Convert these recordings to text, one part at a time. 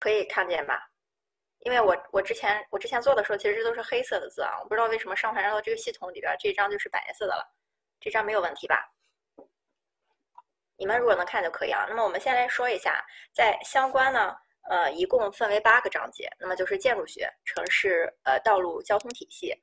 可以看见吧？因为我我之前我之前做的时候，其实这都是黑色的字啊，我不知道为什么上传到这个系统里边，这张就是白色的了。这张没有问题吧？你们如果能看就可以啊。那么我们先来说一下，在相关呢，呃，一共分为八个章节，那么就是建筑学、城市呃道路交通体系，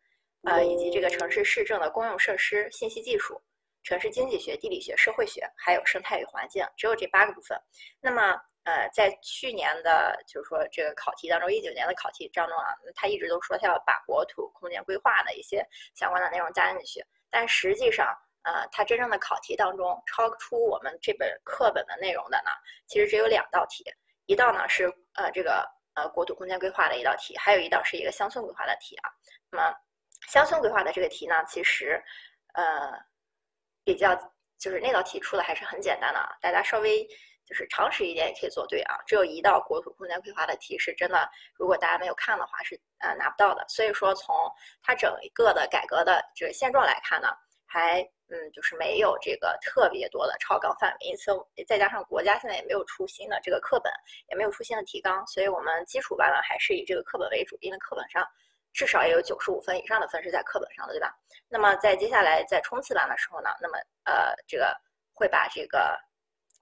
呃以及这个城市市政的公用设施、信息技术、城市经济学、地理学、社会学，还有生态与环境，只有这八个部分。那么呃，在去年的，就是说这个考题当中，一九年的考题当中啊，他一直都说他要把国土空间规划的一些相关的内容加进去，但实际上。呃，它真正的考题当中，超出我们这本课本的内容的呢，其实只有两道题，一道呢是呃这个呃国土空间规划的一道题，还有一道是一个乡村规划的题啊。那么乡村规划的这个题呢，其实呃比较就是那道题出的还是很简单的啊，大家稍微就是常识一点也可以做对啊。只有一道国土空间规划的题是真的，如果大家没有看的话是呃拿不到的。所以说从它整一个的改革的这个现状来看呢，还。嗯，就是没有这个特别多的超纲范围，因此再加上国家现在也没有出新的这个课本，也没有出新的提纲，所以我们基础班呢还是以这个课本为主，因为课本上至少也有九十五分以上的分是在课本上的，对吧？那么在接下来在冲刺班的时候呢，那么呃这个会把这个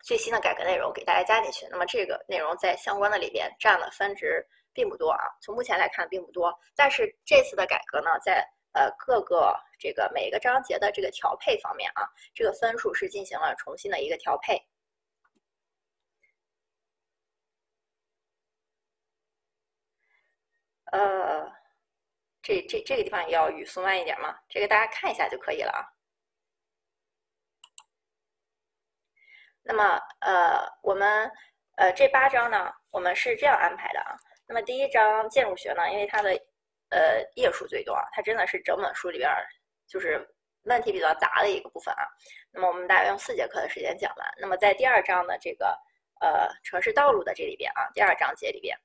最新的改革内容给大家加进去，那么这个内容在相关的里边占的分值并不多啊，从目前来看并不多，但是这次的改革呢，在呃，各个这个每个章节的这个调配方面啊，这个分数是进行了重新的一个调配。呃，这这这个地方也要语速慢一点嘛，这个大家看一下就可以了啊。那么呃，我们呃这八章呢，我们是这样安排的啊。那么第一章建筑学呢，因为它的呃，页数最多，它真的是整本书里边就是问题比较杂的一个部分啊。那么我们大概用四节课的时间讲完。那么在第二章的这个呃城市道路的这里边啊，第二章节里边，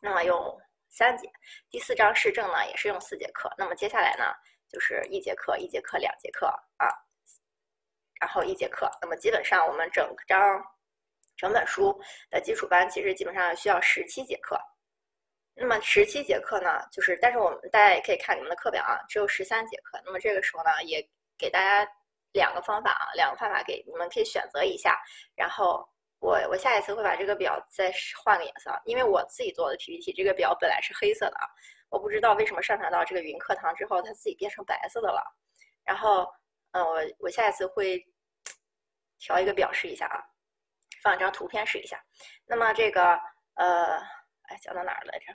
那么用三节。第四章市政呢也是用四节课。那么接下来呢就是一节课、一节课、两节课啊，然后一节课。那么基本上我们整章整本书的基础班其实基本上需要十七节课。那么十七节课呢，就是，但是我们大家也可以看你们的课表啊，只有十三节课。那么这个时候呢，也给大家两个方法啊，两个方法给你们可以选择一下。然后我我下一次会把这个表再换个颜色，因为我自己做的 PPT 这个表本来是黑色的啊，我不知道为什么上传到这个云课堂之后，它自己变成白色的了。然后，嗯，我我下一次会调一个表示一下啊，放一张图片试一下。那么这个呃。哎讲到哪儿来着？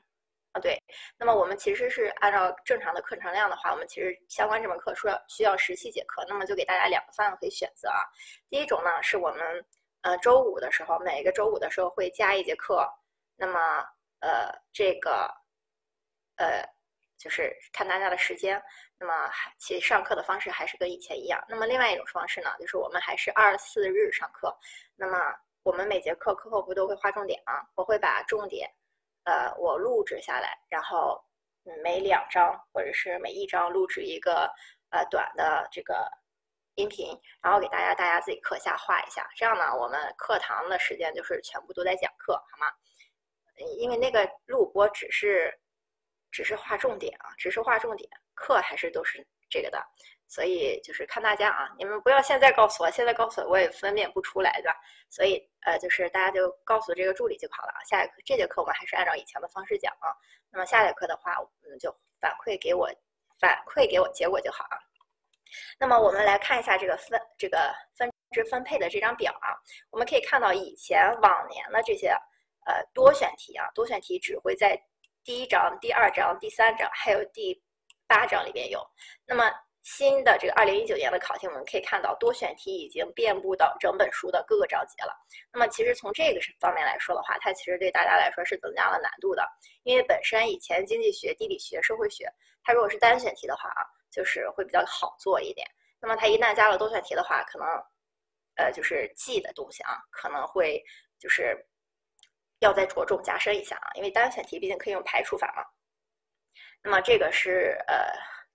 啊，对，那么我们其实是按照正常的课程量的话，我们其实相关这门课说需要十七节课，那么就给大家两个方案可以选择啊。第一种呢，是我们呃周五的时候，每个周五的时候会加一节课，那么呃这个呃就是看大家的时间，那么还其上课的方式还是跟以前一样。那么另外一种方式呢，就是我们还是二四日上课，那么我们每节课课后不都会划重点啊？我会把重点。呃，我录制下来，然后每两张或者是每一章录制一个呃短的这个音频，然后给大家，大家自己课下画一下。这样呢，我们课堂的时间就是全部都在讲课，好吗？因为那个录播只是只是划重点啊，只是划重点，课还是都是这个的。所以就是看大家啊，你们不要现在告诉我，现在告诉我我也分辨不出来，对吧？所以呃，就是大家就告诉这个助理就好了啊。下一课这节课我们还是按照以前的方式讲啊。那么下节课的话，嗯，就反馈给我，反馈给我结果就好啊。那么我们来看一下这个分这个分值分配的这张表啊，我们可以看到以前往年的这些呃多选题啊，多选题只会在第一章、第二章、第三章还有第八章里边有。那么新的这个二零一九年的考题，我们可以看到多选题已经遍布到整本书的各个章节了。那么其实从这个方面来说的话，它其实对大家来说是增加了难度的，因为本身以前经济学、地理学、社会学，它如果是单选题的话啊，就是会比较好做一点。那么它一旦加了多选题的话，可能，呃，就是记的东西啊，可能会就是要再着重加深一下啊，因为单选题毕竟可以用排除法嘛。那么这个是呃。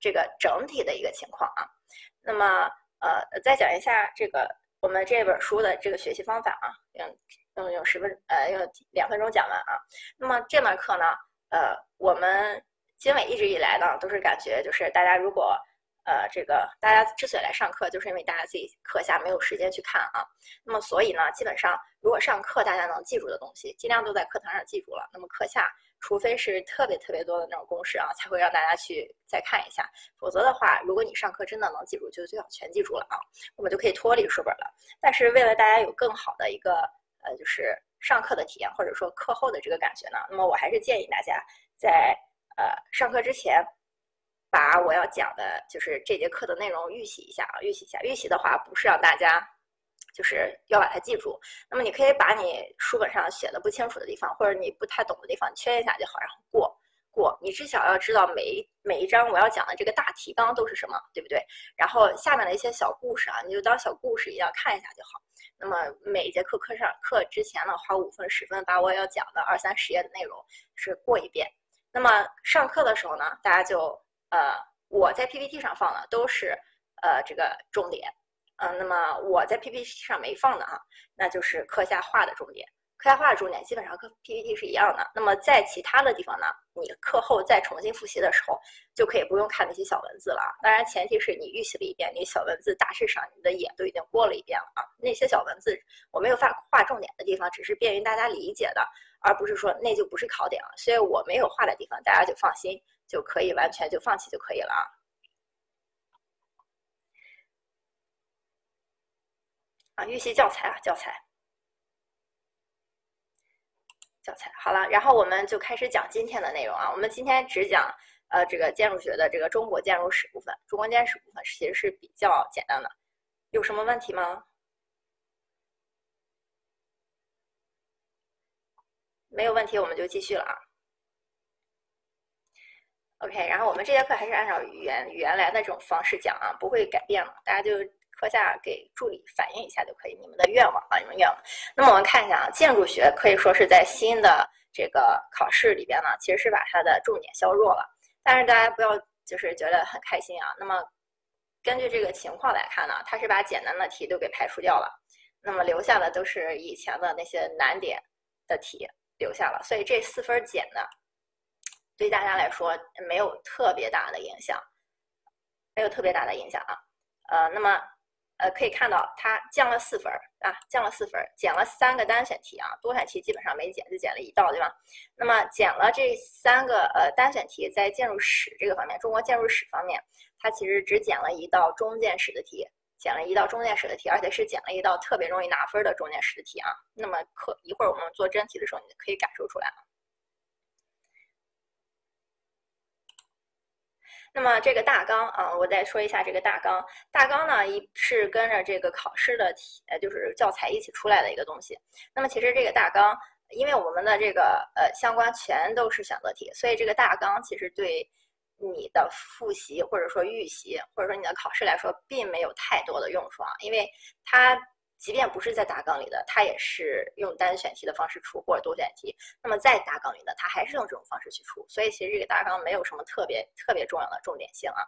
这个整体的一个情况啊，那么呃，再讲一下这个我们这本书的这个学习方法啊，嗯，用用十分呃用两分钟讲完啊。那么这门课呢，呃，我们经纬一直以来呢都是感觉就是大家如果呃这个大家之所以来上课，就是因为大家自己课下没有时间去看啊。那么所以呢，基本上如果上课大家能记住的东西，尽量都在课堂上记住了。那么课下。除非是特别特别多的那种公式啊，才会让大家去再看一下。否则的话，如果你上课真的能记住，就最好全记住了啊，我们就可以脱离书本了。但是为了大家有更好的一个呃，就是上课的体验，或者说课后的这个感觉呢，那么我还是建议大家在呃上课之前，把我要讲的就是这节课的内容预习一下啊，预习一下。预习的话，不是让大家。就是要把它记住。那么你可以把你书本上写的不清楚的地方，或者你不太懂的地方，圈一下就好，然后过过。你至少要知道每一每一章我要讲的这个大提纲都是什么，对不对？然后下面的一些小故事啊，你就当小故事一样看一下就好。那么每一节课课上课之前呢，花五分十分把我要讲的二三十页的内容是过一遍。那么上课的时候呢，大家就呃我在 PPT 上放的都是呃这个重点。嗯，那么我在 PPT 上没放的啊，那就是课下画的重点。课下画的重点基本上和 PPT 是一样的。那么在其他的地方呢，你课后再重新复习的时候，就可以不用看那些小文字了。当然，前提是你预习了一遍，你小文字大致上你的眼都已经过了一遍了啊。那些小文字我没有画画重点的地方，只是便于大家理解的，而不是说那就不是考点了。所以我没有画的地方，大家就放心，就可以完全就放弃就可以了啊。啊，预习教材啊，教材，教材好了，然后我们就开始讲今天的内容啊。我们今天只讲呃这个建筑学的这个中国建筑史部分，中国建筑史部分其实是比较简单的，有什么问题吗？没有问题，我们就继续了啊。OK，然后我们这节课还是按照原原来的这种方式讲啊，不会改变了，大家就。课下给助理反映一下就可以，你们的愿望啊，你们愿望。那么我们看一下啊，建筑学可以说是在新的这个考试里边呢，其实是把它的重点削弱了。但是大家不要就是觉得很开心啊。那么根据这个情况来看呢，它是把简单的题都给排除掉了，那么留下的都是以前的那些难点的题留下了。所以这四分减的对大家来说没有特别大的影响，没有特别大的影响啊。呃，那么。呃，可以看到它降了四分儿啊，降了四分儿，减了三个单选题啊，多选题基本上没减，就减了一道，对吧？那么减了这三个呃单选题，在建筑史这个方面，中国建筑史方面，它其实只减了一道中建史的题，减了一道中建史的题，而且是减了一道特别容易拿分的中建史的题啊。那么课一会儿我们做真题的时候，你可以感受出来啊。那么这个大纲啊，我再说一下这个大纲。大纲呢，一是跟着这个考试的题，呃，就是教材一起出来的一个东西。那么其实这个大纲，因为我们的这个呃相关全都是选择题，所以这个大纲其实对你的复习或者说预习或者说你的考试来说，并没有太多的用处啊，因为它。即便不是在大纲里的，它也是用单选题的方式出或者多选题。那么在大纲里的，它还是用这种方式去出。所以其实这个大纲没有什么特别特别重要的重点性啊。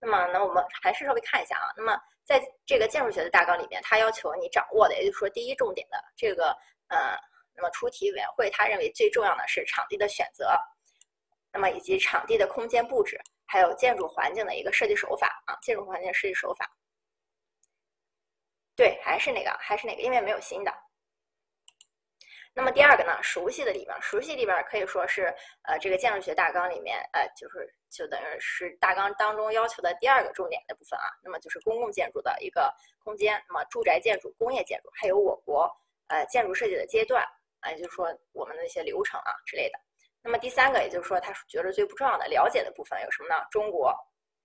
那么，那我们还是稍微看一下啊。那么在这个建筑学的大纲里面，它要求你掌握的，也就是说第一重点的这个呃，那么出题委员会他认为最重要的是场地的选择，那么以及场地的空间布置，还有建筑环境的一个设计手法啊，建筑环境设计手法。对，还是那个，还是那个，因为没有新的。那么第二个呢，熟悉的地方，熟悉地方可以说是呃这个建筑学大纲里面呃就是就等于是大纲当中要求的第二个重点的部分啊。那么就是公共建筑的一个空间，那么住宅建筑、工业建筑，还有我国呃建筑设计的阶段啊，也就是说我们的一些流程啊之类的。那么第三个，也就是说他觉得最不重要的了解的部分有什么呢？中国。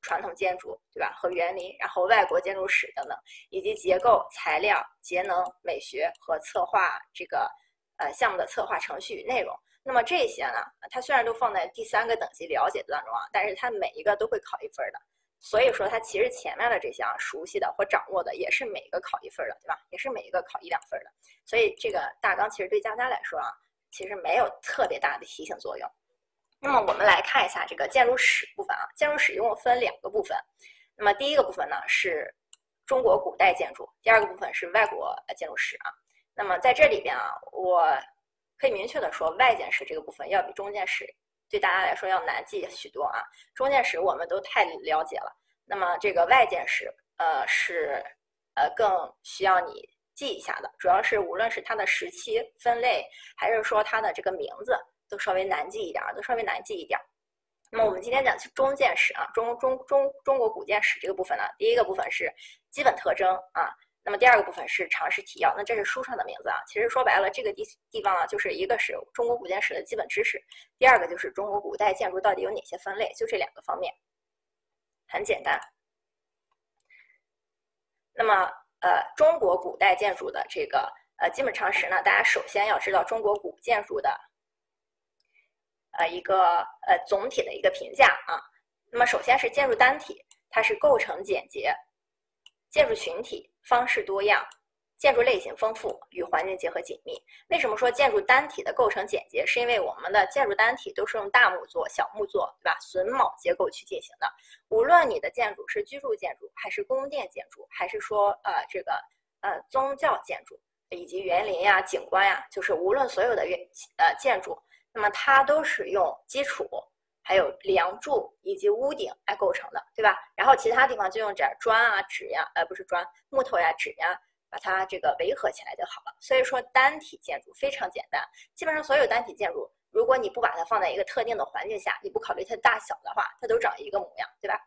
传统建筑，对吧？和园林，然后外国建筑史等等，以及结构、材料、节能、美学和策划这个呃项目的策划程序与内容。那么这些呢，它虽然都放在第三个等级了解当中啊，但是它每一个都会考一分的。所以说，它其实前面的这项熟悉的或掌握的，也是每一个考一分的，对吧？也是每一个考一两分的。所以这个大纲其实对大家来说啊，其实没有特别大的提醒作用。那么我们来看一下这个建筑史部分啊，建筑史一共分两个部分。那么第一个部分呢是中国古代建筑，第二个部分是外国建筑史啊。那么在这里边啊，我可以明确的说，外建史这个部分要比中建史对大家来说要难记许多啊。中建史我们都太了解了，那么这个外建史呃是呃更需要你记一下的，主要是无论是它的时期分类，还是说它的这个名字，都稍微难记一点，都稍微难记一点。那么我们今天讲中建史啊，中中中中国古建史这个部分呢，第一个部分是基本特征啊。那么第二个部分是常识提要，那这是书上的名字啊。其实说白了，这个地地方啊，就是一个是中国古建史的基本知识，第二个就是中国古代建筑到底有哪些分类，就这两个方面，很简单。那么呃，中国古代建筑的这个呃基本常识呢，大家首先要知道中国古建筑的呃一个呃总体的一个评价啊。那么首先是建筑单体，它是构成简洁，建筑群体。方式多样，建筑类型丰富，与环境结合紧密。为什么说建筑单体的构成简洁？是因为我们的建筑单体都是用大木做、小木做，对吧？榫卯结构去进行的。无论你的建筑是居住建筑，还是宫殿建筑，还是说呃这个呃宗教建筑，以及园林呀、景观呀，就是无论所有的园呃建筑，那么它都是用基础。还有梁柱以及屋顶来构成的，对吧？然后其他地方就用点砖啊、纸呀，呃，不是砖，木头呀、纸呀，把它这个围合起来就好了。所以说单体建筑非常简单，基本上所有单体建筑，如果你不把它放在一个特定的环境下，你不考虑它的大小的话，它都长一个模样，对吧？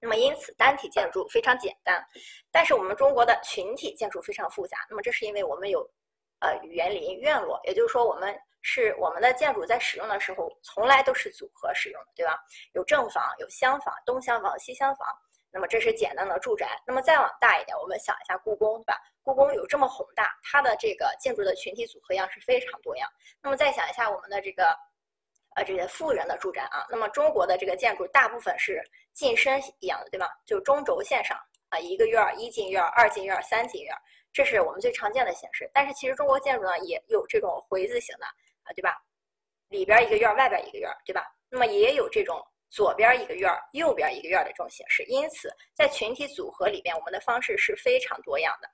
那么因此单体建筑非常简单，但是我们中国的群体建筑非常复杂。那么这是因为我们有呃园林、院落，也就是说我们。是我们的建筑在使用的时候，从来都是组合使用的，对吧？有正房，有厢房，东厢房、西厢房。那么这是简单的住宅。那么再往大一点，我们想一下故宫，对吧？故宫有这么宏大，它的这个建筑的群体组合样式非常多样。那么再想一下我们的这个，呃，这些富人的住宅啊。那么中国的这个建筑大部分是进深一样的，对吧？就中轴线上啊，一个院儿，一进院儿，二进院儿，三进院儿，这是我们最常见的形式。但是其实中国建筑呢，也有这种回字形的。啊，对吧？里边一个院，外边一个院，对吧？那么也有这种左边一个院，右边一个院的这种形式。因此，在群体组合里边，我们的方式是非常多样的。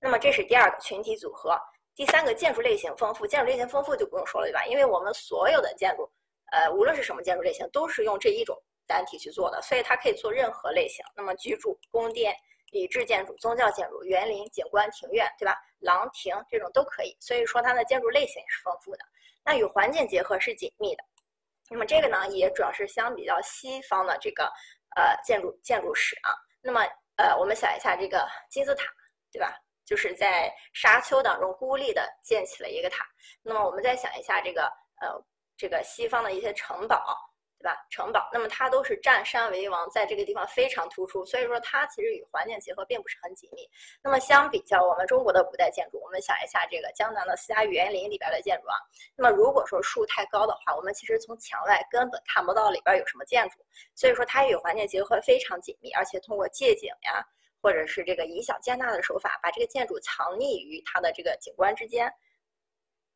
那么这是第二个群体组合。第三个建筑类型丰富，建筑类型丰富就不用说了，对吧？因为我们所有的建筑，呃，无论是什么建筑类型，都是用这一种单体去做的，所以它可以做任何类型。那么居住、宫殿。礼制建筑、宗教建筑、园林、景观、庭院，对吧？廊亭这种都可以，所以说它的建筑类型也是丰富的。那与环境结合是紧密的。那么这个呢，也主要是相比较西方的这个呃建筑建筑史啊。那么呃，我们想一下这个金字塔，对吧？就是在沙丘当中孤立的建起了一个塔。那么我们再想一下这个呃这个西方的一些城堡。对吧？城堡，那么它都是占山为王，在这个地方非常突出，所以说它其实与环境结合并不是很紧密。那么相比较我们中国的古代建筑，我们想一下这个江南的四家园林里边的建筑啊，那么如果说树太高的话，我们其实从墙外根本看不到里边有什么建筑，所以说它与环境结合非常紧密，而且通过借景呀，或者是这个以小见大的手法，把这个建筑藏匿于它的这个景观之间。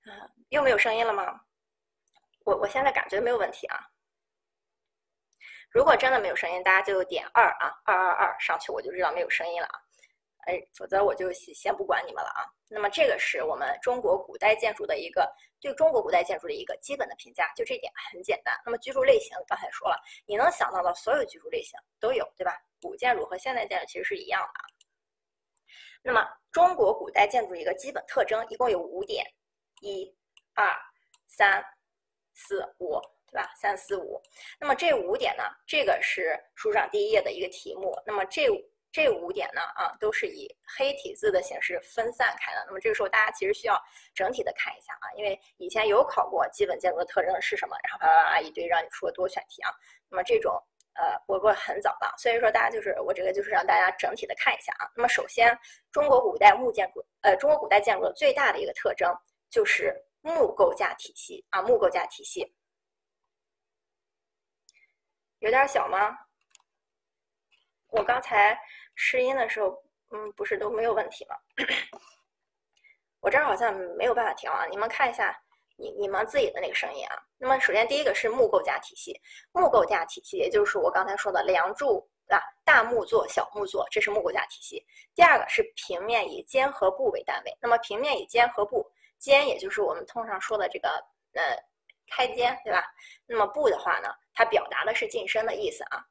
嗯，又没有声音了吗？我我现在感觉没有问题啊。如果真的没有声音，大家就点二啊，二二二上去，我就知道没有声音了啊。哎，否则我就先不管你们了啊。那么这个是我们中国古代建筑的一个对中国古代建筑的一个基本的评价，就这点很简单。那么居住类型刚才说了，你能想到的所有居住类型都有，对吧？古建筑和现代建筑其实是一样的啊。那么中国古代建筑一个基本特征一共有五点，一、二、三、四、五。吧？三四五，那么这五点呢？这个是书上第一页的一个题目。那么这这五点呢？啊，都是以黑体字的形式分散开的。那么这个时候大家其实需要整体的看一下啊，因为以前有考过基本建筑的特征是什么，然后啪啪啪一堆让你出个多选题啊。那么这种呃，不过很早了，所以说大家就是我这个就是让大家整体的看一下啊。那么首先，中国古代木建筑，呃，中国古代建筑最大的一个特征就是木构架体系啊，木构架体系。有点小吗？我刚才试音的时候，嗯，不是都没有问题吗？我这儿好像没有办法调啊，你们看一下你你们自己的那个声音啊。那么首先第一个是木构架体系，木构架体系，也就是我刚才说的梁柱对吧？大木作、小木作，这是木构架体系。第二个是平面以间和部为单位，那么平面以间和部，间也就是我们通常说的这个呃开间，对吧？那么部的话呢，它表达的是进深的意思啊。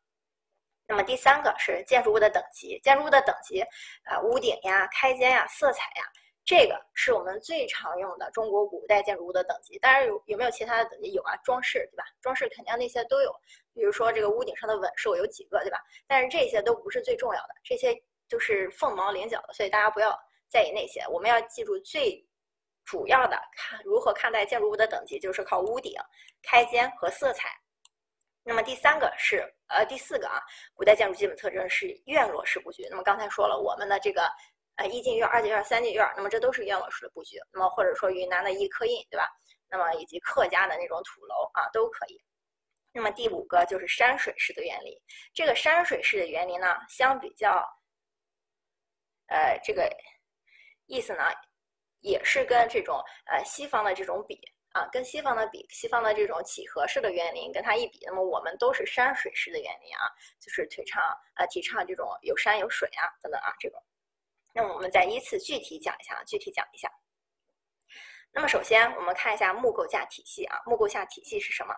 那么第三个是建筑物的等级，建筑物的等级啊，屋顶呀、开间呀、色彩呀。这个是我们最常用的中国古代建筑物的等级，当然有有没有其他的等级？有啊，装饰对吧？装饰肯定那些都有，比如说这个屋顶上的稳兽有几个对吧？但是这些都不是最重要的，这些就是凤毛麟角的，所以大家不要在意那些。我们要记住最主要的看如何看待建筑物的等级，就是靠屋顶、开间和色彩。那么第三个是呃第四个啊，古代建筑基本特征是院落式布局。那么刚才说了，我们的这个。呃，一进院、二进院、三进院，那么这都是院落式的布局。那么或者说云南的一刻印，对吧？那么以及客家的那种土楼啊，都可以。那么第五个就是山水式的园林。这个山水式的园林呢，相比较，呃，这个意思呢，也是跟这种呃西方的这种比啊，跟西方的比，西方的这种几何式的园林跟它一比，那么我们都是山水式的园林啊，就是提倡呃提倡这种有山有水啊等等啊这种。那么我们再依次具体讲一下，具体讲一下。那么首先我们看一下木构架体系啊，木构架体系是什么？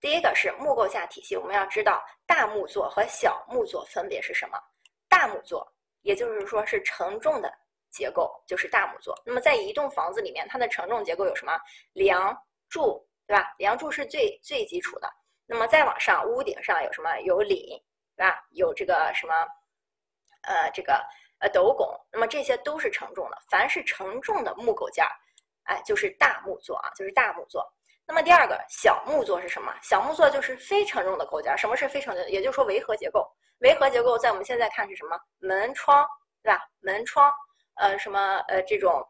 第一个是木构架体系，我们要知道大木作和小木作分别是什么。大木作，也就是说是承重的结构，就是大木作。那么在一栋房子里面，它的承重结构有什么？梁柱，对吧？梁柱是最最基础的。那么再往上，屋顶上有什么？有檩，对吧？有这个什么？呃，这个呃斗拱，那么这些都是承重的。凡是承重的木构件儿，哎，就是大木作啊，就是大木作。那么第二个小木作是什么？小木作就是非承重的构件。什么是非承重？也就是说维和结构。维和结构在我们现在看是什么？门窗，对吧？门窗，呃，什么呃这种，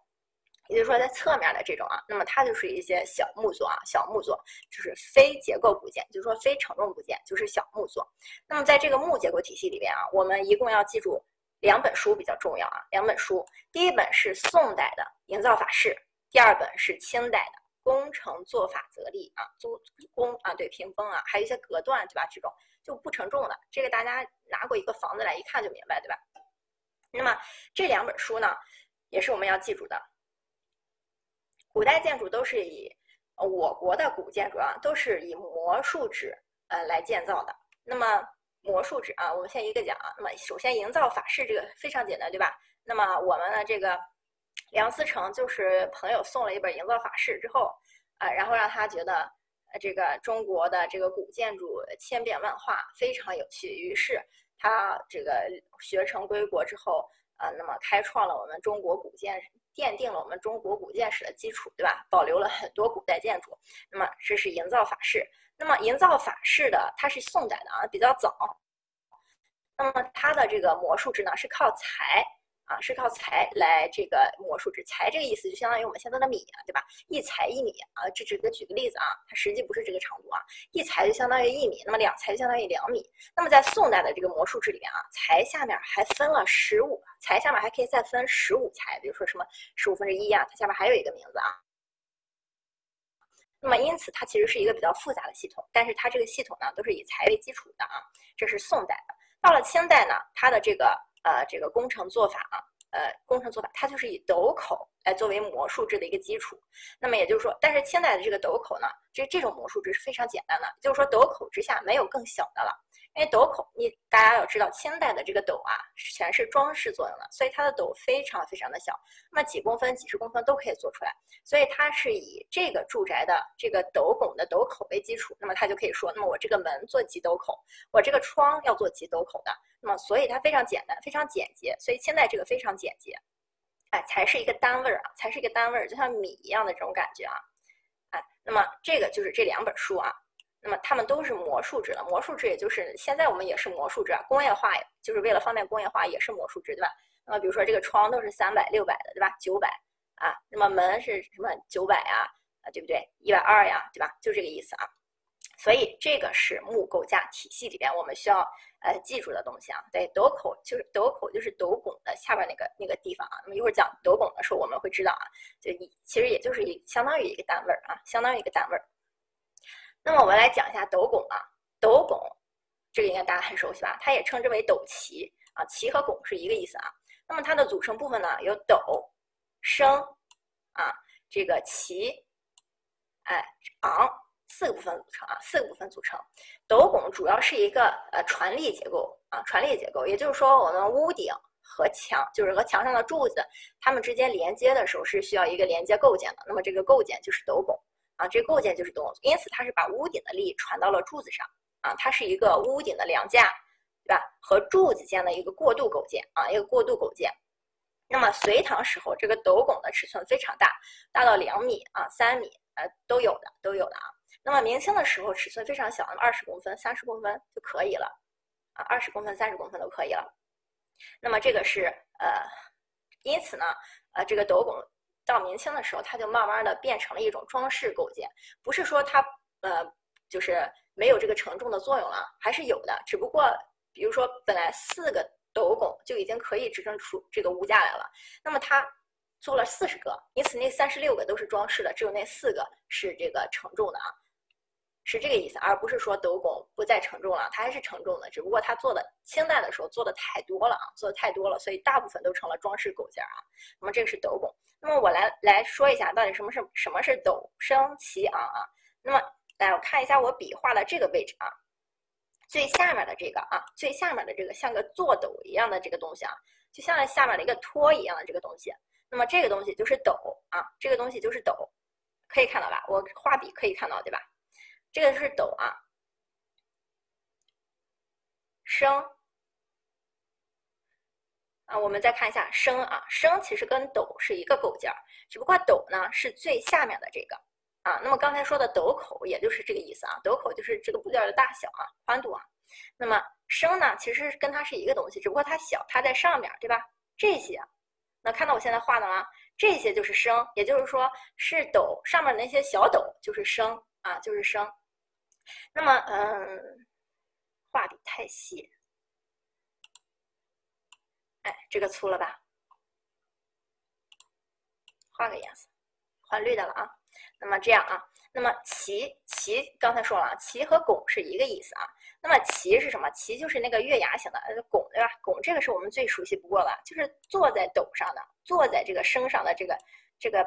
也就是说在侧面的这种啊，那么它就是一些小木作啊，小木作就是非结构部件，就是说非承重部件，就是小木作。那么在这个木结构体系里边啊，我们一共要记住。两本书比较重要啊，两本书，第一本是宋代的《营造法式》，第二本是清代的《工程做法则例》啊，做工啊，对，屏风啊，还有一些隔断，对吧？这种就不承重的，这个大家拿过一个房子来一看就明白，对吧？那么这两本书呢，也是我们要记住的。古代建筑都是以我国的古建筑啊，都是以魔术纸呃来建造的，那么。魔术纸啊，我们先一个讲啊。那么首先营造法式这个非常简单，对吧？那么我们的这个梁思成就是朋友送了一本营造法式之后，啊，然后让他觉得呃这个中国的这个古建筑千变万化，非常有趣。于是他这个学成归国之后，呃，那么开创了我们中国古建，奠定了我们中国古建史的基础，对吧？保留了很多古代建筑。那么这是营造法式。那么营造法式的它是宋代的啊，比较早。那么它的这个魔术制呢，是靠材啊，是靠裁来这个魔术制。裁这个意思就相当于我们现在的米啊，对吧？一裁一米啊，这只是举个例子啊，它实际不是这个长度啊。一裁就相当于一米，那么两裁就相当于两米。那么在宋代的这个魔术制里面啊，裁下面还分了十五，裁下面还可以再分十五裁，比如说什么十五分之一啊，它下面还有一个名字啊。那么，因此它其实是一个比较复杂的系统，但是它这个系统呢，都是以材为基础的啊。这是宋代的，到了清代呢，它的这个呃这个工程做法啊，呃工程做法，它就是以斗口来作为模数制的一个基础。那么也就是说，但是清代的这个斗口呢，这这种模数制是非常简单的，就是说斗口之下没有更小的了。因为斗口，你大家要知道，清代的这个斗啊，全是装饰作用的，所以它的斗非常非常的小，那么几公分、几十公分都可以做出来。所以它是以这个住宅的这个斗拱的斗口为基础，那么它就可以说，那么我这个门做几斗口，我这个窗要做几斗口的，那么所以它非常简单，非常简洁。所以清代这个非常简洁，哎，才是一个单位儿啊，才是一个单位儿，就像米一样的这种感觉啊，哎，那么这个就是这两本书啊。那么它们都是魔术制的，魔术制也就是现在我们也是魔术制，工业化就是为了方便工业化也是魔术制，对吧？那么比如说这个窗都是三百、六百的，对吧？九百啊，那么门是什么九百啊？啊，对不对？一百二呀，对吧？就这个意思啊。所以这个是木构架体系里边我们需要呃记住的东西啊。对，斗口就是斗口就是斗拱的下边那个那个地方啊。那么一会儿讲斗拱的时候我们会知道啊，就一其实也就是一相当于一个单位啊，相当于一个单位。那么我们来讲一下斗拱啊，斗拱，这个应该大家很熟悉吧？它也称之为斗旗啊，旗和拱是一个意思啊。那么它的组成部分呢，有斗、升啊，这个旗，哎，昂四个部分组成啊，四个部分组成。斗拱主要是一个呃传力结构啊，传力结构，也就是说我们屋顶和墙，就是和墙上的柱子，它们之间连接的时候是需要一个连接构件的。那么这个构件就是斗拱啊，这构件就是斗拱，因此它是把屋顶的力传到了柱子上啊，它是一个屋顶的梁架。对吧？和柱子间的一个过渡构件啊，一个过渡构件。那么隋唐时候，这个斗拱的尺寸非常大，大到两米啊、三米呃都有的，都有的啊。那么明清的时候，尺寸非常小，那么二十公分、三十公分就可以了啊，二十公分、三十公分都可以了。那么这个是呃，因此呢，呃，这个斗拱到明清的时候，它就慢慢的变成了一种装饰构件，不是说它呃就是没有这个承重的作用了，还是有的，只不过。比如说，本来四个斗拱就已经可以支撑出这个屋架来了，那么它做了四十个，因此那三十六个都是装饰的，只有那四个是这个承重的啊，是这个意思，而不是说斗拱不再承重了，它还是承重的，只不过它做的清代的时候做的太多了啊，做的太多了，所以大部分都成了装饰构件啊。那么这个是斗拱，那么我来来说一下到底什么是什么是斗升旗昂啊？那么来我看一下我笔画的这个位置啊。最下面的这个啊，最下面的这个像个坐斗一样的这个东西啊，就像下面的一个托一样的这个东西。那么这个东西就是斗啊，这个东西就是斗，可以看到吧？我画笔可以看到对吧？这个是斗啊，升啊，我们再看一下升啊，升其实跟斗是一个构件，只不过斗呢是最下面的这个。啊，那么刚才说的斗口也就是这个意思啊，斗口就是这个部件的大小啊，宽度啊。那么升呢，其实跟它是一个东西，只不过它小，它在上面对吧？这些，那看到我现在画的吗？这些就是升，也就是说是斗上面那些小斗就是升啊，就是升。那么，嗯，画笔太细，哎，这个粗了吧？换个颜色，换绿的了啊。那么这样啊，那么旗旗刚才说了，旗和拱是一个意思啊。那么旗是什么？旗就是那个月牙形的，拱对吧？拱这个是我们最熟悉不过了，就是坐在斗上的，坐在这个升上的这个这个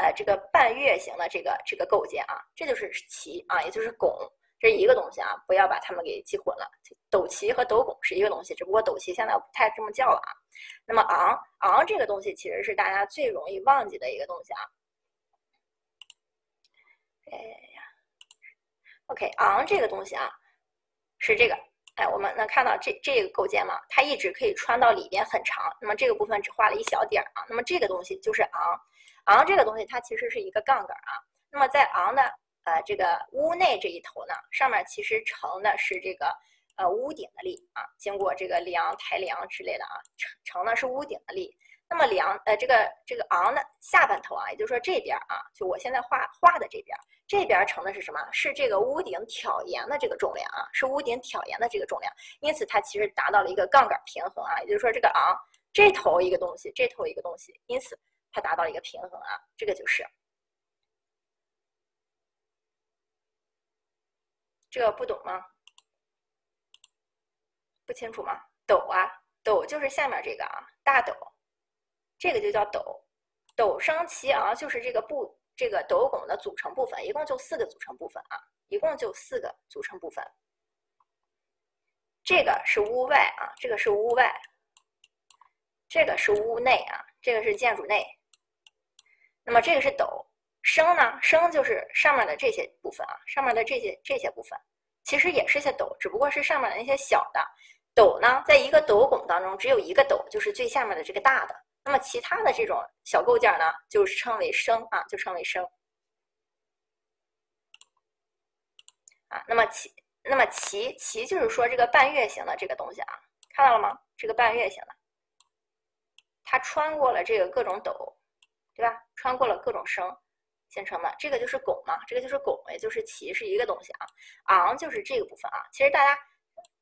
呃这个半月形的这个这个构件啊，这就是旗啊，也就是拱，这一个东西啊，不要把它们给记混了。斗旗和斗拱是一个东西，只不过斗旗现在我不太这么叫了啊。那么昂昂这个东西其实是大家最容易忘记的一个东西啊。哎呀，OK，昂这个东西啊，是这个，哎，我们能看到这这个构件吗？它一直可以穿到里边很长，那么这个部分只画了一小点儿啊，那么这个东西就是昂，昂这个东西它其实是一个杠杆啊，那么在昂的呃这个屋内这一头呢，上面其实承的是这个呃屋顶的力啊，经过这个梁抬梁之类的啊，承承的是屋顶的力。那么梁呃这个这个昂的下半头啊，也就是说这边啊，就我现在画画的这边，这边承的是什么？是这个屋顶挑檐的这个重量啊，是屋顶挑檐的这个重量。因此它其实达到了一个杠杆平衡啊，也就是说这个昂这头一个东西，这头一个东西，因此它达到一个平衡啊，这个就是这个不懂吗？不清楚吗？斗啊，斗就是下面这个啊，大斗。这个就叫斗，斗升旗昂就是这个部这个斗拱的组成部分，一共就四个组成部分啊，一共就四个组成部分。这个是屋外啊，这个是屋外，这个是屋内啊，这个是建筑内。那么这个是斗升呢，升就是上面的这些部分啊，上面的这些这些部分，其实也是些斗，只不过是上面的那些小的斗呢，在一个斗拱当中只有一个斗，就是最下面的这个大的。那么其他的这种小构件呢，就是称为升啊，就称为升啊。那么旗，那么旗旗就是说这个半月形的这个东西啊，看到了吗？这个半月形的，它穿过了这个各种斗，对吧？穿过了各种升形成的，这个就是拱嘛，这个就是拱，也就是旗是一个东西啊。昂就是这个部分啊，其实大家。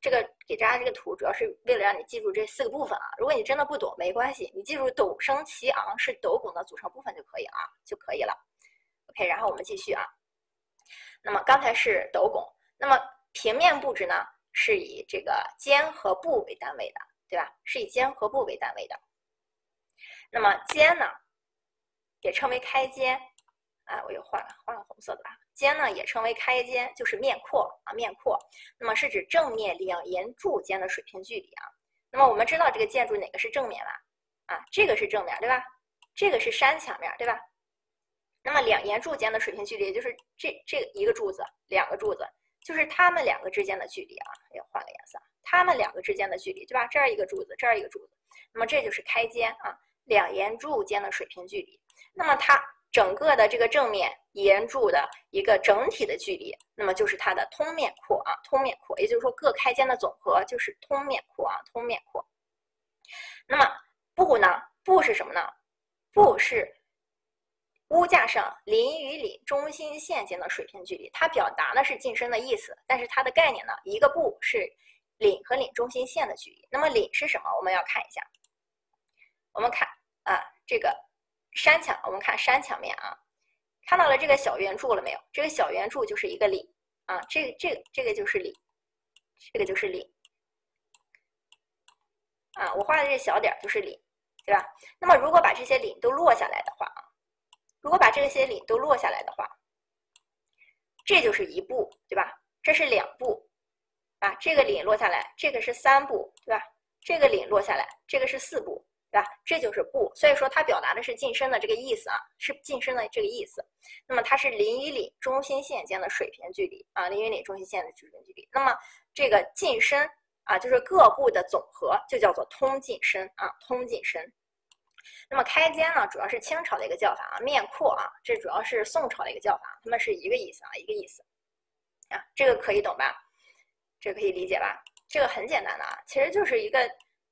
这个给大家这个图，主要是为了让你记住这四个部分啊。如果你真的不懂，没关系，你记住斗升旗昂是斗拱的组成部分就可以啊，就可以了。OK，然后我们继续啊。那么刚才是斗拱，那么平面布置呢？是以这个间和步为单位的，对吧？是以间和步为单位的。那么间呢，也称为开间，啊，我又换了换了红色的吧。间呢也称为开间，就是面阔啊，面阔。那么是指正面两沿柱间的水平距离啊。那么我们知道这个建筑哪个是正面吧？啊，这个是正面对吧？这个是山墙面对吧？那么两沿柱间的水平距离就是这这一个柱子，两个柱子，就是它们两个之间的距离啊。要换个颜色，它们两个之间的距离对吧？这儿一个柱子，这儿一个柱子，那么这就是开间啊，两檐柱间的水平距离。那么它整个的这个正面檐柱的一个整体的距离，那么就是它的通面阔啊，通面阔，也就是说各开间的总和就是通面阔啊，通面阔。那么步呢？步是什么呢？步是屋架上邻与邻中心线间的水平距离，它表达的是近身的意思，但是它的概念呢，一个步是邻和邻中心线的距离。那么邻是什么？我们要看一下，我们看啊，这个。山墙，我们看山墙面啊，看到了这个小圆柱了没有？这个小圆柱就是一个里啊，这个这个这个就是里，这个就是里啊，我画的这小点就是里，对吧？那么如果把这些里都落下来的话啊，如果把这些里都落下来的话，这就是一步，对吧？这是两步啊，这个里落下来，这个是三步，对吧？这个里落下来，这个是四步。对吧？这就是步，所以说它表达的是近身的这个意思啊，是近身的这个意思。那么它是邻与里中心线间的水平距离啊，邻与里中心线的水平距离。那么这个近身啊，就是各部的总和，就叫做通近身啊，通近身。那么开间呢，主要是清朝的一个叫法啊，面阔啊，这主要是宋朝的一个叫法，它们是一个意思啊，一个意思啊，这个可以懂吧？这个可以理解吧？这个很简单的啊，其实就是一个。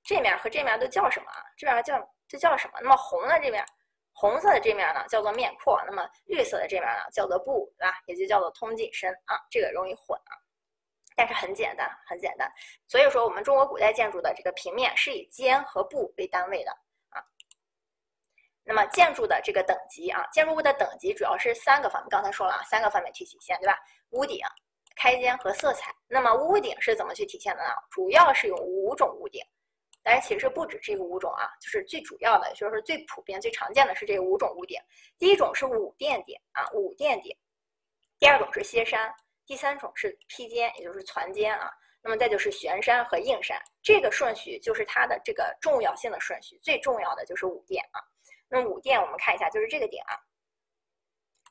这面和这面都叫什么？这面叫这叫什么？那么红的这面，红色的这面呢叫做面阔，那么绿色的这面呢叫做步，对吧？也就叫做通近身啊，这个容易混啊，但是很简单，很简单。所以说我们中国古代建筑的这个平面是以间和步为单位的啊。那么建筑的这个等级啊，建筑物的等级主要是三个方面，刚才说了啊，三个方面去体现，对吧？屋顶、开间和色彩。那么屋顶是怎么去体现的呢？主要是有五种屋顶。但是其实不止这个五种啊，就是最主要的，就是最普遍、最常见的是这五种屋顶。第一种是五殿顶啊，五殿顶；第二种是歇山；第三种是披肩，也就是攒尖啊。那么再就是悬山和硬山，这个顺序就是它的这个重要性的顺序。最重要的就是五殿啊。那五殿我们看一下，就是这个顶啊，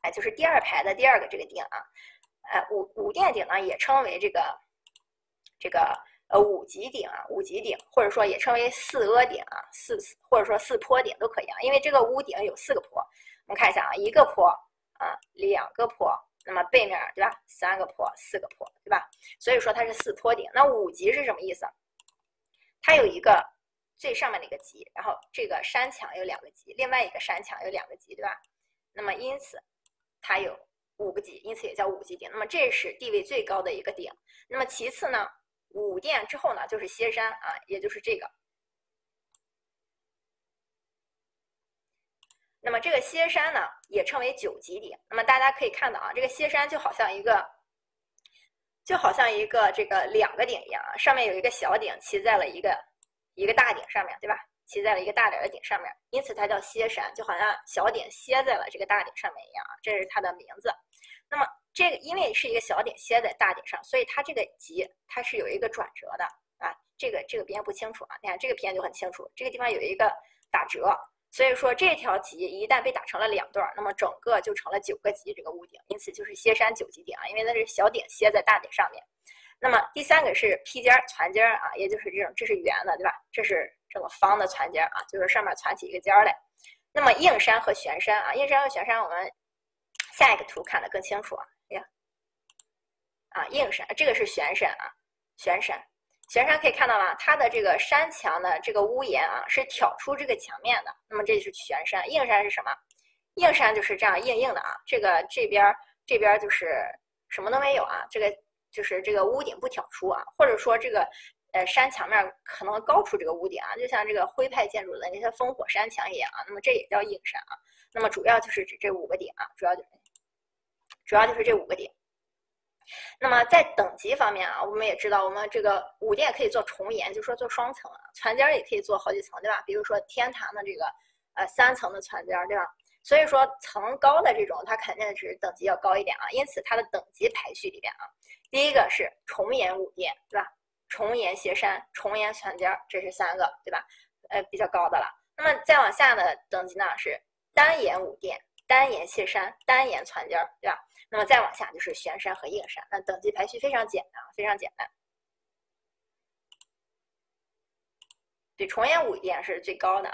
哎，就是第二排的第二个这个顶啊，哎，五五殿顶呢也称为这个这个。呃，五级顶啊，五级顶，或者说也称为四阿顶啊，四或者说四坡顶都可以啊，因为这个屋顶有四个坡。我们看一下啊，一个坡啊，两个坡，那么背面对吧？三个坡，四个坡，对吧？所以说它是四坡顶。那五级是什么意思？它有一个最上面的一个级，然后这个山墙有两个级，另外一个山墙有两个级，对吧？那么因此它有五个级，因此也叫五级顶。那么这是地位最高的一个顶。那么其次呢？五殿之后呢，就是歇山啊，也就是这个。那么这个歇山呢，也称为九级顶。那么大家可以看到啊，这个歇山就好像一个，就好像一个这个两个顶一样啊，上面有一个小顶骑在了一个一个大顶上面对吧？骑在了一个大点的顶上面，因此它叫歇山，就好像小顶歇在了这个大顶上面一样啊，这是它的名字。那么这个因为是一个小顶歇在大顶上，所以它这个级它是有一个转折的啊。这个这个边不清楚啊，你看这个边就很清楚，这个地方有一个打折，所以说这条级一旦被打成了两段，那么整个就成了九个级这个屋顶，因此就是歇山九级顶啊，因为它是小顶歇在大顶上面。那么第三个是披尖儿、攒尖儿啊，也就是这种，这是圆的对吧？这是这个方的攒尖儿啊，就是上面攒起一个尖儿来。那么硬山和悬山啊，硬山和悬山我们下一个图看得更清楚啊。啊，硬山，这个是悬山啊，悬山，悬山可以看到吗？它的这个山墙的这个屋檐啊，是挑出这个墙面的。那么这是悬山，硬山是什么？硬山就是这样硬硬的啊。这个这边这边就是什么都没有啊，这个就是这个屋顶不挑出啊，或者说这个呃山墙面可能高出这个屋顶啊，就像这个徽派建筑的那些烽火山墙一样啊。那么这也叫硬山啊。那么主要就是指这五个顶啊，主要就是主要就是这五个点。那么在等级方面啊，我们也知道，我们这个五殿可以做重檐，就说做双层啊，船尖也可以做好几层，对吧？比如说天坛的这个呃三层的船尖，对吧？所以说层高的这种，它肯定是等级要高一点啊。因此它的等级排序里边啊，第一个是重檐五殿，对吧？重檐斜山、重檐船尖，这是三个，对吧？呃，比较高的了。那么再往下的等级呢是单檐五殿、单檐歇山、单檐攒尖儿，对吧？那么再往下就是悬山和硬山，那等级排序非常简单，非常简单。对，重檐五殿是最高的，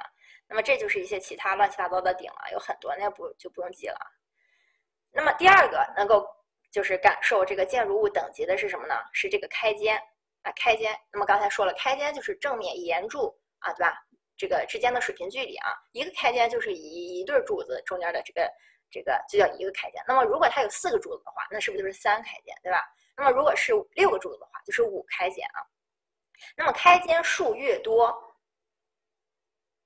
那么这就是一些其他乱七八糟的顶了，有很多，那不就不用记了。那么第二个能够就是感受这个建筑物等级的是什么呢？是这个开间啊，开间。那么刚才说了，开间就是正面檐柱啊，对吧？这个之间的水平距离啊，一个开间就是一一对柱子中间的这个。这个就叫一个开间。那么如果它有四个柱子的话，那是不是就是三开间，对吧？那么如果是六个柱子的话，就是五开间啊。那么开间数越多，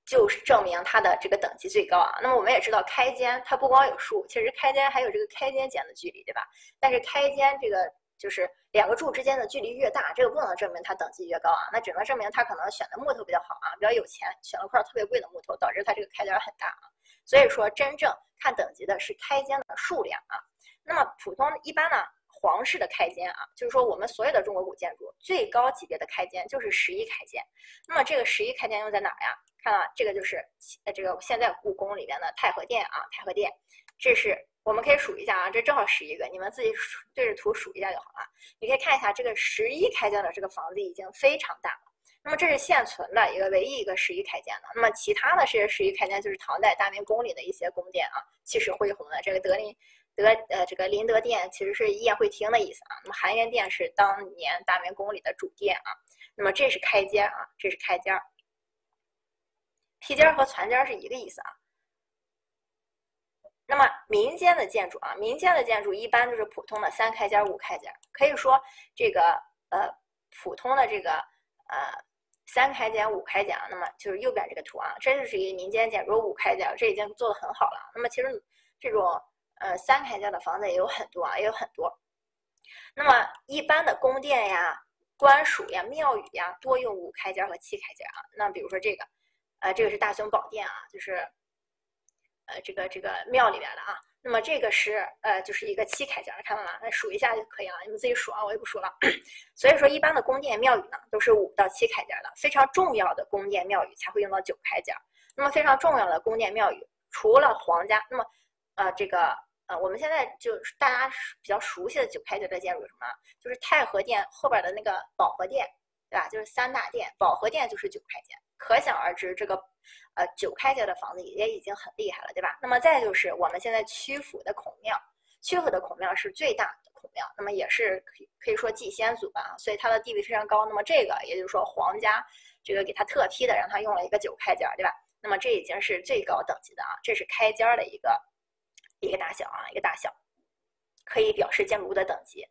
就是证明它的这个等级最高啊。那么我们也知道，开间它不光有数，其实开间还有这个开间间的距离，对吧？但是开间这个就是两个柱之间的距离越大，这个不能证明它等级越高啊。那只能证明它可能选的木头比较好啊，比较有钱，选了块特别贵的木头，导致它这个开间很大啊。所以说，真正看等级的是开间的数量啊。那么普通一般呢，皇室的开间啊，就是说我们所有的中国古建筑最高级别的开间就是十一开间。那么这个十一开间用在哪儿呀？看啊，这个就是呃这个现在故宫里边的太和殿啊，太和殿。这是我们可以数一下啊，这正好十一个，你们自己对着图数一下就好了。你可以看一下这个十一开间的这个房子已经非常大了。那么这是现存的一个唯一一个十一开间的，那么其他的这些十一开间，就是唐代大明宫里的一些宫殿啊，气势恢宏的。这个德林德呃这个林德殿其实是宴会厅的意思啊，那么含元殿是当年大明宫里的主殿啊，那么这是开间啊，这是开间儿，披间和攒间是一个意思啊。那么民间的建筑啊，民间的建筑一般就是普通的三开间、五开间，可以说这个呃普通的这个呃。三开间、五开间，那么就是右边这个图啊，这就是一个民间建筑五开间，这已经做的很好了。那么其实这种呃三开间的房子也有很多啊，也有很多。那么一般的宫殿呀、官署呀、庙宇呀，多用五开间和七开间啊。那比如说这个，呃，这个是大雄宝殿啊，就是呃这个这个庙里边的啊。那么这个是呃，就是一个七开间，看到吗？那数一下就可以了，你们自己数啊，我也不数了。所以说，一般的宫殿庙宇呢，都是五到七开间的，非常重要的宫殿庙宇才会用到九开间。那么非常重要的宫殿庙宇，除了皇家，那么呃，这个呃，我们现在就是大家比较熟悉的九开间的建筑有什么？就是太和殿后边的那个保和殿，对吧？就是三大殿，保和殿就是九开间。可想而知，这个，呃，九开间的房子也已经很厉害了，对吧？那么再就是我们现在曲阜的孔庙，曲阜的孔庙是最大的孔庙，那么也是可以可以说祭先祖吧，所以它的地位非常高。那么这个也就是说皇家这个给他特批的，让他用了一个九开间，对吧？那么这已经是最高等级的啊，这是开间的一个一个大小啊，一个大小，可以表示建筑物的等级。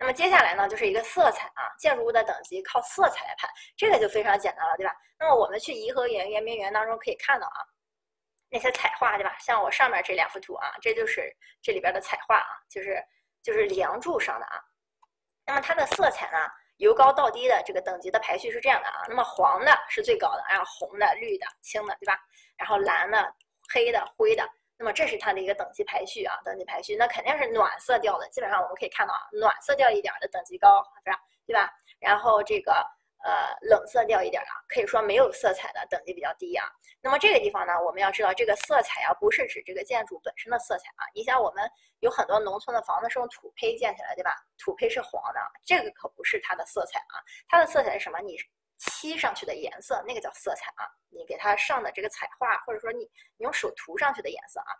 那么接下来呢，就是一个色彩啊，建筑物的等级靠色彩来判，这个就非常简单了，对吧？那么我们去颐和园、圆明园当中可以看到啊，那些彩画，对吧？像我上面这两幅图啊，这就是这里边的彩画啊，就是就是梁柱上的啊。那么它的色彩呢，由高到低的这个等级的排序是这样的啊。那么黄的是最高的，然后红的、绿的、青的，对吧？然后蓝的、黑的、灰的。那么这是它的一个等级排序啊，等级排序，那肯定是暖色调的，基本上我们可以看到啊，暖色调一点的等级高，是吧？对吧？然后这个呃冷色调一点啊，可以说没有色彩的等级比较低啊。那么这个地方呢，我们要知道这个色彩啊，不是指这个建筑本身的色彩啊。你像我们有很多农村的房子是用土坯建起来，对吧？土坯是黄的，这个可不是它的色彩啊，它的色彩是什么？你。漆上去的颜色，那个叫色彩啊。你给它上的这个彩画，或者说你你用手涂上去的颜色啊。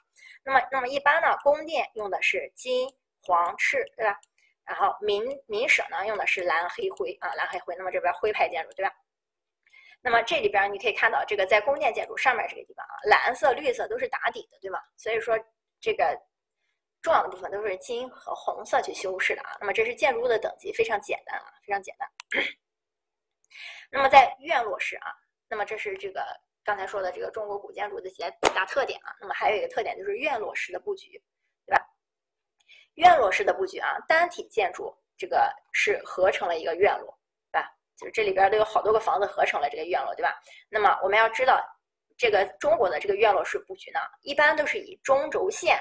那么，那么一般呢，宫殿用的是金、黄、赤，对吧？然后民民舍呢用的是蓝、黑、灰啊，蓝、黑、灰。那么这边徽派建筑，对吧？那么这里边你可以看到，这个在宫殿建筑上面这个地方啊，蓝色、绿色都是打底的，对吗？所以说这个重要的部分都是金和红色去修饰的啊。那么这是建筑物的等级，非常简单啊，非常简单。那么在院落式啊，那么这是这个刚才说的这个中国古建筑的几大特点啊。那么还有一个特点就是院落式的布局，对吧？院落式的布局啊，单体建筑这个是合成了一个院落，对吧？就是这里边都有好多个房子合成了这个院落，对吧？那么我们要知道，这个中国的这个院落式布局呢，一般都是以中轴线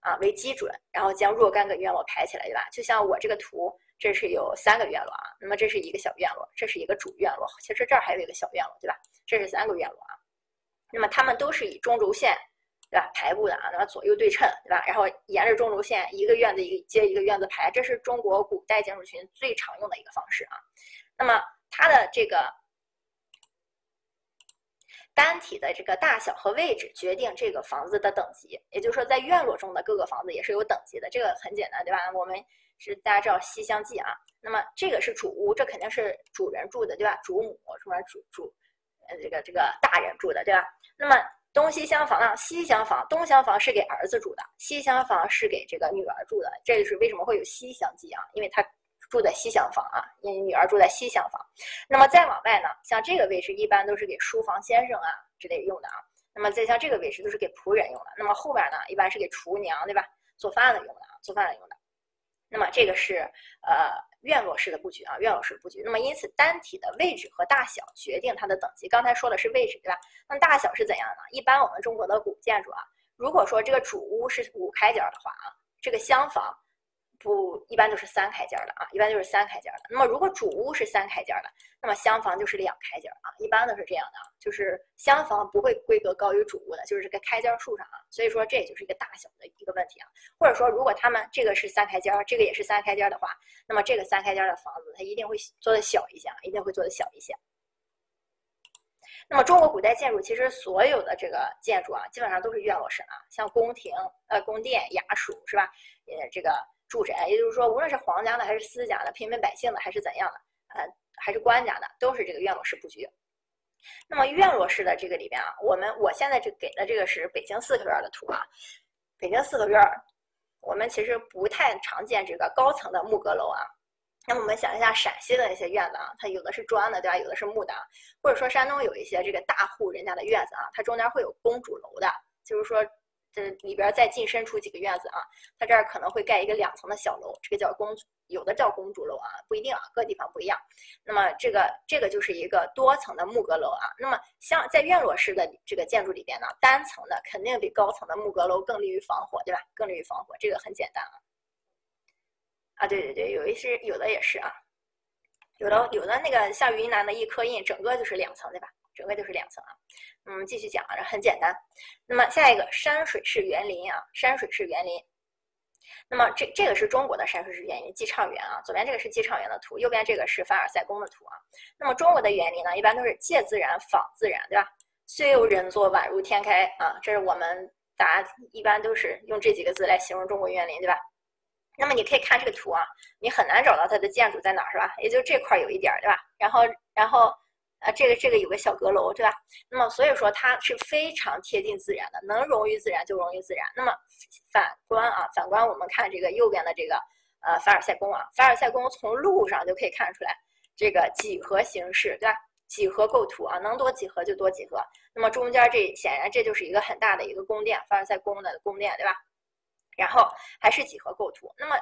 啊为基准，然后将若干个院落排起来，对吧？就像我这个图，这是有三个院落啊，那么这是一个小院落，这是一个主院落，其实这儿还有一个小院落，对吧？这是三个院落啊，那么它们都是以中轴线。对吧？排布的啊，那么左右对称，对吧？然后沿着中轴线，一个院子一个接一个院子排，这是中国古代建筑群最常用的一个方式啊。那么它的这个单体的这个大小和位置决定这个房子的等级，也就是说，在院落中的各个房子也是有等级的。这个很简单，对吧？我们是大家知道《西厢记》啊，那么这个是主屋，这肯定是主人住的，对吧？主母什么主主，呃，这个这个大人住的，对吧？那么东西厢房呢？西厢房、东厢房是给儿子住的，西厢房是给这个女儿住的。这就是为什么会有西厢记啊？因为他住在西厢房啊，因为女儿住在西厢房。那么再往外呢，像这个位置一般都是给书房先生啊之类用的啊。那么再像这个位置都是给仆人用的。那么后边呢，一般是给厨娘对吧？做饭的用的啊，做饭的用的。那么这个是呃。院落式的布局啊，院落式布局。那么因此，单体的位置和大小决定它的等级。刚才说的是位置，对吧？那大小是怎样呢？一般我们中国的古建筑啊，如果说这个主屋是五开间的话啊，这个厢房。不，一般都是三开间的啊，一般就是三开间的。那么如果主屋是三开间的，那么厢房就是两开间啊，一般都是这样的啊，就是厢房不会规格高于主屋的，就是这个开间数上啊。所以说这也就是一个大小的一个问题啊。或者说如果他们这个是三开间，这个也是三开间的话，那么这个三开间的房子它一定会做的小一些啊，一定会做的小一些。那么中国古代建筑其实所有的这个建筑啊，基本上都是院落式啊，像宫廷、呃宫殿、衙署是吧？呃这个。住宅，也就是说，无论是皇家的还是私家的，平民百姓的还是怎样的，呃，还是官家的，都是这个院落式布局。那么院落式的这个里边啊，我们我现在这给的这个是北京四合院的图啊。北京四合院，我们其实不太常见这个高层的木阁楼啊。那么我们想一下陕西的那些院子啊，它有的是砖的，对吧？有的是木的，或者说山东有一些这个大户人家的院子啊，它中间会有公主楼的，就是说。这里边再进深出几个院子啊，它这儿可能会盖一个两层的小楼，这个叫公，有的叫公主楼啊，不一定啊，各地方不一样。那么这个这个就是一个多层的木阁楼啊。那么像在院落式的这个建筑里边呢，单层的肯定比高层的木阁楼更利于防火，对吧？更利于防火，这个很简单啊。啊，对对对，有一些有的也是啊，有的有的那个像云南的一刻印，整个就是两层，对吧？整个就是两层啊，嗯，继续讲啊，很简单。那么下一个山水式园林啊，山水式园林。那么这这个是中国的山水式园林，寄畅园啊。左边这个是寄畅园的图，右边这个是凡尔赛宫的图啊。那么中国的园林呢，一般都是借自然仿自然，对吧？虽有人作，宛如天开啊。这是我们大家一般都是用这几个字来形容中国园林，对吧？那么你可以看这个图啊，你很难找到它的建筑在哪儿，是吧？也就这块有一点儿，对吧？然后然后。啊，这个这个有个小阁楼，对吧？那么所以说它是非常贴近自然的，能融于自然就融于自然。那么反观啊，反观我们看这个右边的这个呃凡尔赛宫啊，凡尔赛宫从路上就可以看出来这个几何形式，对吧？几何构图啊，能多几何就多几何。那么中间这显然这就是一个很大的一个宫殿，凡尔赛宫的宫殿，对吧？然后还是几何构图。那么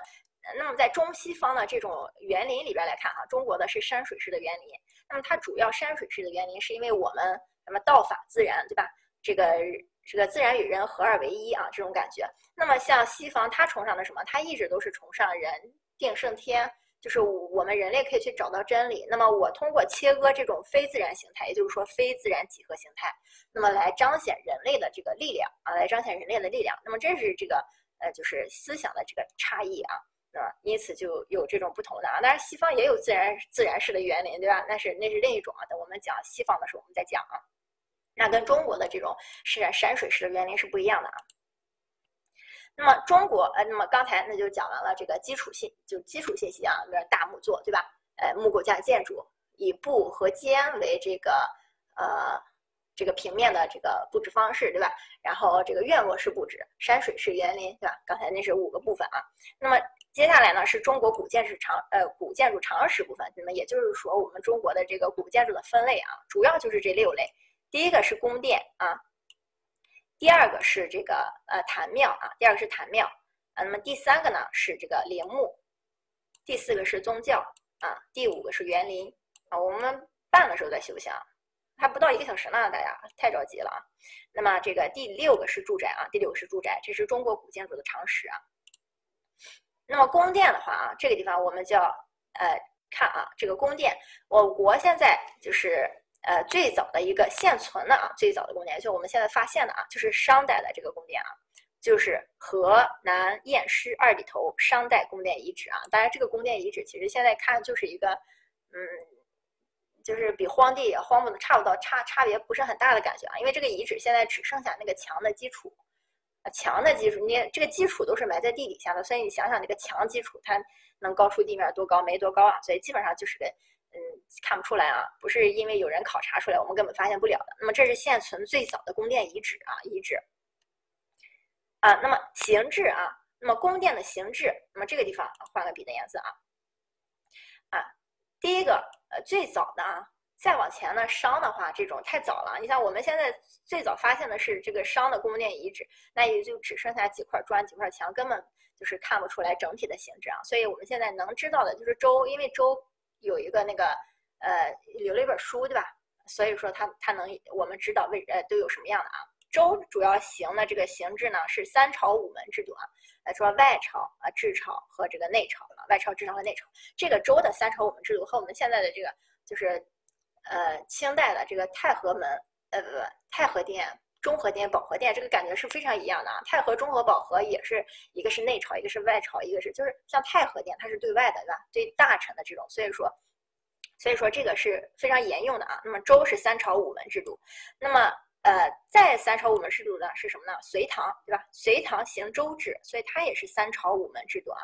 那么在中西方的这种园林里边来看啊，中国的是山水式的园林。那么它主要山水式的园林，是因为我们什么道法自然，对吧？这个这个自然与人合二为一啊，这种感觉。那么像西方，它崇尚的什么？它一直都是崇尚人定胜天，就是我们人类可以去找到真理。那么我通过切割这种非自然形态，也就是说非自然几何形态，那么来彰显人类的这个力量啊，来彰显人类的力量。那么这是这个呃，就是思想的这个差异啊。啊，因此就有这种不同的啊。当然，西方也有自然自然式的园林，对吧？那是那是另一种啊。等我们讲西方的时候，我们再讲啊。那跟中国的这种是山水式的园林是不一样的啊。那么中国呃，那么刚才那就讲完了这个基础信，就基础信息啊，比如大木作，对吧？呃，木构架建筑以布和间为这个呃。这个平面的这个布置方式，对吧？然后这个院落式布置、山水式园林，对吧？刚才那是五个部分啊。那么接下来呢，是中国古建筑常呃古建筑常识部分。那么也就是说，我们中国的这个古建筑的分类啊，主要就是这六类。第一个是宫殿啊，第二个是这个呃坛庙啊，第二个是坛庙，啊。那么第三个呢是这个陵墓，第四个是宗教啊，第五个是园林啊。我们办的时候在修行，还不到一个小时呢，大家太着急了啊。那么这个第六个是住宅啊，第六个是住宅，这是中国古建筑的常识啊。那么宫殿的话啊，这个地方我们就要呃看啊，这个宫殿，我国现在就是呃最早的一个现存的啊，最早的宫殿，就我们现在发现的啊，就是商代的这个宫殿啊，就是河南偃师二里头商代宫殿遗址啊。当然，这个宫殿遗址其实现在看就是一个嗯，就是比荒地也荒的差不多差差别不是很大的感觉啊，因为这个遗址现在只剩下那个墙的基础。啊墙的基础，你这个基础都是埋在地底下的，所以你想想，这个墙基础它能高出地面多高？没多高啊，所以基本上就是个，嗯，看不出来啊，不是因为有人考察出来，我们根本发现不了的。那么这是现存最早的宫殿遗址啊，遗址。啊，那么形制啊，那么宫殿的形制，那么这个地方换个笔的颜色啊，啊，第一个呃最早的啊。再往前呢，商的话这种太早了。你像我们现在最早发现的是这个商的宫殿遗址，那也就只剩下几块砖、几块墙，根本就是看不出来整体的形制啊。所以我们现在能知道的就是周，因为周有一个那个呃留了一本书，对吧？所以说它它能我们知道为呃都有什么样的啊。周主要行的这个形制呢是三朝五门制度啊，来说外朝啊、制朝和这个内朝了。外朝、制朝和内朝，这个周的三朝五门制度和我们现在的这个就是。呃，清代的这个太和门，呃不不，太和殿、中和殿、保和殿，这个感觉是非常一样的啊。太和、中和、保和也是一个是内朝，一个是外朝，一个是就是像太和殿，它是对外的，对吧？对大臣的这种，所以说，所以说这个是非常沿用的啊。那么周是三朝五门制度，那么呃，在三朝五门制度呢是什么呢？隋唐，对吧？隋唐行周制，所以它也是三朝五门制度啊。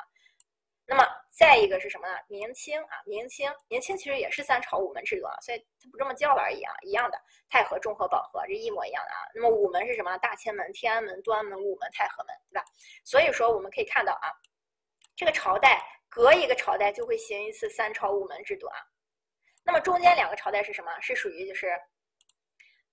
那么再一个是什么呢？明清啊，明清，明清其实也是三朝五门制度啊，所以它不这么叫了而已啊，一样的，太和、中和、保和这一模一样的啊。那么五门是什么？大清门、天安门、端门、午门、太和门，对吧？所以说我们可以看到啊，这个朝代隔一个朝代就会行一次三朝五门制度啊。那么中间两个朝代是什么？是属于就是。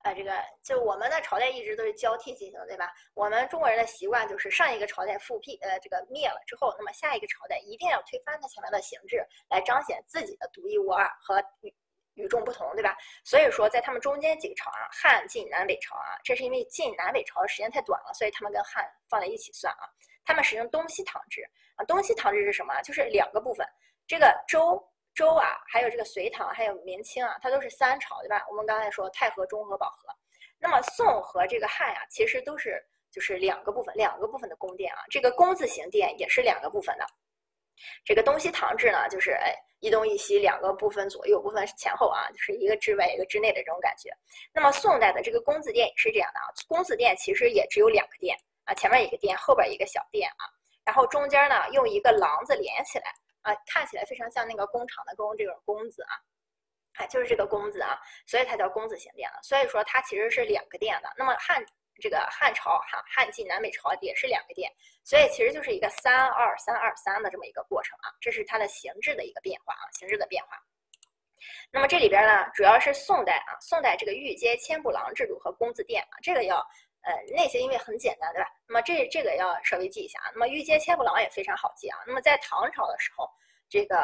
啊，这个就我们的朝代一直都是交替进行，对吧？我们中国人的习惯就是上一个朝代复辟，呃，这个灭了之后，那么下一个朝代一定要推翻它前面的形制，来彰显自己的独一无二和与与众不同，对吧？所以说，在他们中间几个朝啊，汉晋南北朝啊，这是因为晋南北朝的时间太短了，所以他们跟汉放在一起算啊。他们使用东西唐制啊，东西唐制是什么？就是两个部分，这个周。周啊，还有这个隋唐，还有明清啊，它都是三朝，对吧？我们刚才说太和、中和、保和，那么宋和这个汉呀，其实都是就是两个部分，两个部分的宫殿啊。这个宫字形殿也是两个部分的。这个东西唐制呢，就是哎一东一西两个部分，左右部分前后啊，就是一个之外一个之内的这种感觉。那么宋代的这个宫字殿也是这样的啊，宫字殿其实也只有两个殿啊，前面一个殿，后边一个小殿啊，然后中间呢用一个廊子连起来。啊，看起来非常像那个工厂的工这种工字啊，哎，就是这个工字啊，所以它叫工字形殿了。所以说它其实是两个殿的。那么汉这个汉朝哈，汉晋南北朝也是两个殿，所以其实就是一个三二三二三的这么一个过程啊。这是它的形制的一个变化啊，形制的变化。那么这里边呢，主要是宋代啊，宋代这个御阶千步廊制度和工字殿啊，这个要。呃，那些因为很简单，对吧？那么这这个要稍微记一下啊。那么御阶千步廊也非常好记啊。那么在唐朝的时候，这个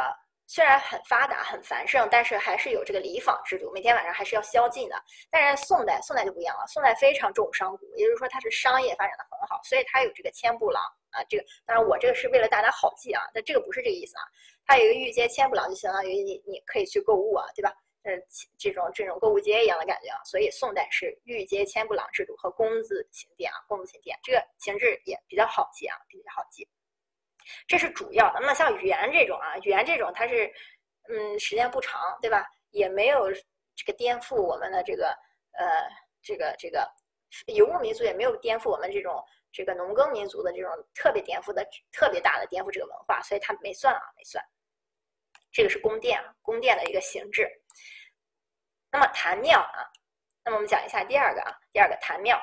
虽然很发达、很繁盛，但是还是有这个礼坊制度，每天晚上还是要宵禁的。但是宋代，宋代就不一样了，宋代非常重商贾，也就是说它是商业发展的很好，所以它有这个千步廊啊。这个当然我这个是为了大家好记啊，但这个不是这个意思啊。它有一个御阶千步廊，就相当于你你可以去购物啊，对吧？呃，这种这种购物街一样的感觉啊，所以宋代是御街千步廊制度和公字形殿啊，公字形殿这个形制也比较好记啊，比较好记。这是主要的。那么像元这种啊，元这种它是，嗯，时间不长，对吧？也没有这个颠覆我们的这个呃这个这个游牧民族也没有颠覆我们这种这个农耕民族的这种特别颠覆的特别大的颠覆这个文化，所以它没算啊，没算。这个是宫殿，宫殿的一个形制。那么坛庙啊，那么我们讲一下第二个啊，第二个坛庙。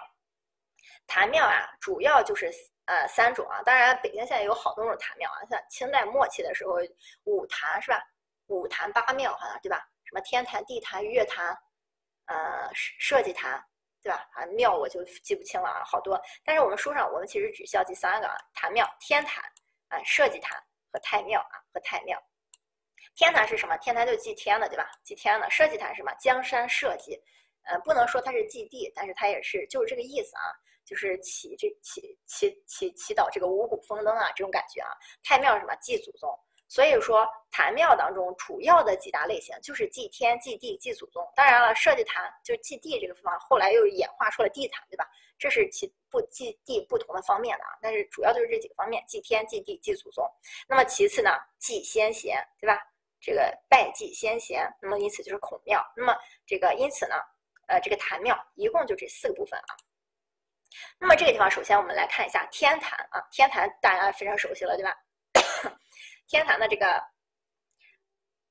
坛庙啊，主要就是呃三种啊，当然北京现在有好多种坛庙啊，像清代末期的时候五坛是吧？五坛八庙好像对吧？什么天坛、地坛、月坛，呃设计坛。对吧？啊，庙我就记不清了啊，好多。但是我们书上我们其实只需要记三个啊：坛庙、天坛啊、社稷坛和太庙啊和太庙。天坛是什么？天坛就祭天的，对吧？祭天的。社稷坛是什么？江山社稷。呃，不能说它是祭地，但是它也是就是这个意思啊，就是祈这祈祈祈祈祷这个五谷丰登啊这种感觉啊。太庙是什么？祭祖宗。所以说，坛庙当中主要的几大类型就是祭天、祭地、祭祖宗。当然了，社稷坛就是祭地这个方，后来又演化出了地坛，对吧？这是其不祭地不同的方面的啊。但是主要就是这几个方面：祭天、祭地、祭祖宗。那么其次呢，祭先贤，对吧？这个拜祭先贤，那么因此就是孔庙。那么这个因此呢，呃，这个坛庙一共就这四个部分啊。那么这个地方，首先我们来看一下天坛啊，天坛大家非常熟悉了，对吧？天坛的这个，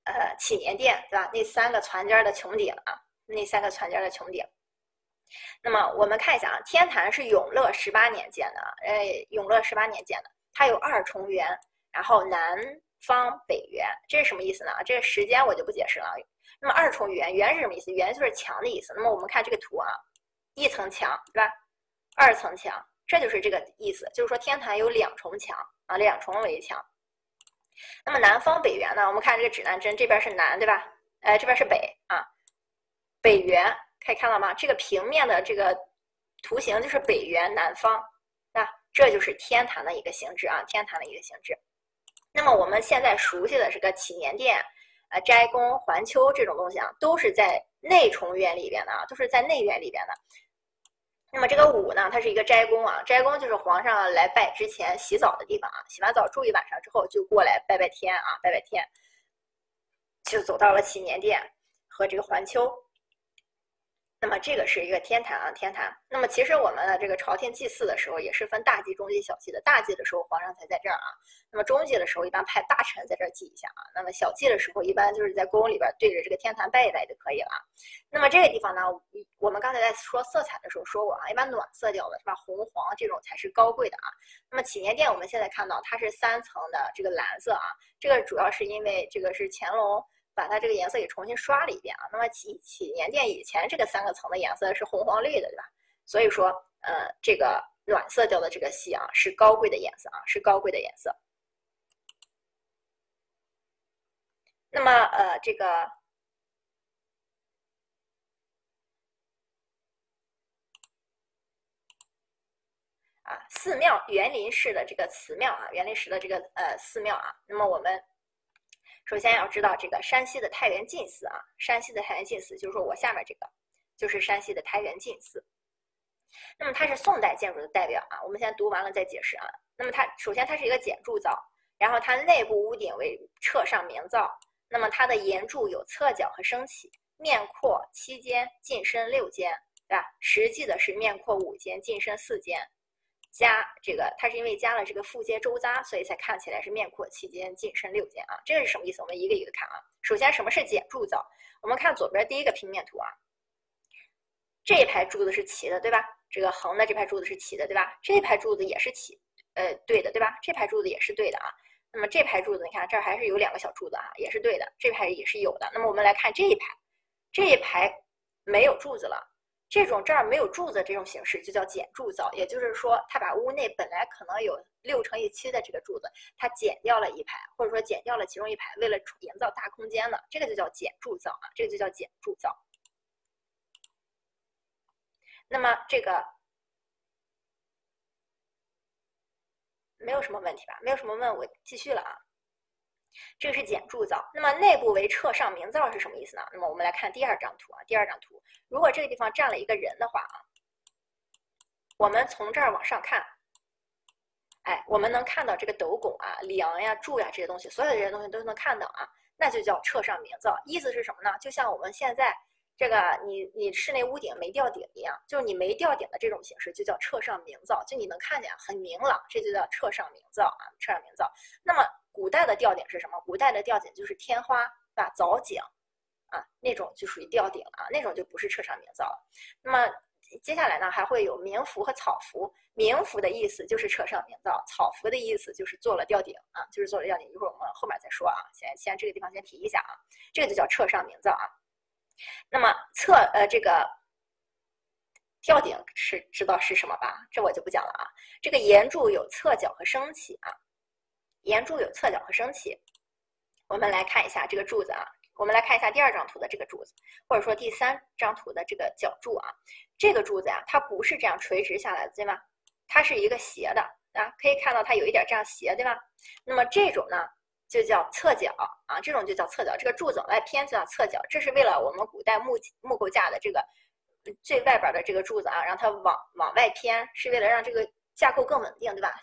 呃，祈年殿，对吧？那三个攒尖的穹顶啊，那三个攒尖的穹顶。那么我们看一下啊，天坛是永乐十八年建的，呃，永乐十八年建的，它有二重圆，然后南方北圆，这是什么意思呢？这个时间我就不解释了。那么二重圆，圆是什么意思？圆就是墙的意思。那么我们看这个图啊，一层墙，对吧？二层墙，这就是这个意思，就是说天坛有两重墙啊，两重围墙。那么南方北圆呢？我们看这个指南针，这边是南，对吧？哎，这边是北啊。北圆可以看到吗？这个平面的这个图形就是北圆南方，那，这就是天坛的一个形制啊，天坛的一个形制。那么我们现在熟悉的这个祈年殿、呃斋宫、环丘这种东西啊，都是在内重院里边的啊，都是在内院里边的。那么这个午呢，它是一个斋宫啊，斋宫就是皇上来拜之前洗澡的地方啊，洗完澡住一晚上之后就过来拜拜天啊，拜拜天，就走到了祈年殿和这个环丘。那么这个是一个天坛啊，天坛。那么其实我们的这个朝廷祭祀的时候也是分大祭、中祭、小祭的。大祭的时候皇上才在这儿啊，那么中祭的时候一般派大臣在这儿祭一下啊。那么小祭的时候一般就是在宫里边对着这个天坛拜一拜就可以了。那么这个地方呢，我们刚才在说色彩的时候说过啊，一般暖色调的是吧？红黄这种才是高贵的啊。那么祈年殿我们现在看到它是三层的这个蓝色啊，这个主要是因为这个是乾隆。把它这个颜色给重新刷了一遍啊。那么祈祈年殿以前这个三个层的颜色是红黄绿的，对吧？所以说，呃，这个暖色调的这个系啊是高贵的颜色啊，是高贵的颜色。那么，呃，这个啊，寺庙园林式的这个祠庙啊，园林式的这个呃寺庙啊，那么我们。首先要知道这个山西的太原晋祠啊，山西的太原晋祠，就是说我下面这个就是山西的太原晋祠。那么它是宋代建筑的代表啊。我们先读完了再解释啊。那么它首先它是一个简铸造，然后它内部屋顶为侧上明造。那么它的檐柱有侧角和升起，面阔七间，进深六间，对吧？实际的是面阔五间，进深四间。加这个，它是因为加了这个复阶周匝，所以才看起来是面阔七间，进深六间啊。这个是什么意思？我们一个一个看啊。首先，什么是简铸造？我们看左边第一个平面图啊，这一排柱子是齐的，对吧？这个横的这排柱子是齐的，对吧？这排柱子也是齐，呃，对的，对吧？这排柱子也是对的啊。那么这排柱子，你看这儿还是有两个小柱子啊，也是对的。这排也是有的。那么我们来看这一排，这一排没有柱子了。这种这儿没有柱子这种形式就叫简柱造，也就是说，它把屋内本来可能有六乘以七的这个柱子，它减掉了一排，或者说减掉了其中一排，为了营造大空间的，这个就叫简柱造啊，这个就叫简柱造。那么这个没有什么问题吧？没有什么问，我继续了啊。这个是简铸造，那么内部为撤上明造是什么意思呢？那么我们来看第二张图啊，第二张图，如果这个地方站了一个人的话啊，我们从这儿往上看，哎，我们能看到这个斗拱啊、梁呀、柱呀这些东西，所有这些东西都能看到啊，那就叫撤上明造。意思是什么呢？就像我们现在这个你你室内屋顶没吊顶一样，就是你没吊顶的这种形式就叫彻上明造，就你能看见很明朗，这就叫彻上明造啊，彻上明造。那么古代的吊顶是什么？古代的吊顶就是天花，对吧？藻井，啊，那种就属于吊顶啊，那种就不是彻上明造了。那么接下来呢，还会有明符和草符。明符的意思就是彻上明造，草符的意思就是做了吊顶啊，就是做了吊顶。一会儿我们后面再说啊，先先这个地方先提一下啊，这个就叫彻上明造啊。那么侧呃这个吊顶是知道是什么吧？这我就不讲了啊。这个檐柱有侧角和升起啊，檐柱有侧角和升起。我们来看一下这个柱子啊，我们来看一下第二张图的这个柱子，或者说第三张图的这个角柱啊。这个柱子呀，它不是这样垂直下来的，对吗？它是一个斜的啊，可以看到它有一点这样斜，对吧？那么这种呢，就叫侧角啊，这种就叫侧角。这个柱子往外偏就叫侧角，这是为了我们古代木木构架的这个最外边的这个柱子啊，让它往往外偏，是为了让这个架构更稳定，对吧？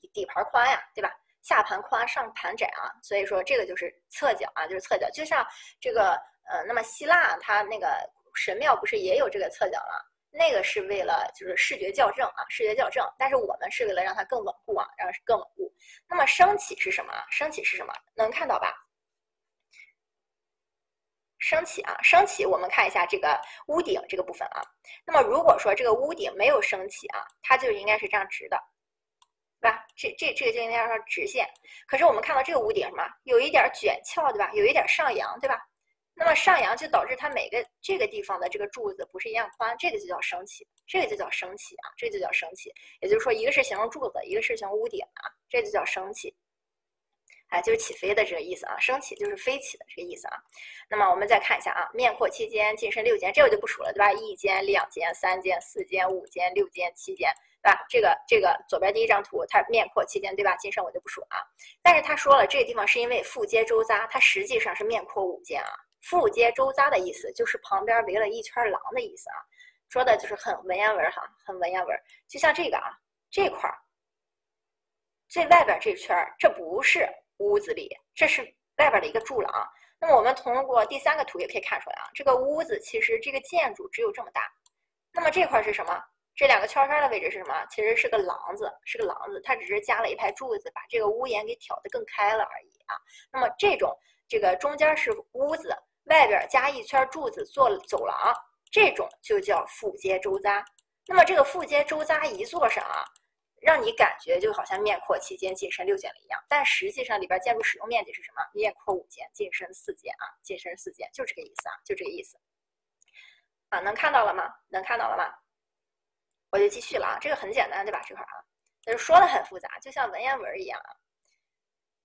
底底盘宽呀，对吧？下盘宽，上盘窄啊，所以说这个就是侧角啊，就是侧角。就像这个呃，那么希腊它那个神庙不是也有这个侧角吗？那个是为了就是视觉校正啊，视觉校正。但是我们是为了让它更稳固啊，让它更稳固。那么升起是什么？升起是什么？能看到吧？升起啊，升起，我们看一下这个屋顶这个部分啊。那么如果说这个屋顶没有升起啊，它就应该是这样直的。对吧？这这这个就应该说直线。可是我们看到这个屋顶什么，有一点卷翘，对吧？有一点上扬，对吧？那么上扬就导致它每个这个地方的这个柱子不是一样宽，这个就叫升起，这个就叫升起啊，这就叫升起。也就是说，一个是形容柱子，一个是形容屋顶啊，这就叫升起。哎，就是起飞的这个意思啊，升起就是飞起的这个意思啊。那么我们再看一下啊，面阔七间，进深六间，这个就不数了，对吧？一间、两间、三间、四间、五间、六间、七间。对吧，这个这个左边第一张图，它面阔七间，对吧？进深我就不数啊。但是他说了，这个地方是因为腹接周匝，它实际上是面阔五间啊。腹接周匝的意思就是旁边围了一圈廊的意思啊。说的就是很文言文哈，很文言文。就像这个啊，这块儿最外边这圈儿，这不是屋子里，这是外边的一个柱廊。那么我们通过第三个图也可以看出来啊，这个屋子其实这个建筑只有这么大。那么这块是什么？这两个圈圈的位置是什么？其实是个廊子，是个廊子，它只是加了一排柱子，把这个屋檐给挑得更开了而已啊。那么这种这个中间是屋子，外边加一圈柱子做走廊，这种就叫复接周匝。那么这个复接周匝一做上啊，让你感觉就好像面阔七间，进深六间了一样。但实际上里边建筑使用面积是什么？面阔五间，进深四间啊，进深四间，就这个意思啊，就这个意思。啊，能看到了吗？能看到了吗？我就继续了啊，这个很简单，对吧？这块啊，就是说的很复杂，就像文言文一样啊。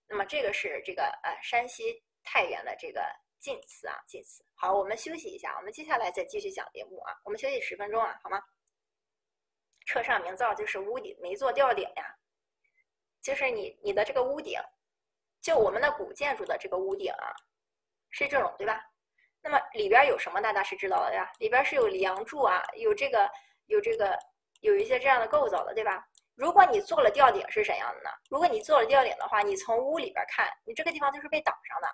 那么这个是这个呃山西太原的这个晋祠啊，晋祠。好，我们休息一下，我们接下来再继续讲节目啊。我们休息十分钟啊，好吗？车上明灶就是屋顶没做吊顶呀，就是你你的这个屋顶，就我们的古建筑的这个屋顶啊，是这种对吧？那么里边有什么？大家是知道的呀，里边是有梁柱啊，有这个有这个。有一些这样的构造的，对吧？如果你做了吊顶是怎样的呢？如果你做了吊顶的话，你从屋里边看，你这个地方就是被挡上的，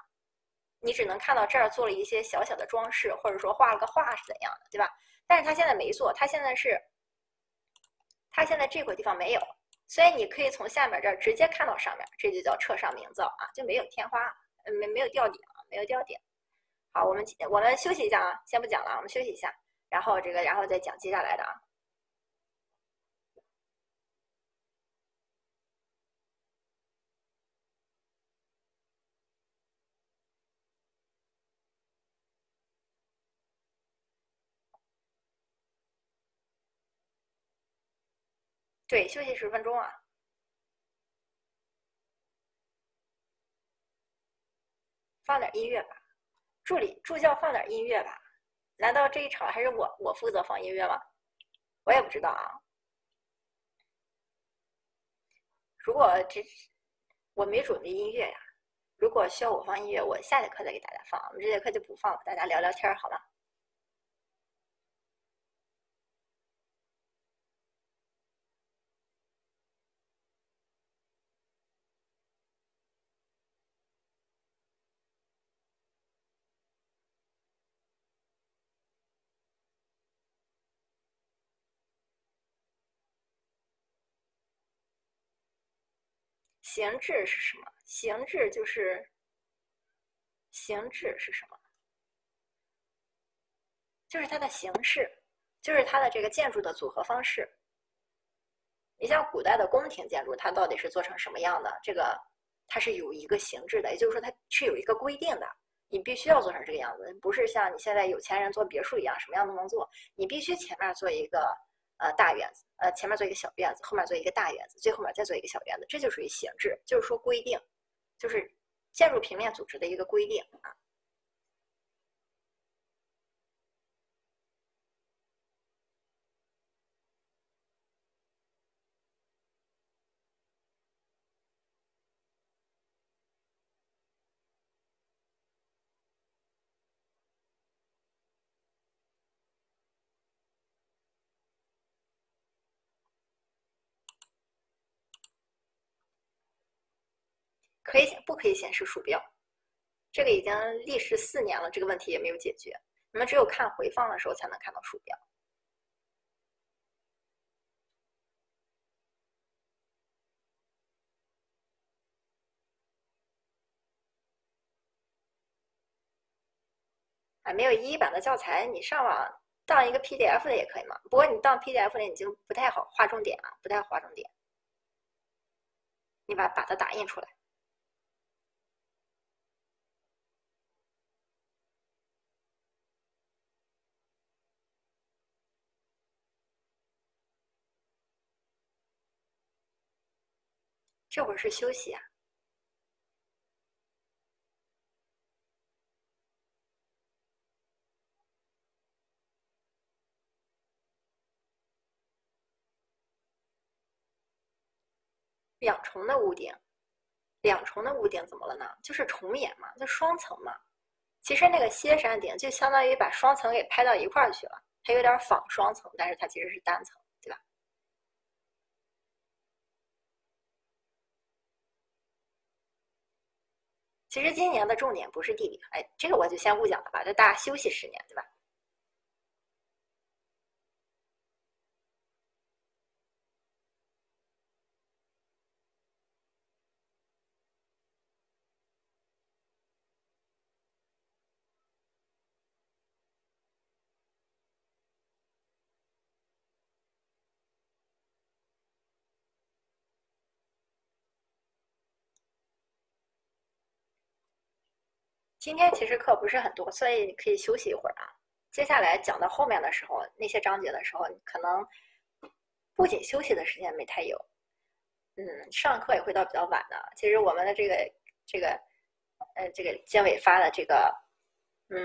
你只能看到这儿做了一些小小的装饰，或者说画了个画是怎样的，对吧？但是他现在没做，他现在是，他现在这块地方没有，所以你可以从下面这儿直接看到上面，这就叫侧上明灶啊，就没有天花，没没有吊顶啊，没有吊顶。好，我们我们休息一下啊，先不讲了，我们休息一下，然后这个然后再讲接下来的啊。对，休息十分钟啊。放点音乐吧，助理助教放点音乐吧。难道这一场还是我我负责放音乐吗？我也不知道啊。如果这我没准备音乐呀，如果需要我放音乐，我下节课再给大家放。我们这节课就不放了，大家聊聊天好吗？形制是什么？形制就是形制是什么？就是它的形式，就是它的这个建筑的组合方式。你像古代的宫廷建筑，它到底是做成什么样的？这个它是有一个形制的，也就是说它是有一个规定的，你必须要做成这个样子，不是像你现在有钱人做别墅一样，什么样都能做。你必须前面做一个呃大院子，呃前面做一个小院子，后面做一个大院子，最后面再做一个小院子，这就属于形制，就是说规定，就是建筑平面组织的一个规定啊。可以不可以显示鼠标？这个已经历时四年了，这个问题也没有解决。你们只有看回放的时候才能看到鼠标。啊，没有一一版的教材，你上网当一个 PDF 的也可以嘛。不过你当 PDF 的已经不太好划重点了，不太划重点。你把把它打印出来。这会儿是休息啊。两重的屋顶，两重的屋顶怎么了呢？就是重檐嘛，就双层嘛。其实那个歇山顶就相当于把双层给拍到一块儿去了，它有点仿双层，但是它其实是单层。其实今年的重点不是地理，哎，这个我就先不讲了吧，就大家休息十年，对吧？今天其实课不是很多，所以你可以休息一会儿啊。接下来讲到后面的时候，那些章节的时候，可能不仅休息的时间没太有，嗯，上课也会到比较晚的。其实我们的这个这个呃这个监委发的这个嗯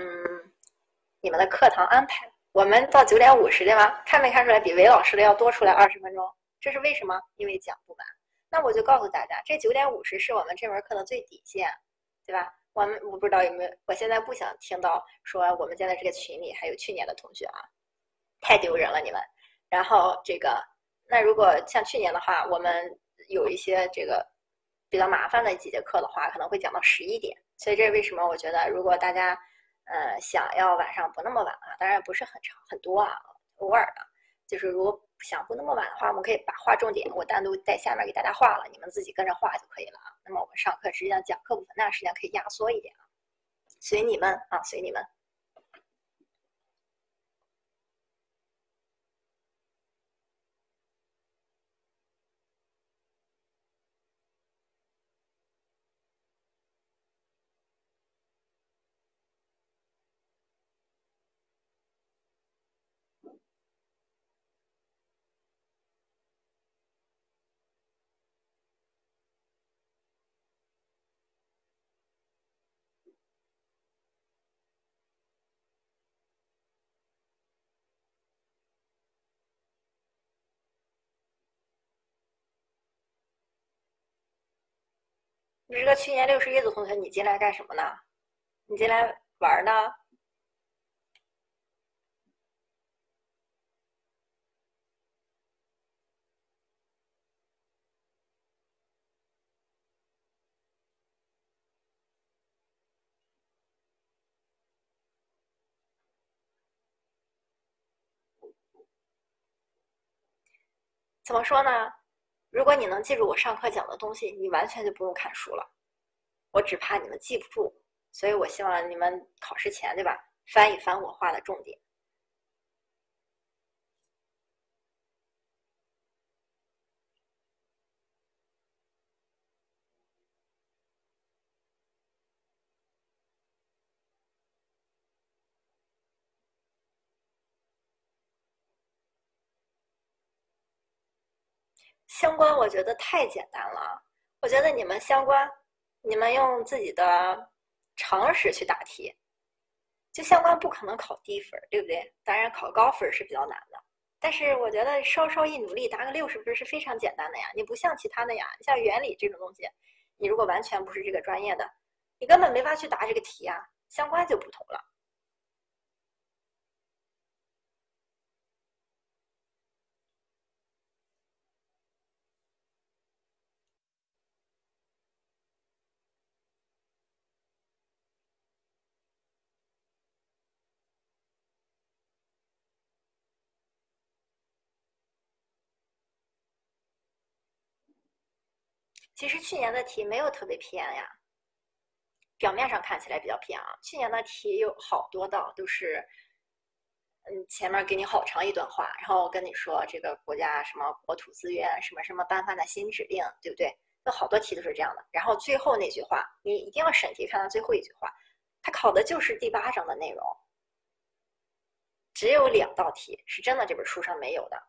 你们的课堂安排，我们到九点五十对吗？看没看出来比韦老师的要多出来二十分钟？这是为什么？因为讲不完。那我就告诉大家，这九点五十是我们这门课的最底线，对吧？我们我不知道有没有，我现在不想听到说我们现在这个群里还有去年的同学啊，太丢人了你们。然后这个，那如果像去年的话，我们有一些这个比较麻烦的几节课的话，可能会讲到十一点。所以这是为什么？我觉得如果大家呃想要晚上不那么晚啊，当然不是很长很多啊，偶尔的，就是如果想不那么晚的话，我们可以把画重点，我单独在下面给大家画了，你们自己跟着画就可以了啊。那么我们上课实际上讲课部分，那时间可以压缩一点啊，随你们啊，随你们。你这个去年六十一组同学，你进来干什么呢？你进来玩呢？怎么说呢？如果你能记住我上课讲的东西，你完全就不用看书了。我只怕你们记不住，所以我希望你们考试前，对吧？翻一翻我画的重点。相关我觉得太简单了，我觉得你们相关，你们用自己的常识去答题，就相关不可能考低分，对不对？当然考高分是比较难的，但是我觉得稍稍一努力，答个六十分是非常简单的呀。你不像其他的呀，像原理这种东西，你如果完全不是这个专业的，你根本没法去答这个题啊。相关就不同了。其实去年的题没有特别偏呀，表面上看起来比较偏啊。去年的题有好多道都是，嗯，前面给你好长一段话，然后跟你说这个国家什么国土资源什么什么颁发的新指令，对不对？有好多题都是这样的。然后最后那句话，你一定要审题看到最后一句话，它考的就是第八章的内容，只有两道题是真的这本书上没有的。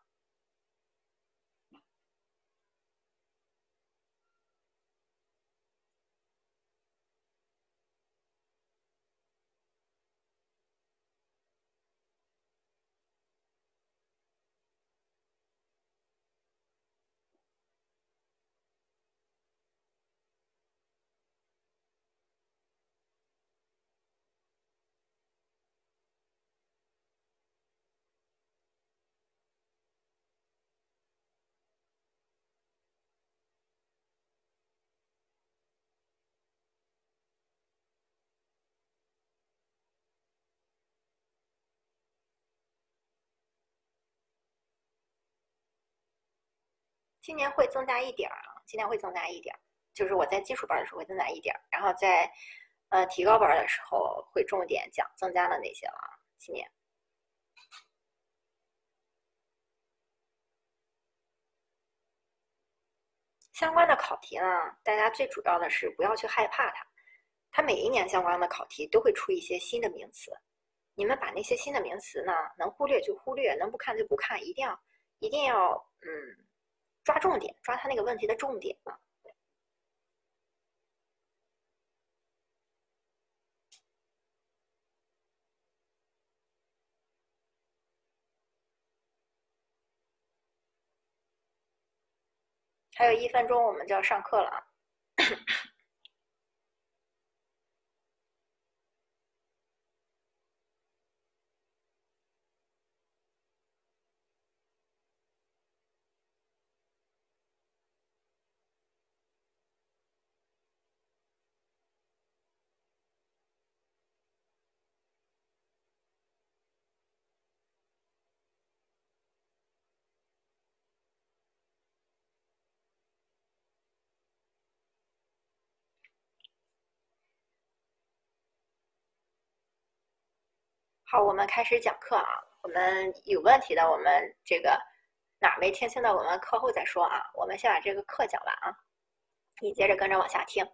今年会增加一点儿啊，今年会增加一点儿，就是我在基础班的时候会增加一点儿，然后在呃提高班的时候会重点讲增加的那些了。今年相关的考题呢，大家最主要的是不要去害怕它，它每一年相关的考题都会出一些新的名词，你们把那些新的名词呢能忽略就忽略，能不看就不看，一定要一定要嗯。抓重点，抓他那个问题的重点啊。还有一分钟，我们就要上课了啊。好，我们开始讲课啊。我们有问题的，我们这个哪没听清的，我们课后再说啊。我们先把这个课讲完啊，你接着跟着往下听。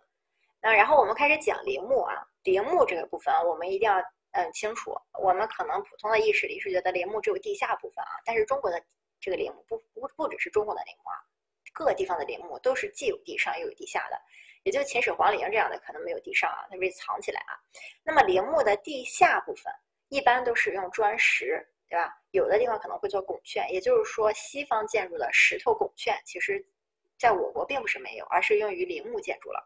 那然后我们开始讲陵墓啊，陵墓这个部分我们一定要嗯清楚。我们可能普通的意识里是觉得陵墓只有地下部分啊，但是中国的这个陵墓不不不只是中国的陵墓啊，各个地方的陵墓都是既有地上又有地下的。也就秦始皇陵这样的可能没有地上啊，它被藏起来啊。那么陵墓的地下部分。一般都是用砖石，对吧？有的地方可能会做拱券，也就是说，西方建筑的石头拱券，其实在我国并不是没有，而是用于陵墓建筑了。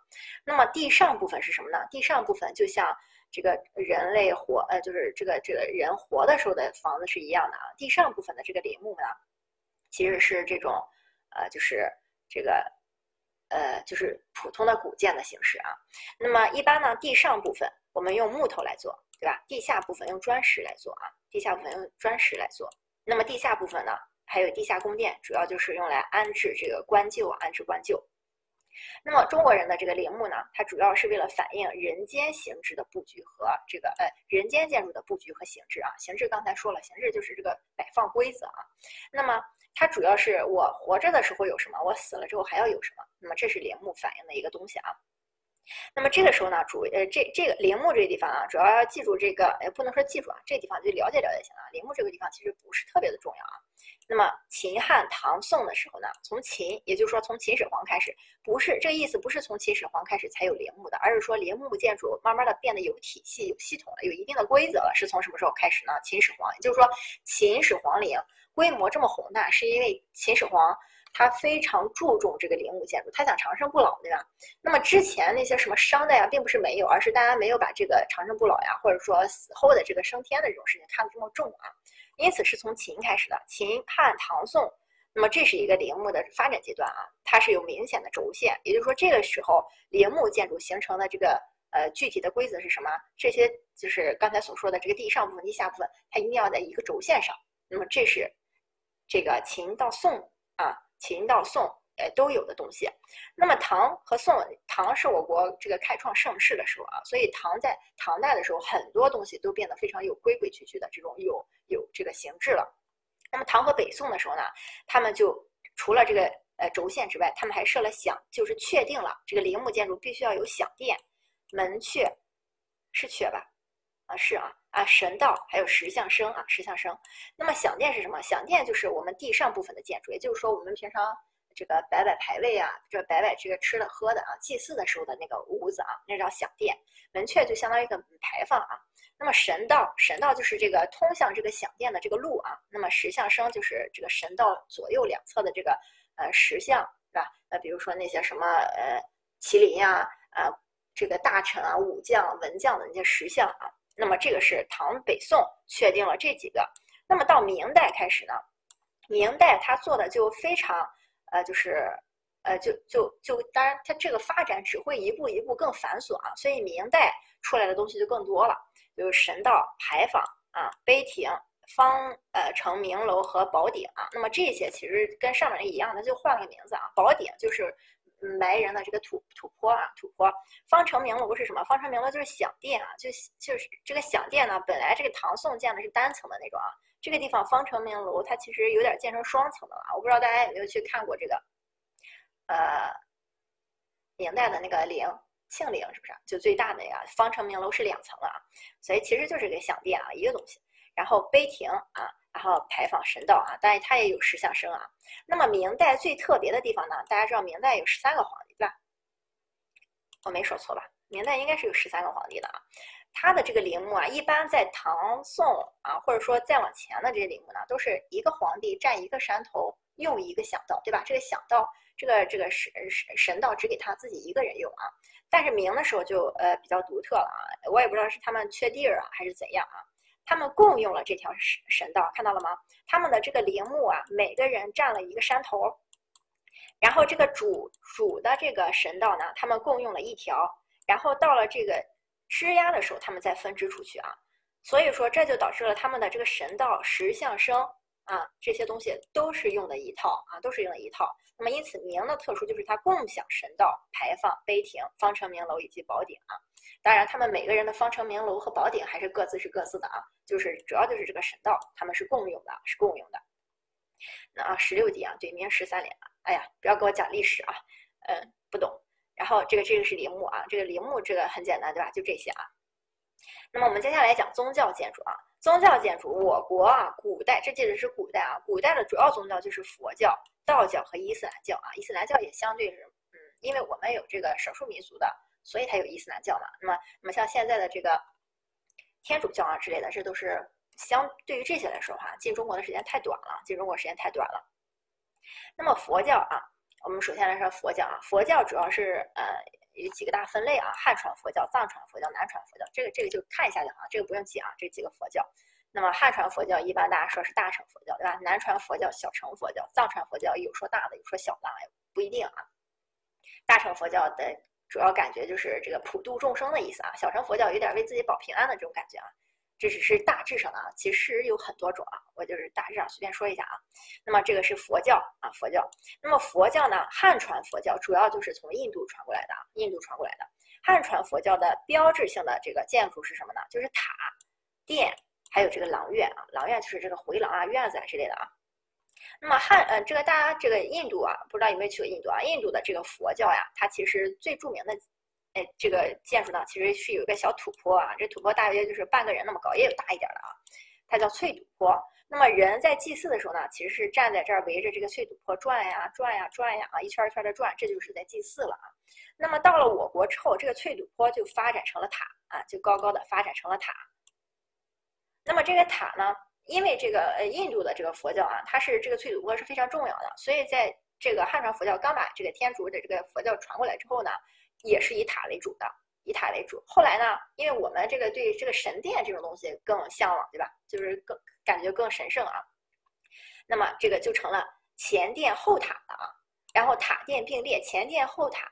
那么地上部分是什么呢？地上部分就像这个人类活，呃，就是这个这个人活的时候的房子是一样的啊。地上部分的这个陵墓呢，其实是这种，呃，就是这个，呃，就是普通的古建的形式啊。那么一般呢，地上部分我们用木头来做。对吧？地下部分用砖石来做啊，地下部分用砖石来做。那么地下部分呢，还有地下宫殿，主要就是用来安置这个官旧，安置官旧。那么中国人的这个陵墓呢，它主要是为了反映人间形制的布局和这个呃人间建筑的布局和形制啊。形制刚才说了，形制就是这个摆放规则啊。那么它主要是我活着的时候有什么，我死了之后还要有什么。那么这是陵墓反映的一个东西啊。那么这个时候呢，主呃这这个陵墓这个地方啊，主要要记住这个，哎，不能说记住啊，这地方就了解了解行了。陵墓这个地方其实不是特别的重要啊。那么秦汉唐宋的时候呢，从秦，也就是说从秦始皇开始，不是这个意思，不是从秦始皇开始才有陵墓的，而是说陵墓建筑慢慢的变得有体系、有系统了，有一定的规则了。是从什么时候开始呢？秦始皇，也就是说秦始皇陵规模这么宏大，是因为秦始皇他非常注重这个陵墓建筑，他想长生不老，对吧？那么之前那些什么商代呀，并不是没有，而是大家没有把这个长生不老呀，或者说死后的这个升天的这种事情看得这么重啊。因此是从秦开始的，秦汉唐宋，那么这是一个陵墓的发展阶段啊，它是有明显的轴线，也就是说这个时候陵墓建筑形成的这个呃具体的规则是什么？这些就是刚才所说的这个地上部分、地下部分，它一定要在一个轴线上。那么这是这个秦到宋啊，秦到宋呃都有的东西。那么唐和宋，唐是我国这个开创盛世的时候啊，所以唐在唐代的时候，很多东西都变得非常有规规矩矩的这种有。有这个形制了，那么唐和北宋的时候呢，他们就除了这个呃轴线之外，他们还设了响，就是确定了这个陵墓建筑必须要有响殿、门阙，是阙吧？啊是啊啊神道还有石像生啊石像生。那么享殿是什么？享殿就是我们地上部分的建筑，也就是说我们平常这个摆摆牌位啊，这摆摆这个吃的喝的啊，祭祀的时候的那个屋子啊，那叫享殿。门阙就相当于一个牌坊啊。那么神道，神道就是这个通向这个享殿的这个路啊。那么石像生就是这个神道左右两侧的这个呃石像，是吧？那比如说那些什么呃麒麟呀，啊这个大臣啊、武将、文将的那些石像啊。那么这个是唐北宋确定了这几个。那么到明代开始呢，明代他做的就非常呃就是呃就就就当然它这个发展只会一步一步更繁琐啊，所以明代出来的东西就更多了。就是神道、牌坊啊、碑亭、方呃城明楼和宝顶啊，那么这些其实跟上面的一样的，就换个名字啊。宝顶就是埋人的这个土土坡啊，土坡。方城明楼是什么？方城明楼就是享殿啊，就就是这个享殿呢，本来这个唐宋建的是单层的那种啊，这个地方方城明楼它其实有点建成双层的了。我不知道大家有没有去看过这个，呃，明代的那个陵。庆陵是不是就最大的呀？方城明楼是两层了啊，所以其实就是个享殿啊，一个东西。然后碑亭啊，然后牌坊神道啊，当然它也有石像生啊。那么明代最特别的地方呢？大家知道明代有十三个皇帝对吧？我没说错吧？明代应该是有十三个皇帝的啊。他的这个陵墓啊，一般在唐宋啊，或者说再往前的这些陵墓呢，都是一个皇帝占一个山头，用一个享道，对吧？这个享道，这个这个神神神道只给他自己一个人用啊。但是明的时候就呃比较独特了啊，我也不知道是他们缺地儿啊还是怎样啊，他们共用了这条神神道，看到了吗？他们的这个陵墓啊，每个人占了一个山头，然后这个主主的这个神道呢，他们共用了一条，然后到了这个施压的时候，他们再分支出去啊，所以说这就导致了他们的这个神道石像生啊这些东西都是用的一套啊，都是用的一套。那么，因此明的特殊就是它共享神道、牌坊、碑亭、方城明楼以及宝顶啊。当然，他们每个人的方城明楼和宝顶还是各自是各自的啊，就是主要就是这个神道，他们是共用的，是共用的。那啊，十六帝啊，对，明十三陵啊。哎呀，不要给我讲历史啊，嗯，不懂。然后这个这个是陵墓啊，这个陵墓这个很简单，对吧？就这些啊。那么我们接下来讲宗教建筑啊。宗教建筑，我国啊，古代这记得是古代啊，古代的主要宗教就是佛教、道教和伊斯兰教啊。伊斯兰教也相对是，嗯，因为我们有这个少数民族的，所以才有伊斯兰教嘛。那么，那么像现在的这个天主教啊之类的，这都是相对于这些来说哈，进中国的时间太短了，进中国时间太短了。那么佛教啊，我们首先来说佛教啊，佛教主要是呃。有几个大分类啊，汉传佛教、藏传佛教、南传佛教，这个这个就看一下就好，这个不用记啊。这几个佛教，那么汉传佛教一般大家说是大乘佛教，对吧？南传佛教小乘佛教，藏传佛教有说大的，有说小的，不一定啊。大乘佛教的主要感觉就是这个普度众生的意思啊，小乘佛教有点为自己保平安的这种感觉啊。这只是大致上的啊，其实有很多种啊，我就是大致上随便说一下啊。那么这个是佛教啊，佛教。那么佛教呢，汉传佛教主要就是从印度传过来的啊，印度传过来的。汉传佛教的标志性的这个建筑是什么呢？就是塔、殿，还有这个廊院啊，廊院就是这个回廊啊、院子啊之类的啊。那么汉呃，这个大家这个印度啊，不知道有没有去过印度啊？印度的这个佛教呀，它其实最著名的哎，这个建筑呢，其实是有一个小土坡啊，这土坡大约就是半个人那么高，也有大一点的啊，它叫翠土坡。那么人在祭祀的时候呢，其实是站在这儿围着这个翠土坡转呀转呀转呀啊，一圈一圈的转，这就是在祭祀了啊。那么到了我国之后，这个翠土坡就发展成了塔啊，就高高的发展成了塔。那么这个塔呢，因为这个呃印度的这个佛教啊，它是这个翠土坡是非常重要的，所以在这个汉传佛教刚把这个天竺的这个佛教传过来之后呢，也是以塔为主的。以塔为主，后来呢，因为我们这个对这个神殿这种东西更向往，对吧？就是更感觉更神圣啊。那么这个就成了前殿后塔了啊。然后塔殿并列，前殿后塔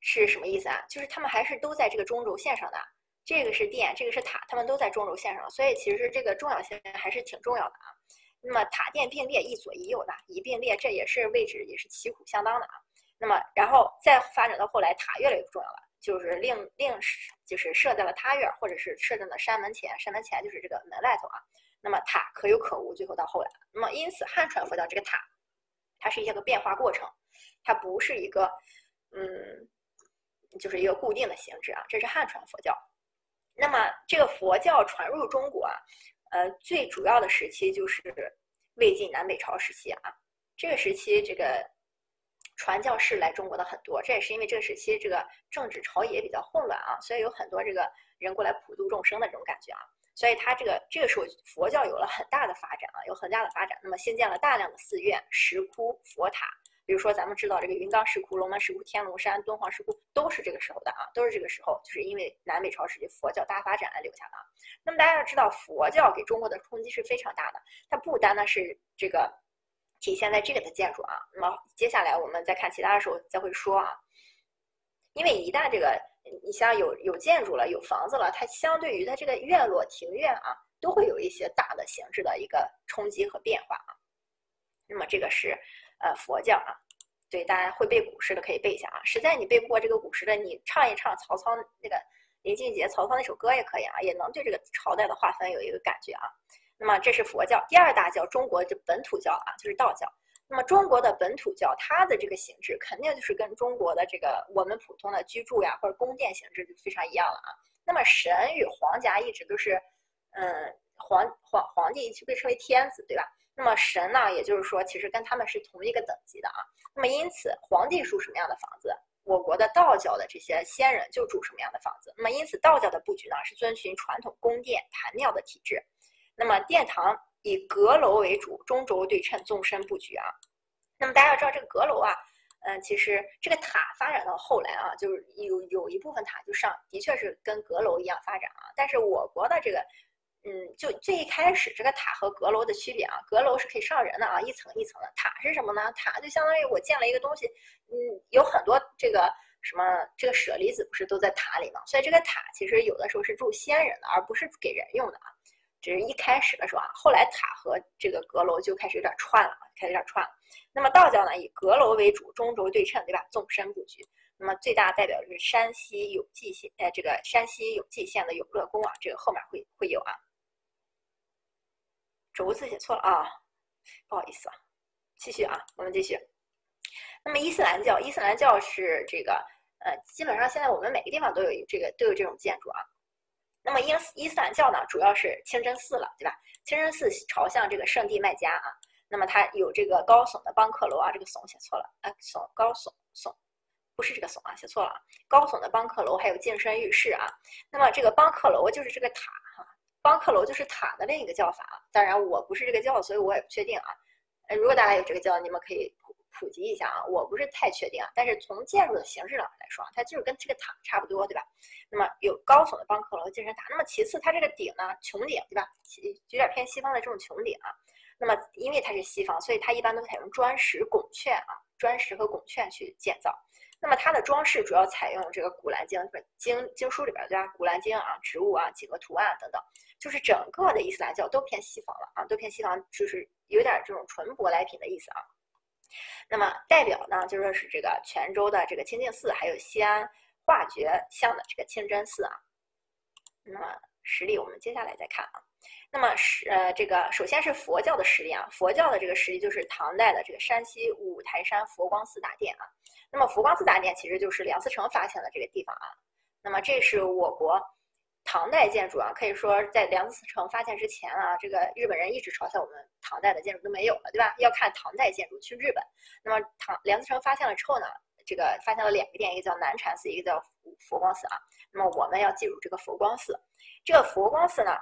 是什么意思啊？就是他们还是都在这个中轴线上的。这个是殿，这个是塔，他们都在中轴线上，所以其实这个重要性还是挺重要的啊。那么塔殿并列，一左一右的，一并列，这也是位置也是旗鼓相当的啊。那么然后再发展到后来，塔越来越不重要了。就是另另就是设在了他院，或者是设在了山门前，山门前就是这个门外头啊。那么塔可有可无，最后到后来，那么因此汉传佛教这个塔，它是一个变化过程，它不是一个嗯，就是一个固定的形制啊。这是汉传佛教。那么这个佛教传入中国啊，呃，最主要的时期就是魏晋南北朝时期啊。这个时期这个。传教士来中国的很多，这也是因为这个时期这个政治朝野比较混乱啊，所以有很多这个人过来普度众生的这种感觉啊，所以他这个这个时候佛教有了很大的发展啊，有很大的发展。那么兴建了大量的寺院、石窟、佛塔，比如说咱们知道这个云冈石窟、龙门石窟、天龙山、敦煌石窟都是这个时候的啊，都是这个时候，就是因为南北朝时期佛教大发展而留下的啊。那么大家要知道，佛教给中国的冲击是非常大的，它不单单是这个。体现在这个的建筑啊，那么接下来我们再看其他的时候再会说啊，因为一旦这个你像有有建筑了，有房子了，它相对于它这个院落庭院啊，都会有一些大的形制的一个冲击和变化啊。那么这个是呃佛教啊，对大家会背古诗的可以背一下啊，实在你背不过这个古诗的，你唱一唱曹操那个林俊杰曹操那首歌也可以啊，也能对这个朝代的划分有一个感觉啊。那么这是佛教第二大教，中国这本土教啊，就是道教。那么中国的本土教，它的这个形制肯定就是跟中国的这个我们普通的居住呀或者宫殿形制就非常一样了啊。那么神与皇家一直都是，嗯，皇皇皇帝就被称为天子，对吧？那么神呢，也就是说其实跟他们是同一个等级的啊。那么因此皇帝住什么样的房子，我国的道教的这些仙人就住什么样的房子。那么因此道教的布局呢，是遵循传统宫殿坛庙的体制。那么殿堂以阁楼为主，中轴对称，纵深布局啊。那么大家要知道这个阁楼啊，嗯，其实这个塔发展到后来啊，就是有有一部分塔就上，的确是跟阁楼一样发展啊。但是我国的这个，嗯，就最一开始这个塔和阁楼的区别啊，阁楼是可以上人的啊，一层一层的。塔是什么呢？塔就相当于我建了一个东西，嗯，有很多这个什么这个舍利子不是都在塔里吗？所以这个塔其实有的时候是住仙人的，而不是给人用的啊。只是一开始的时候啊，后来塔和这个阁楼就开始有点串了，开始有点串了。那么道教呢，以阁楼为主，中轴对称，对吧？纵深布局。那么最大代表就是山西永济县，呃，这个山西永济县的永乐宫啊，这个后面会会有啊。轴字写错了啊，不好意思啊。继续啊，我们继续。那么伊斯兰教，伊斯兰教是这个，呃，基本上现在我们每个地方都有这个都有这种建筑啊。那么伊伊斯兰教呢，主要是清真寺了，对吧？清真寺朝向这个圣地麦加啊。那么它有这个高耸的邦克楼啊，这个耸写错了，哎，耸高耸耸，不是这个耸啊，写错了啊。高耸的邦克楼还有净身浴室啊。那么这个邦克楼就是这个塔哈，邦克楼就是塔的另一个叫法。当然我不是这个教，所以我也不确定啊。呃，如果大家有这个教，你们可以。普普及一下啊，我不是太确定啊，但是从建筑的形式上来说，它就是跟这个塔差不多，对吧？那么有高耸的邦克楼、健身塔。那么其次，它这个顶呢，穹顶，对吧？有点偏西方的这种穹顶啊。那么因为它是西方，所以它一般都采用砖石拱券啊，砖石和拱券去建造。那么它的装饰主要采用这个《古兰经》本经经书里边对吧？《古兰经》啊，植物啊，几何图案等等，就是整个的伊斯兰教都偏西方了啊，都偏西方，就是有点这种纯舶来品的意思啊。那么代表呢，就说是这个泉州的这个清净寺，还有西安化觉巷的这个清真寺啊。那么实力我们接下来再看啊。那么是呃这个首先是佛教的实力啊，佛教的这个实力就是唐代的这个山西五台山佛光寺大殿啊。那么佛光寺大殿其实就是梁思成发现的这个地方啊。那么这是我国唐代建筑啊，可以说在梁思成发现之前啊，这个日本人一直嘲笑我们唐代的建筑都没有了，对吧？要看唐代建筑去日本。那么唐梁思成发现了之后呢，这个发现了两个殿，一个叫南禅寺，一个叫佛光寺啊。那么我们要记住这个佛光寺，这个佛光寺呢，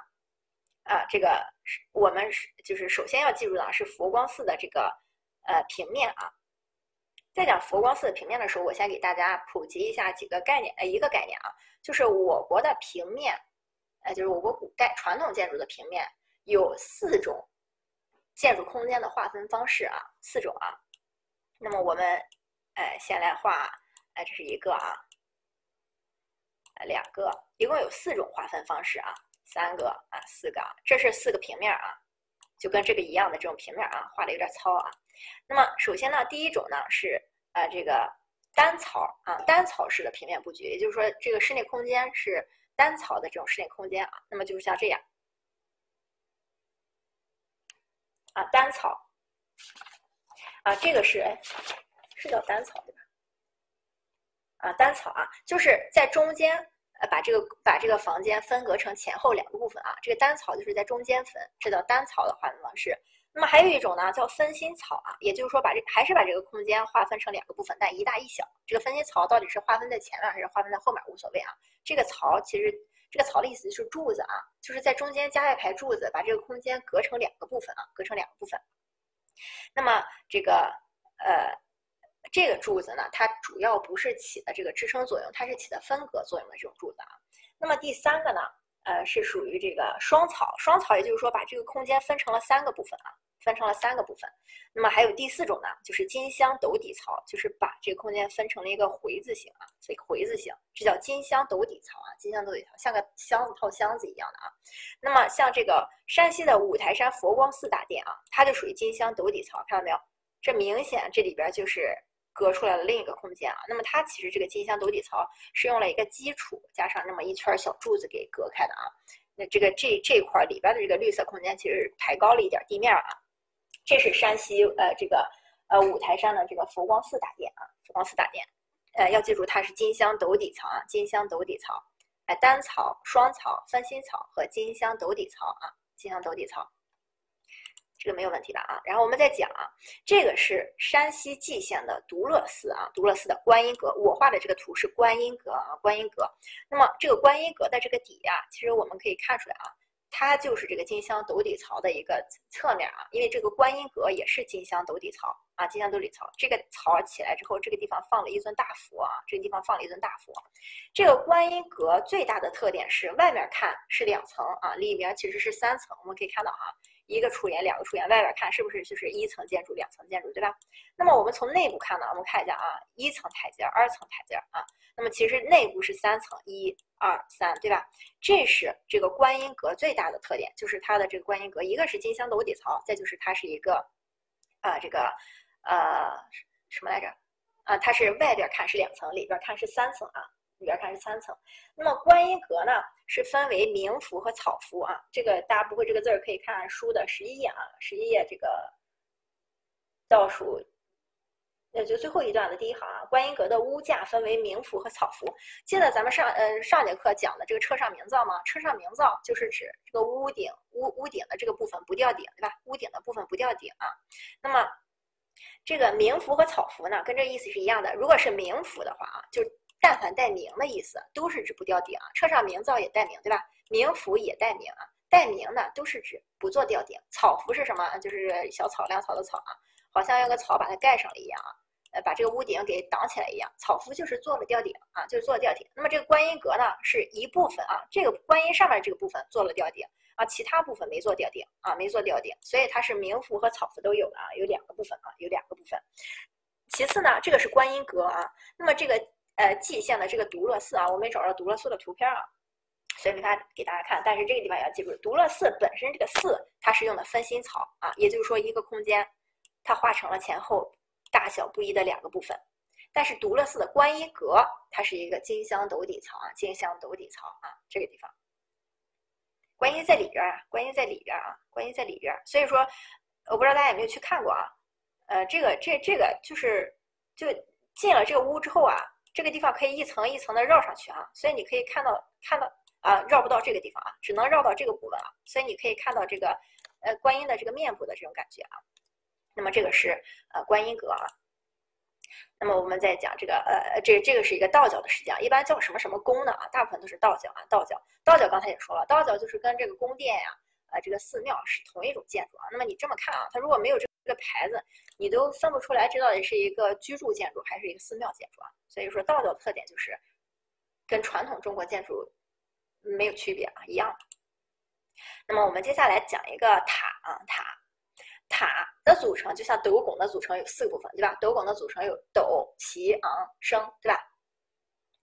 啊，这个我们是就是首先要记住的是佛光寺的这个呃平面啊。在讲佛光寺的平面的时候，我先给大家普及一下几个概念，呃，一个概念啊，就是我国的平面，呃，就是我国古代传统建筑的平面有四种建筑空间的划分方式啊，四种啊。那么我们，哎，先来画，哎，这是一个啊，两个，一共有四种划分方式啊，三个啊，四个，这是四个平面啊，就跟这个一样的这种平面啊，画的有点糙啊。那么首先呢，第一种呢是呃这个单槽啊，单槽式的平面布局，也就是说这个室内空间是单槽的这种室内空间啊。那么就是像这样啊，单槽啊，这个是是叫单槽对吧？啊，单槽啊，就是在中间呃把这个把这个房间分隔成前后两个部分啊，这个单槽就是在中间分，这叫单槽的划分方式。那么还有一种呢，叫分心槽啊，也就是说把这还是把这个空间划分成两个部分，但一大一小。这个分心槽到底是划分在前面还是划分在后面无所谓啊。这个槽其实这个槽的意思就是柱子啊，就是在中间加一排柱子，把这个空间隔成两个部分啊，隔成两个部分。那么这个呃这个柱子呢，它主要不是起的这个支撑作用，它是起的分隔作用的这种柱子啊。那么第三个呢，呃是属于这个双槽，双槽也就是说把这个空间分成了三个部分啊。分成了三个部分，那么还有第四种呢，就是金镶斗底槽，就是把这个空间分成了一个回字形啊，所以回字形，这叫金镶斗底槽啊，金镶斗底槽像个箱子套箱子一样的啊。那么像这个山西的五台山佛光寺大殿啊，它就属于金镶斗底槽，看到没有？这明显这里边就是隔出来了另一个空间啊。那么它其实这个金镶斗底槽是用了一个基础加上那么一圈小柱子给隔开的啊。那这个这这块里边的这个绿色空间其实抬高了一点地面啊。这是山西呃这个呃五台山的这个佛光寺大殿啊，佛光寺大殿，呃要记住它是金镶斗底槽啊，金镶斗底槽，哎单槽、双槽、分心槽和金镶斗底槽啊，金镶斗底槽，这个没有问题的啊。然后我们再讲啊，这个是山西蓟县的独乐寺啊，独乐寺的观音阁，我画的这个图是观音阁啊，观音阁。那么这个观音阁的这个底呀，其实我们可以看出来啊。它就是这个金镶斗底槽的一个侧面啊，因为这个观音阁也是金镶斗底槽啊，金镶斗底槽。这个槽起来之后，这个地方放了一尊大佛啊，这个地方放了一尊大佛。这个观音阁最大的特点是外面看是两层啊，里面其实是三层。我们可以看到哈，一个出檐，两个出檐，外边看是不是就是一层建筑、两层建筑，对吧？那么我们从内部看呢，我们看一下啊，一层台阶，二层台阶啊。那么其实内部是三层，一、二、三，对吧？这是这个观音阁最大的特点，就是它的这个观音阁，一个是金镶斗底槽，再就是它是一个，啊，这个，呃，什么来着？啊，它是外边看是两层，里边看是三层啊，里边看是三层。那么观音阁呢，是分为明府和草府啊。这个大家不会这个字儿，可以看书的十一页啊，十一页这个倒数。那就最后一段的第一行啊，观音阁的屋架分为明府和草府。记得咱们上呃上节课讲的这个车上明灶吗？车上明灶就是指这个屋顶屋屋顶的这个部分不吊顶，对吧？屋顶的部分不吊顶啊。那么这个明府和草府呢，跟这意思是一样的。如果是明府的话啊，就但凡带明的意思，都是指不吊顶啊。车上明灶也带明，对吧？明符也带明啊，带明呢都是指不做吊顶。草符是什么？就是小草粮草的草啊，好像用个草把它盖上了一样啊。呃，把这个屋顶给挡起来一样，草符就是做了吊顶啊，就是做了吊顶。那么这个观音阁呢，是一部分啊，这个观音上面这个部分做了吊顶啊，其他部分没做吊顶啊，没做吊顶，所以它是明符和草符都有的啊，有两个部分啊，有两个部分。其次呢，这个是观音阁啊，那么这个呃蓟县的这个独乐寺啊，我没找到独乐寺的图片啊，所以没法给大家看。但是这个地方也要记住，独乐寺本身这个寺它是用的分心槽啊，也就是说一个空间它画成了前后。大小不一的两个部分，但是独乐寺的观音阁，它是一个金镶斗底槽啊，金镶斗底槽啊，这个地方，观音在里边啊，观音在里边啊，观音在里边，所以说，我不知道大家有没有去看过啊，呃，这个这这个就是就进了这个屋之后啊，这个地方可以一层一层的绕上去啊，所以你可以看到看到啊，绕不到这个地方啊，只能绕到这个部分啊，所以你可以看到这个呃观音的这个面部的这种感觉啊。那么这个是呃观音阁啊。那么我们再讲这个呃这这个是一个道教的石像，一般叫什么什么宫呢啊？大部分都是道教啊，道教道教刚才也说了，道教就是跟这个宫殿呀。啊，这个寺庙是同一种建筑啊。那么你这么看啊，它如果没有这个牌子，你都分不出来这到底是一个居住建筑还是一个寺庙建筑啊。所以说道教特点就是跟传统中国建筑没有区别啊，一样。那么我们接下来讲一个塔啊，塔塔的组成就像斗拱的组成有四个部分，对吧？斗拱的组成有斗、旗、昂、升，对吧？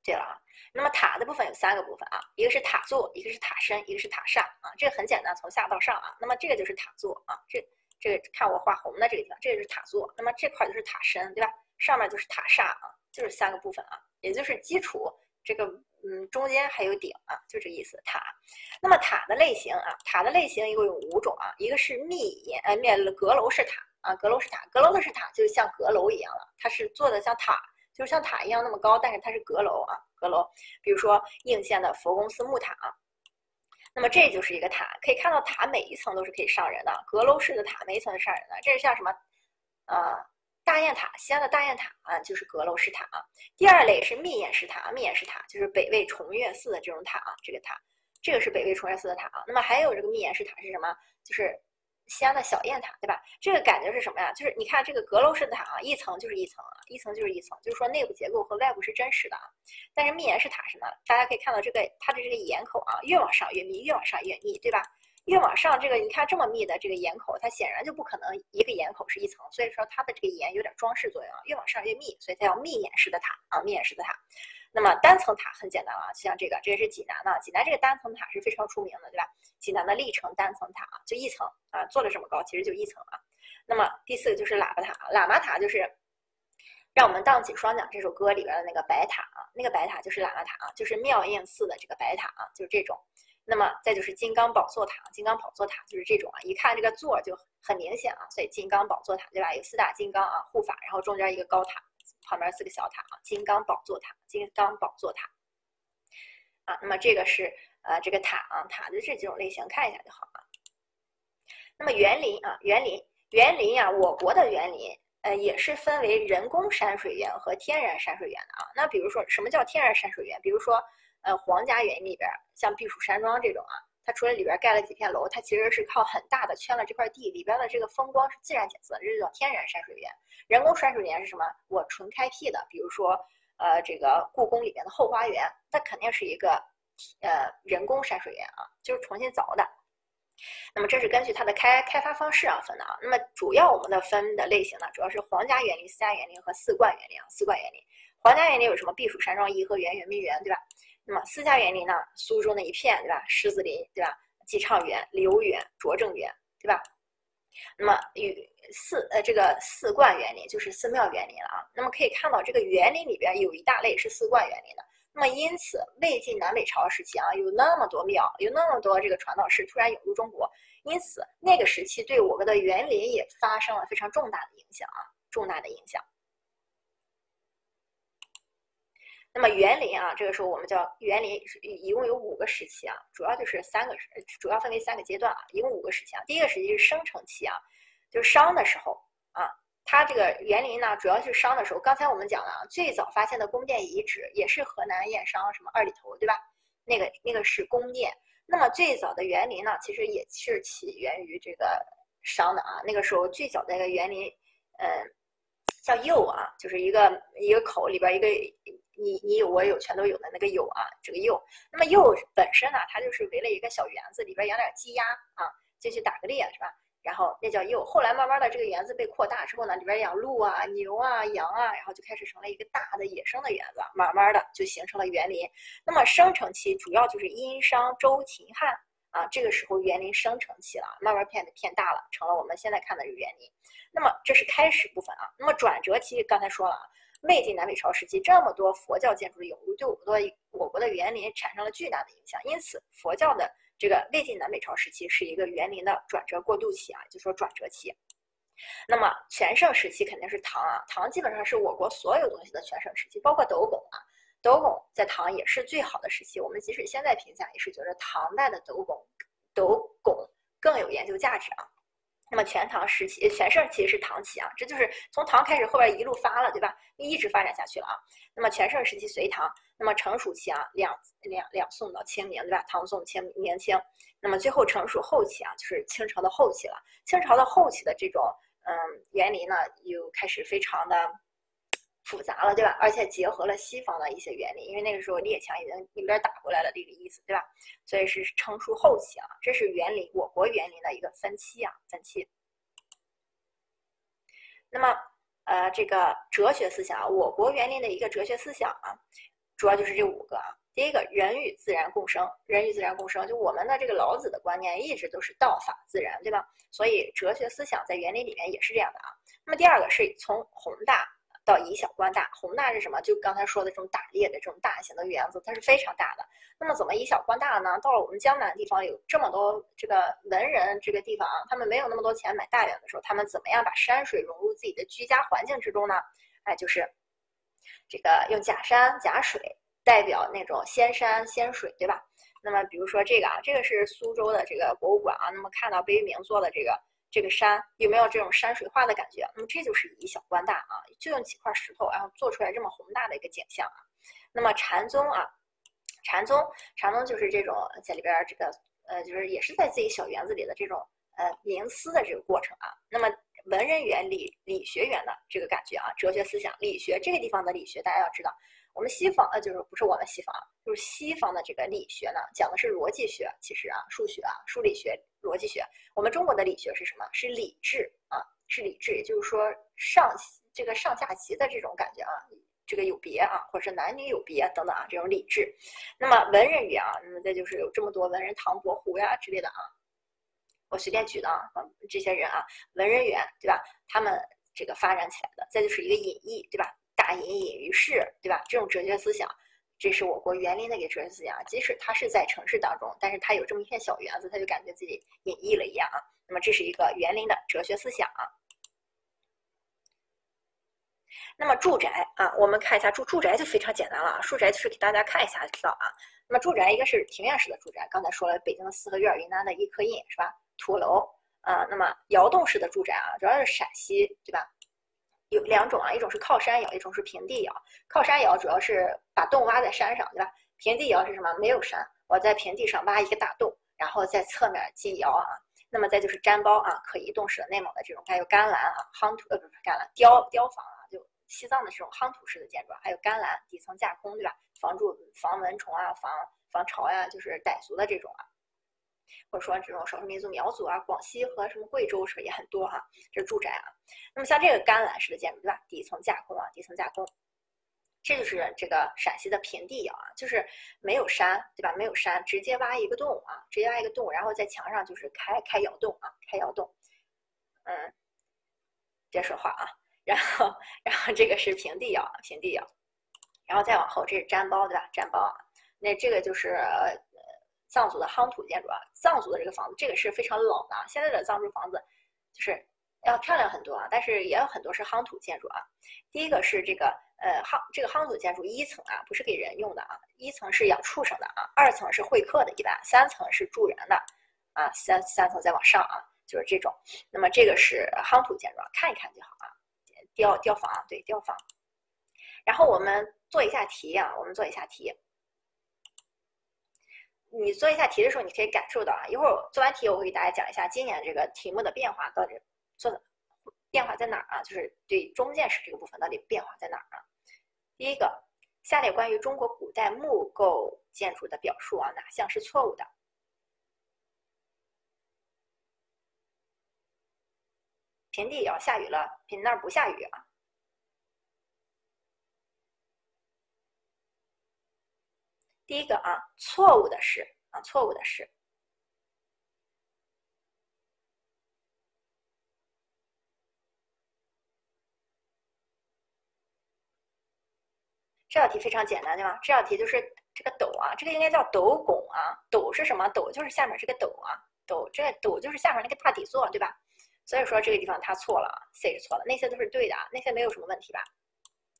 对了啊。那么塔的部分有三个部分啊，一个是塔座，一个是塔身，一个是塔上啊。这个很简单，从下到上啊。那么这个就是塔座啊，这这个看我画红的这个地方，这个是塔座。那么这块就是塔身，对吧？上面就是塔刹啊，就是三个部分啊，也就是基础这个嗯中间还有顶啊，就这意思塔。那么塔的类型啊，塔的类型一共有五种啊，一个是密檐呃面阁楼式塔啊，阁楼式塔，阁楼的式塔就像阁楼一样了，它是做的像塔。就像塔一样那么高，但是它是阁楼啊，阁楼。比如说应县的佛宫寺木塔，那么这就是一个塔，可以看到塔每一层都是可以上人的，阁楼式的塔每一层是上人的。这是像什么？呃，大雁塔，西安的大雁塔啊，就是阁楼式塔。第二类是密檐式塔，密檐式塔就是北魏崇越寺的这种塔啊，这个塔，这个是北魏崇越寺的塔啊。那么还有这个密檐式塔是什么？就是。西安的小雁塔，对吧？这个感觉是什么呀？就是你看这个阁楼式的塔啊，一层就是一层啊，一层就是一层，就是说内部结构和外部是真实的啊。但是密檐式塔是呢，大家可以看到这个它的这个檐口啊，越往上越密，越往上越密，对吧？越往上这个你看这么密的这个檐口，它显然就不可能一个檐口是一层，所以说它的这个檐有点装饰作用啊，越往上越密，所以它叫密檐式的塔啊，密檐式的塔。那么单层塔很简单了，像这个，这也是济南的，济南这个单层塔是非常出名的，对吧？济南的历城单层塔啊就一层啊，做的这么高，其实就一层啊。那么第四个就是喇叭塔，喇嘛塔就是让我们荡起双桨这首歌里边的那个白塔啊，那个白塔就是喇嘛塔啊，就是妙应寺的这个白塔啊，就是这种。那么再就是金刚宝座塔，金刚宝座塔就是这种啊，一看这个座就很明显啊，所以金刚宝座塔对吧？有四大金刚啊护法，然后中间一个高塔。旁边四个小塔啊，金刚宝座塔，金刚宝座塔啊。那么这个是呃这个塔啊，塔的这几种类型看一下就好了。那么园林啊，园林园林呀，我国的园林呃也是分为人工山水园和天然山水园的啊。那比如说什么叫天然山水园？比如说呃皇家园林里边像避暑山庄这种啊。它除了里边盖了几片楼，它其实是靠很大的圈了这块地，里边的这个风光是自然景色，这就叫天然山水园。人工山水园是什么？我纯开辟的，比如说，呃，这个故宫里边的后花园，那肯定是一个，呃，人工山水园啊，就是重新凿的。那么这是根据它的开开发方式啊分的啊。那么主要我们的分的类型呢，主要是皇家园林、私家园林和四冠园林啊。四冠园林，皇家园林有什么？避暑山庄、颐和园、圆明园，对吧？那么私家园林呢？苏州那一片，对吧？狮子林，对吧？寄畅园、留园、拙政园，对吧？那么与寺呃这个寺观园林就是寺庙园林了啊。那么可以看到，这个园林里边有一大类是寺观园林的。那么因此，魏晋南北朝时期啊，有那么多庙，有那么多这个传道士突然涌入中国，因此那个时期对我们的园林也发生了非常重大的影响啊，重大的影响。那么园林啊，这个时候我们叫园林，一共有五个时期啊，主要就是三个，主要分为三个阶段啊，一共五个时期啊。第一个时期是生成期啊，就是商的时候啊，它这个园林呢，主要是商的时候。刚才我们讲了啊，最早发现的宫殿遗址也是河南燕商什么二里头，对吧？那个那个是宫殿。那么最早的园林呢，其实也是起源于这个商的啊。那个时候最早的一个园林，嗯，叫右啊，就是一个一个口里边一个。你你有我有全都有的那个有啊，这个釉。那么釉本身呢，它就是围了一个小园子，里边养点鸡鸭啊，进去打个猎是吧？然后那叫釉。后来慢慢的这个园子被扩大之后呢，里边养鹿啊、牛啊、羊啊，然后就开始成了一个大的野生的园子，慢慢的就形成了园林。那么生成期主要就是殷商周秦汉啊，这个时候园林生成期了，慢慢变得变大了，成了我们现在看的这个园林。那么这是开始部分啊。那么转折期刚才说了啊。魏晋南北朝时期，这么多佛教建筑的涌入，对我国的我国的园林产生了巨大的影响。因此，佛教的这个魏晋南北朝时期是一个园林的转折过渡期啊，就说转折期。那么全盛时期肯定是唐啊，唐基本上是我国所有东西的全盛时期，包括斗拱啊，斗拱在唐也是最好的时期。我们即使现在评价，也是觉得唐代的斗拱，斗拱更有研究价值啊。那么全唐时期，全盛期是唐期啊，这就是从唐开始，后边一路发了，对吧？一直发展下去了啊。那么全盛时期隋唐，那么成熟期啊，两两两宋到清明，对吧？唐宋清明清，那么最后成熟后期啊，就是清朝的后期了。清朝的后期的这种嗯园林呢，又开始非常的复杂了，对吧？而且结合了西方的一些园林，因为那个时候列强已经一边打过来了，这个意思，对吧？所以是成熟后期啊，这是园林我国园林的一个分期啊，分期。那么，呃，这个哲学思想啊，我国园林的一个哲学思想啊，主要就是这五个啊。第一个，人与自然共生，人与自然共生，就我们的这个老子的观念一直都是道法自然，对吧？所以哲学思想在园林里面也是这样的啊。那么第二个是从宏大。到以小观大，宏大是什么？就刚才说的这种打猎的这种大型的园子，它是非常大的。那么怎么以小观大呢？到了我们江南地方有这么多这个文人这个地方啊，他们没有那么多钱买大园的时候，他们怎么样把山水融入自己的居家环境之中呢？哎，就是这个用假山假水代表那种仙山仙水，对吧？那么比如说这个啊，这个是苏州的这个博物馆啊，那么看到贝聿铭做的这个。这个山有没有这种山水画的感觉？那么这就是以小观大啊，就用几块石头，然后做出来这么宏大的一个景象啊。那么禅宗啊，禅宗，禅宗就是这种在里边这个呃，就是也是在自己小园子里的这种呃冥思的这个过程啊。那么文人园理理学园的这个感觉啊，哲学思想理学这个地方的理学，大家要知道。我们西方呃，就是不是我们西方，就是西方的这个理学呢，讲的是逻辑学，其实啊，数学啊，数理学、逻辑学。我们中国的理学是什么？是理智啊，是理智，也就是说上这个上下级的这种感觉啊，这个有别啊，或者是男女有别等等啊，这种理智。那么文人园啊，那么再就是有这么多文人，唐伯虎呀之类的啊，我随便举的啊，这些人啊，文人园对吧？他们这个发展起来的，再就是一个隐逸对吧？大隐隐于市，对吧？这种哲学思想，这是我国园林的一个哲学思想。即使它是在城市当中，但是它有这么一片小园子，他就感觉自己隐逸了一样啊。那么这是一个园林的哲学思想啊。那么住宅啊，我们看一下住住宅就非常简单了啊。住宅就是给大家看一下就知道啊。那么住宅一个是庭院式的住宅，刚才说了北京的四合院，云南的一颗印是吧？土楼啊，那么窑洞式的住宅啊，主要是陕西对吧？有两种啊，一种是靠山窑，一种是平地窑。靠山窑主要是把洞挖在山上，对吧？平地窑是什么？没有山，我在平地上挖一个大洞，然后在侧面进窑啊。那么再就是毡包啊，可移动式的内蒙的这种，还有甘蓝啊，夯土呃不是甘蓝，雕雕房啊，就西藏的这种夯土式的建筑，还有甘蓝底层架空，对吧？防住防蚊虫啊，防防潮呀，就是傣族的这种啊。或者说这种少数民族苗族啊，广西和什么贵州是不是也很多哈，这是住宅啊。那么像这个干栏式的建筑，对吧？底层架空啊，底层架空，这就是这个陕西的平地窑啊，就是没有山，对吧？没有山，直接挖一个洞啊，直接挖一个洞，然后在墙上就是开开窑洞啊，开窑洞。嗯，别说话啊。然后，然后这个是平地窑，平地窑，然后再往后这是毡包，对吧？毡包啊，那这个就是。藏族的夯土建筑啊，藏族的这个房子，这个是非常冷的。现在的藏族房子就是要漂亮很多啊，但是也有很多是夯土建筑啊。第一个是这个呃夯这个夯土建筑，一层啊不是给人用的啊，一层是养畜生的啊，二层是会客的，一般三层是住人的啊，三三层再往上啊，就是这种。那么这个是夯土建筑，看一看就好啊。雕雕房啊对雕房，然后我们做一下题啊，我们做一下题。你做一下题的时候，你可以感受到啊。一会儿做完题，我会给大家讲一下今年这个题目的变化到底做的变化在哪儿啊？就是对中建式这个部分到底变化在哪儿啊？第一个，下列关于中国古代木构建筑的表述啊，哪项是错误的？平地也要下雨了，平那儿不下雨啊？第一个啊，错误的是啊，错误的是，这道题非常简单，对吧？这道题就是这个斗啊，这个应该叫斗拱啊，斗是什么？斗就是下面这个斗啊，斗这斗就是下面那个大底座，对吧？所以说这个地方它错了，C 是错了，那些都是对的啊，那些没有什么问题吧？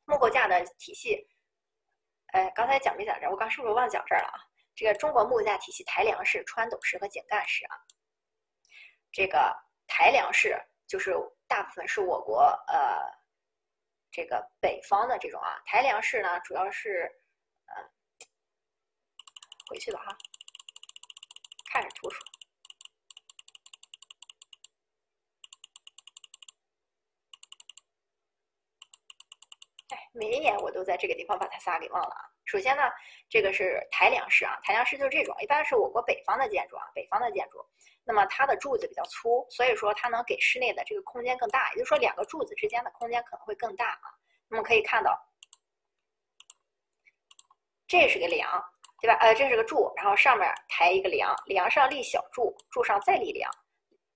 木构架的体系，哎，刚才讲没讲这？我刚是不是忘讲这儿了啊？这个中国木架体系，抬梁式、穿斗式和井干式啊。这个抬梁式就是大部分是我国呃这个北方的这种啊，抬梁式呢主要是呃回去吧哈，看着图说。每一年我都在这个地方把它仨给忘了啊。首先呢，这个是抬梁式啊，抬梁式就是这种，一般是我国北方的建筑啊，北方的建筑。那么它的柱子比较粗，所以说它能给室内的这个空间更大，也就是说两个柱子之间的空间可能会更大啊。那么可以看到，这是个梁，对吧？呃，这是个柱，然后上面抬一个梁，梁上立小柱，柱上再立梁，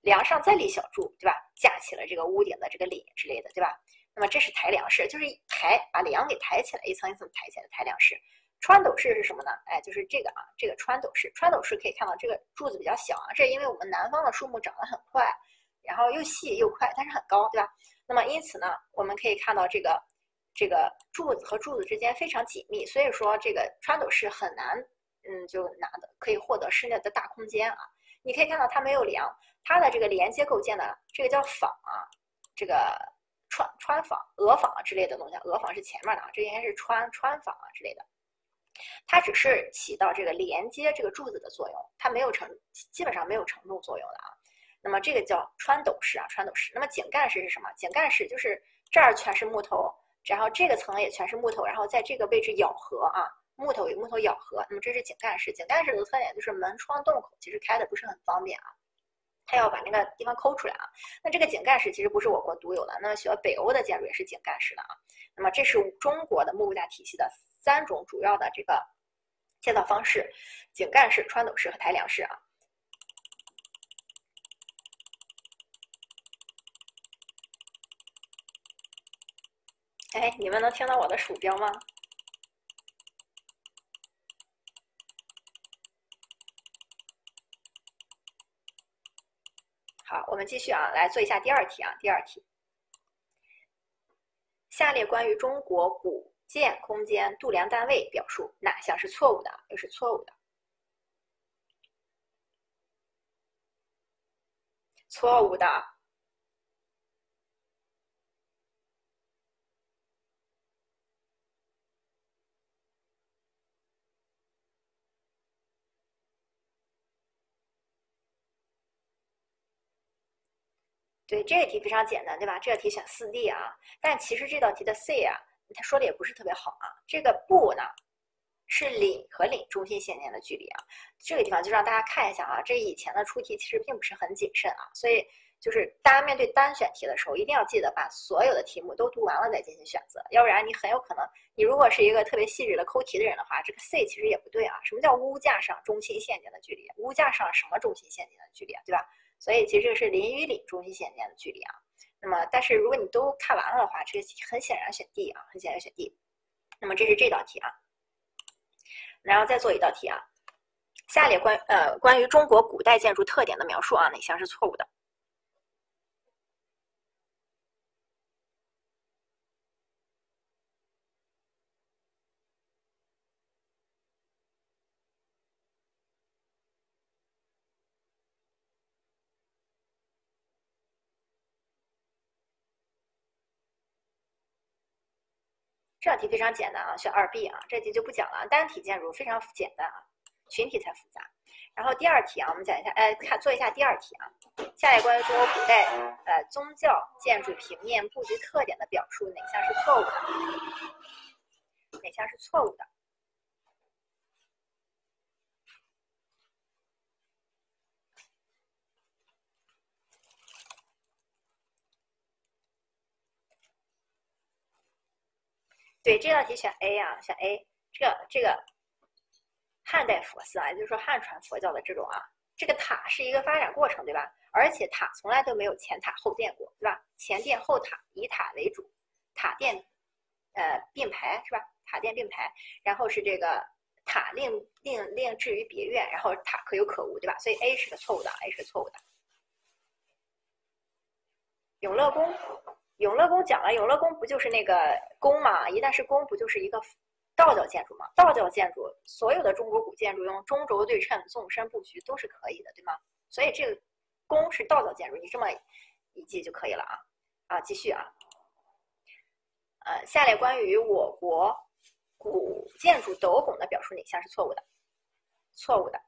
梁上再立小柱，对吧？架起了这个屋顶的这个檩之类的，对吧？那么这是抬梁式，就是抬把梁给抬起来，一层一层抬起来抬梁式。穿斗式是什么呢？哎，就是这个啊，这个穿斗式。穿斗式可以看到这个柱子比较小啊，这因为我们南方的树木长得很快，然后又细又快，但是很高，对吧？那么因此呢，我们可以看到这个这个柱子和柱子之间非常紧密，所以说这个穿斗式很难，嗯，就拿的可以获得室内的大空间啊。你可以看到它没有梁，它的这个连接构建的这个叫坊啊，这个。穿穿坊、鹅坊啊之类的东西，鹅坊是前面的啊，这应该是穿穿坊啊之类的。它只是起到这个连接这个柱子的作用，它没有承，基本上没有承重作用的啊。那么这个叫穿斗式啊，穿斗式。那么井干式是什么？井干式就是这儿全是木头，然后这个层也全是木头，然后在这个位置咬合啊，木头与木头咬合。那么这是井干式。井干式的特点就是门窗洞口其实开的不是很方便啊。他要把那个地方抠出来啊，那这个井盖式其实不是我国独有的，那么学北欧的建筑也是井盖式的啊。那么这是中国的木构架体系的三种主要的这个建造方式：井盖式、穿斗式和抬梁式啊。哎，你们能听到我的鼠标吗？好，我继续啊，来做一下第二题啊。第二题，下列关于中国古建空间度量单位表述哪项是错误的？又是错误的？错误的。对这个题非常简单，对吧？这个题选四 D 啊，但其实这道题的 C 啊，他说的也不是特别好啊。这个不呢，是领和领中心线间的距离啊。这个地方就让大家看一下啊，这以前的出题其实并不是很谨慎啊，所以就是大家面对单选题的时候，一定要记得把所有的题目都读完了再进行选择，要不然你很有可能，你如果是一个特别细致的抠题的人的话，这个 C 其实也不对啊。什么叫屋架上中心线间的距离？屋架上什么中心线间的距离？对吧？所以其实这个是林与里中心线间的距离啊。那么，但是如果你都看完了的话，这个很显然选 D 啊，很显然选 D。那么这是这道题啊。然后再做一道题啊。下列关呃关于中国古代建筑特点的描述啊，哪项是错误的？这道题非常简单啊，选二 B 啊，这题就不讲了。单体建筑非常简单啊，群体才复杂。然后第二题啊，我们讲一下，哎，看做一下第二题啊。下列关于中国古代呃宗教建筑平面布局特点的表述，哪项是错误的？哪项是错误的？对这道题选 A 啊，选 A。这个这个汉代佛寺啊，也就是说汉传佛教的这种啊，这个塔是一个发展过程，对吧？而且塔从来都没有前塔后殿过，对吧？前殿后塔，以塔为主，塔殿呃并排是吧？塔殿并排，然后是这个塔另另另置于别院，然后塔可有可无，对吧？所以 A 是个错误的，A 是错误的。永乐宫，永乐宫讲了，永乐宫不就是那个宫嘛？一旦是宫，不就是一个道教建筑嘛？道教建筑，所有的中国古建筑用中轴对称、纵深布局都是可以的，对吗？所以这个宫是道教建筑，你这么一记就可以了啊！啊，继续啊。呃，下列关于我国古建筑斗拱的表述哪项是错误的？错误的。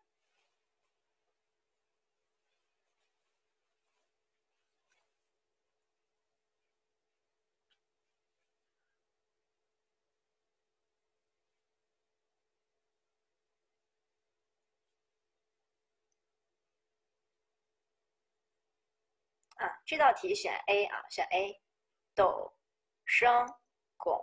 啊，这道题选 A 啊，选 A，斗升拱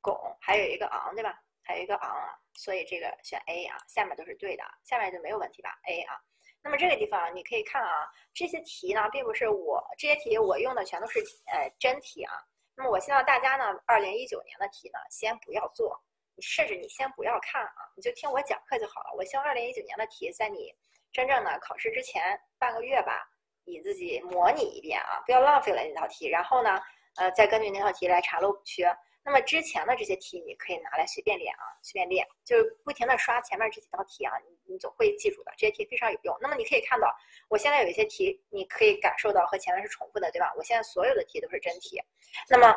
拱，还有一个昂，对吧？还有一个昂啊，所以这个选 A 啊，下面都是对的，下面就没有问题吧？A 啊，那么这个地方你可以看啊，这些题呢，并不是我这些题我用的全都是呃真题啊。那么我希望大家呢，二零一九年的题呢，先不要做，你甚至你先不要看啊，你就听我讲课就好了。我希望二零一九年的题在你真正的考试之前半个月吧。你自己模拟一遍啊，不要浪费了那道题。然后呢，呃，再根据那道题来查漏补缺。那么之前的这些题你可以拿来随便练啊，随便练，就是不停的刷前面这几道题啊，你你总会记住的。这些题非常有用。那么你可以看到，我现在有一些题，你可以感受到和前面是重复的，对吧？我现在所有的题都是真题。那么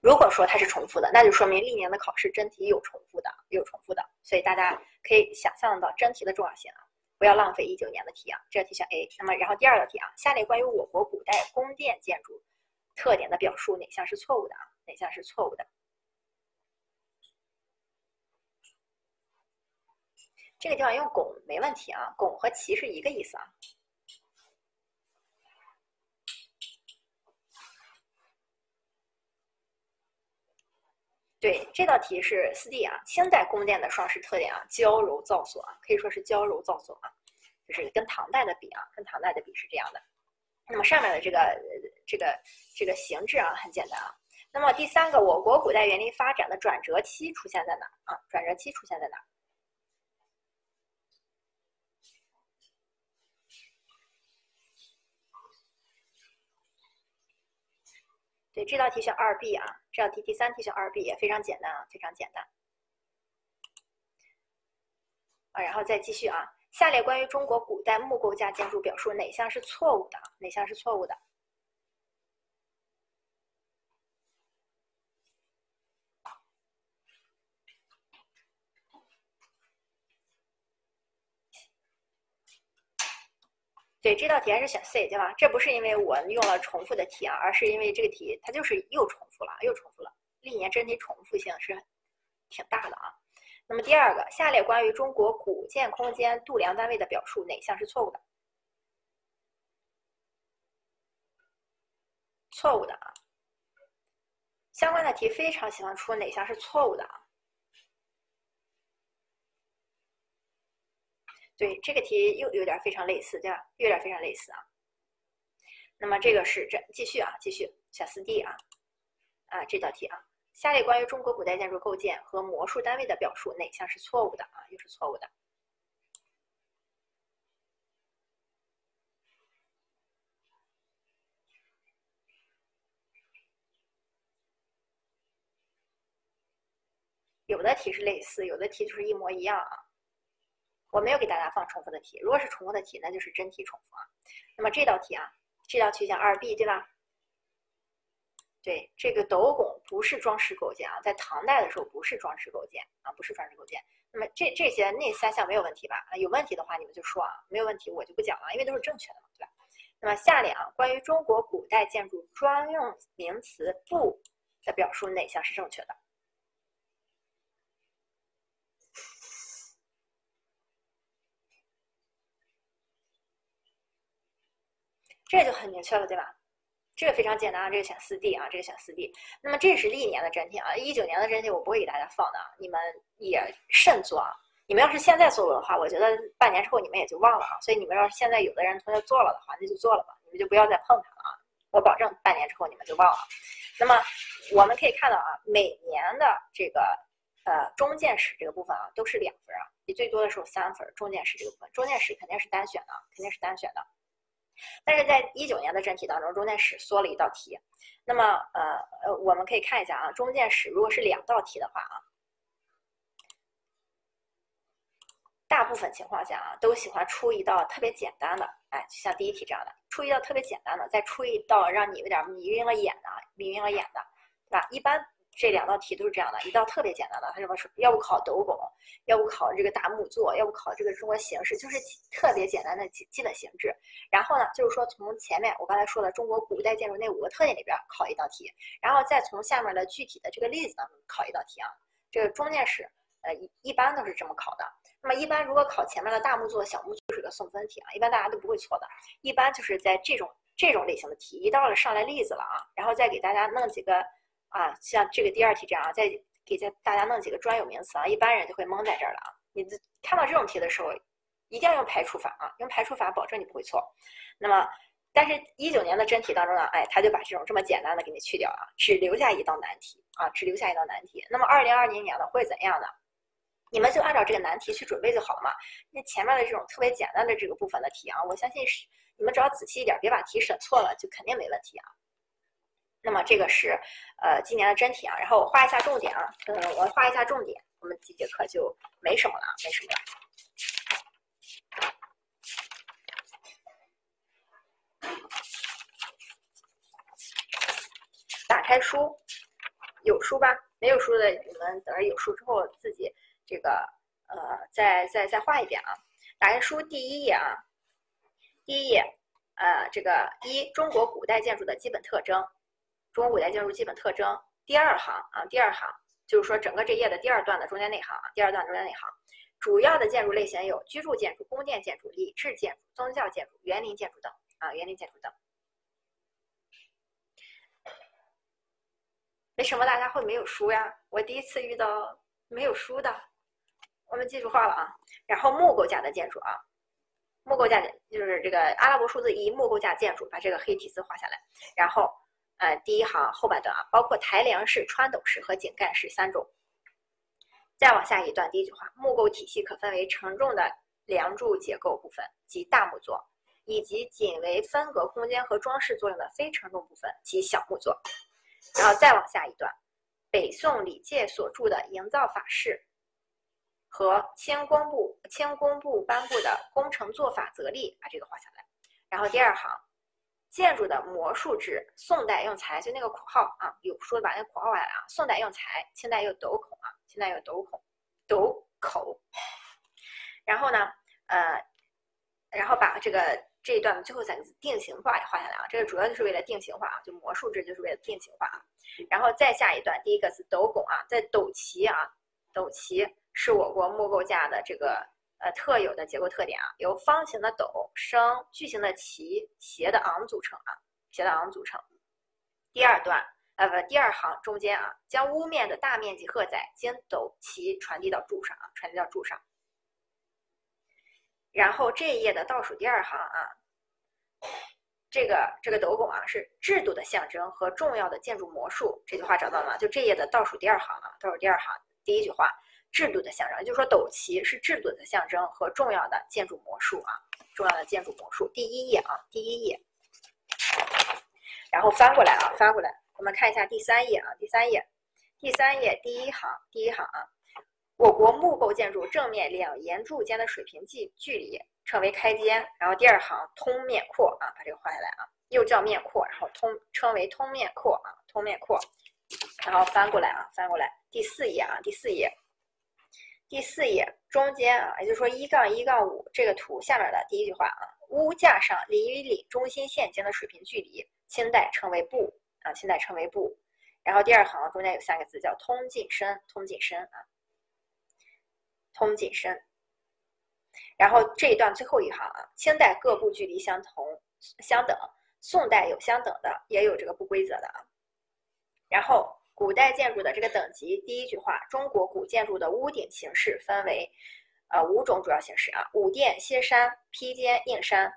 如果说它是重复的，那就说明历年的考试真题有重复的，有重复的。所以大家可以想象到真题的重要性啊。不要浪费一九年的题啊，这道题选 A。那么，然后第二道题啊，下列关于我国古代宫殿建筑特点的表述哪项是错误的啊？哪项是错误的？这个地方用拱没问题啊，拱和旗是一个意思啊。对，这道题是四 D 啊，清代宫殿的双饰特点啊，娇柔造作啊，可以说是娇柔造作啊，就是跟唐代的比啊，跟唐代的比是这样的。那么上面的这个这个这个形制啊，很简单啊。那么第三个，我国古代园林发展的转折期出现在哪啊？转折期出现在哪？对，这道题选二 B 啊，这道题第三题选二 B 也非常简单啊，非常简单。啊，然后再继续啊，下列关于中国古代木构架建筑表述哪项是错误的？哪项是错误的？对这道题还是选 C 对吧？这不是因为我用了重复的题啊，而是因为这个题它就是又重复了，又重复了。历年真题重复性是挺大的啊。那么第二个，下列关于中国古建空间度量单位的表述哪项是错误的？错误的啊。相关的题非常喜欢出哪项是错误的啊？对这个题又有点非常类似，对吧？有点非常类似啊。那么这个是这继续啊，继续选四 D 啊啊这道题啊，下列关于中国古代建筑构建和模数单位的表述哪项是错误的啊？又是错误的。有的题是类似，有的题就是一模一样啊。我没有给大家放重复的题，如果是重复的题，那就是真题重复啊。那么这道题啊，这道题选二 B 对吧？对，这个斗拱不是装饰构件啊，在唐代的时候不是装饰构件啊，不是装饰构件。那么这这些那三项没有问题吧？啊，有问题的话你们就说啊，没有问题我就不讲了，因为都是正确的嘛，对吧？那么下列啊，关于中国古代建筑专用名词“步”的表述哪项是正确的？这就很明确了，对吧？这个非常简单啊，这个选四 D 啊，这个选四 D。那么这是历年的真题啊，一九年的真题我不会给大家放的啊，你们也慎做啊。你们要是现在做了的话，我觉得半年之后你们也就忘了啊。所以你们要是现在有的人同学做了的话，那就做了吧，你们就不要再碰它了啊。我保证半年之后你们就忘了。那么我们可以看到啊，每年的这个呃中建史这个部分啊，都是两分啊，你最多的时候三分。中建史这个部分，中建史肯定是单选的，肯定是单选的。但是在一九年的真题当中，中建史缩了一道题。那么，呃呃，我们可以看一下啊，中建史如果是两道题的话啊，大部分情况下啊，都喜欢出一道特别简单的，哎，就像第一题这样的，出一道特别简单的，再出一道让你有点迷晕了眼的啊，迷晕了眼的，对吧？一般。这两道题都是这样的，一道特别简单的，它什么说，要不考斗拱，要不考这个大木作，要不考这个中国形式，就是特别简单的基基本形制。然后呢，就是说从前面我刚才说的中国古代建筑那五个特点里边考一道题，然后再从下面的具体的这个例子当中考一道题啊。这个中建史，呃，一一般都是这么考的。那么一般如果考前面的大木作、小木就是个送分题啊，一般大家都不会错的。一般就是在这种这种类型的题，一到了上来例子了啊，然后再给大家弄几个。啊，像这个第二题这样啊，再给大大家弄几个专有名词啊，一般人就会懵在这儿了啊。你看到这种题的时候，一定要用排除法啊，用排除法保证你不会错。那么，但是一九年的真题当中呢，哎，他就把这种这么简单的给你去掉啊，只留下一道难题啊，只留下一道难题。那么二零二零年呢会怎样呢？你们就按照这个难题去准备就好了嘛。那前面的这种特别简单的这个部分的题啊，我相信是你们只要仔细一点，别把题审错了，就肯定没问题啊。那么这个是，呃，今年的真题啊，然后我画一下重点啊，嗯，我画一下重点，我们几节课就没什么了，没什么了。打开书，有书吧？没有书的，你们等着有书之后自己这个，呃，再再再画一遍啊。打开书第一页啊，第一页，呃，这个一中国古代建筑的基本特征。中国古代建筑基本特征，第二行啊，第二行就是说整个这页的第二段的中间那行啊，第二段中间那行，主要的建筑类型有居住建筑、宫殿建筑、礼制建筑、宗教建筑、园林建筑等啊，园林建筑等。为什么大家会没有书呀？我第一次遇到没有书的，我们记住画了啊。然后木构架的建筑啊，木构架就是这个阿拉伯数字一木构架建筑，把这个黑体字画下来，然后。呃，第一行后半段啊，包括抬梁式、穿斗式和井盖式三种。再往下一段，第一句话，木构体系可分为承重的梁柱结构部分及大木座，以及仅为分隔空间和装饰作用的非承重部分及小木座。然后再往下一段，北宋李诫所著的《营造法式》和清工部清工部颁布的《工程做法则例》，把这个画下来。然后第二行。建筑的模数制，宋代用材，就那个括号啊，有说把那个括号下来啊。宋代用材，清代用斗孔啊，清代用斗孔，斗口。然后呢，呃，然后把这个这一段的最后三个字定型化也画下来啊。这个主要就是为了定型化啊，就模数制就是为了定型化啊。然后再下一段，第一个是斗拱啊，在斗旗啊，斗旗是我国木构架的这个。呃，特有的结构特点啊，由方形的斗、升、矩形的旗、斜的昂组成啊，斜的昂组成。第二段，呃不，第二行中间啊，将屋面的大面积荷载经斗旗传递到柱上啊，传递到柱上。然后这一页的倒数第二行啊，这个这个斗拱啊是制度的象征和重要的建筑魔术，这句话找到了吗？就这页的倒数第二行啊，倒数第二行第一句话。制度的象征，就是说，斗旗是制度的象征和重要的建筑模术啊，重要的建筑模术。第一页啊，第一页，然后翻过来啊，翻过来，我们看一下第三页啊，第三页，第三页第一行，第一行啊，我国木构建筑正面两檐柱间的水平距距离称为开间，然后第二行通面阔啊，把这个画下来啊，又叫面阔，然后通称为通面阔啊，通面阔，然后翻过来啊，翻过来，第四页啊，第四页。第四页中间啊，也就是说一杠一杠五这个图下面的第一句话啊，屋架上邻与邻中心线间的水平距离，清代称为步啊，清代称为步。然后第二行中间有三个字叫通进深，通进深啊，通进深。然后这一段最后一行啊，清代各部距离相同相等，宋代有相等的，也有这个不规则的啊。然后。古代建筑的这个等级，第一句话，中国古建筑的屋顶形式分为，呃五种主要形式啊，五殿、歇山、披肩、硬山，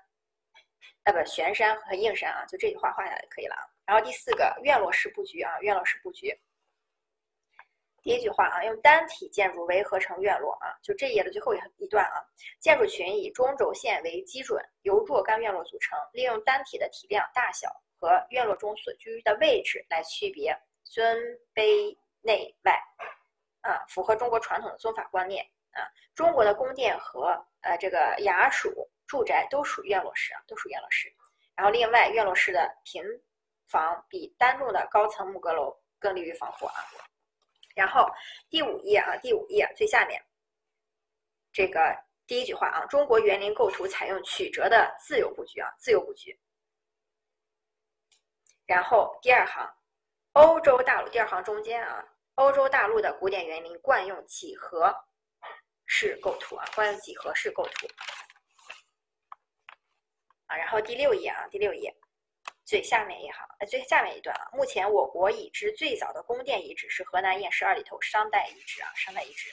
呃不悬山和硬山啊，就这句话画下来就可以了啊。然后第四个，院落式布局啊，院落式布局。第一句话啊，用单体建筑围合成院落啊，就这一页的最后一一段啊，建筑群以中轴线为基准，由若干院落组成，利用单体的体量、大小和院落中所居的位置来区别尊卑内外，啊，符合中国传统的宗法观念啊。中国的宫殿和呃这个衙署住宅都属于院落式啊，都属于院落式。然后另外，院落式的平房比单栋的高层木阁楼更利于防火啊。然后第五页啊，第五页最下面这个第一句话啊，中国园林构图采用曲折的自由布局啊，自由布局。然后第二行，欧洲大陆第二行中间啊，欧洲大陆的古典园林惯用几何式构图啊，惯用几何式构图。啊，然后第六页啊，第六页最下面一行，呃，最下面一段啊。目前我国已知最早的宫殿遗址是河南偃师二里头商代遗址啊，商代遗址。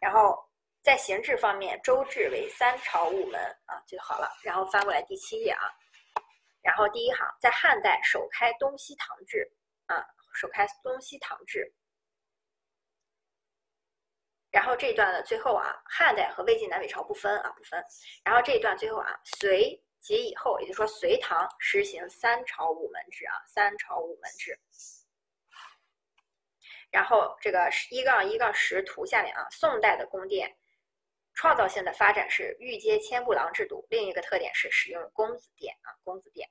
然后在形制方面，周制为三朝五门啊就好了。然后翻过来第七页啊，然后第一行在汉代首开东西堂制啊，首开东西堂制。然后这一段的最后啊，汉代和魏晋南北朝不分啊，不分。然后这一段最后啊，隋及以后，也就是说隋唐实行三朝五门制啊，三朝五门制。然后这个一杠一杠十图下面啊，宋代的宫殿创造性的发展是御阶千步廊制度，另一个特点是使用公子殿啊，公子殿。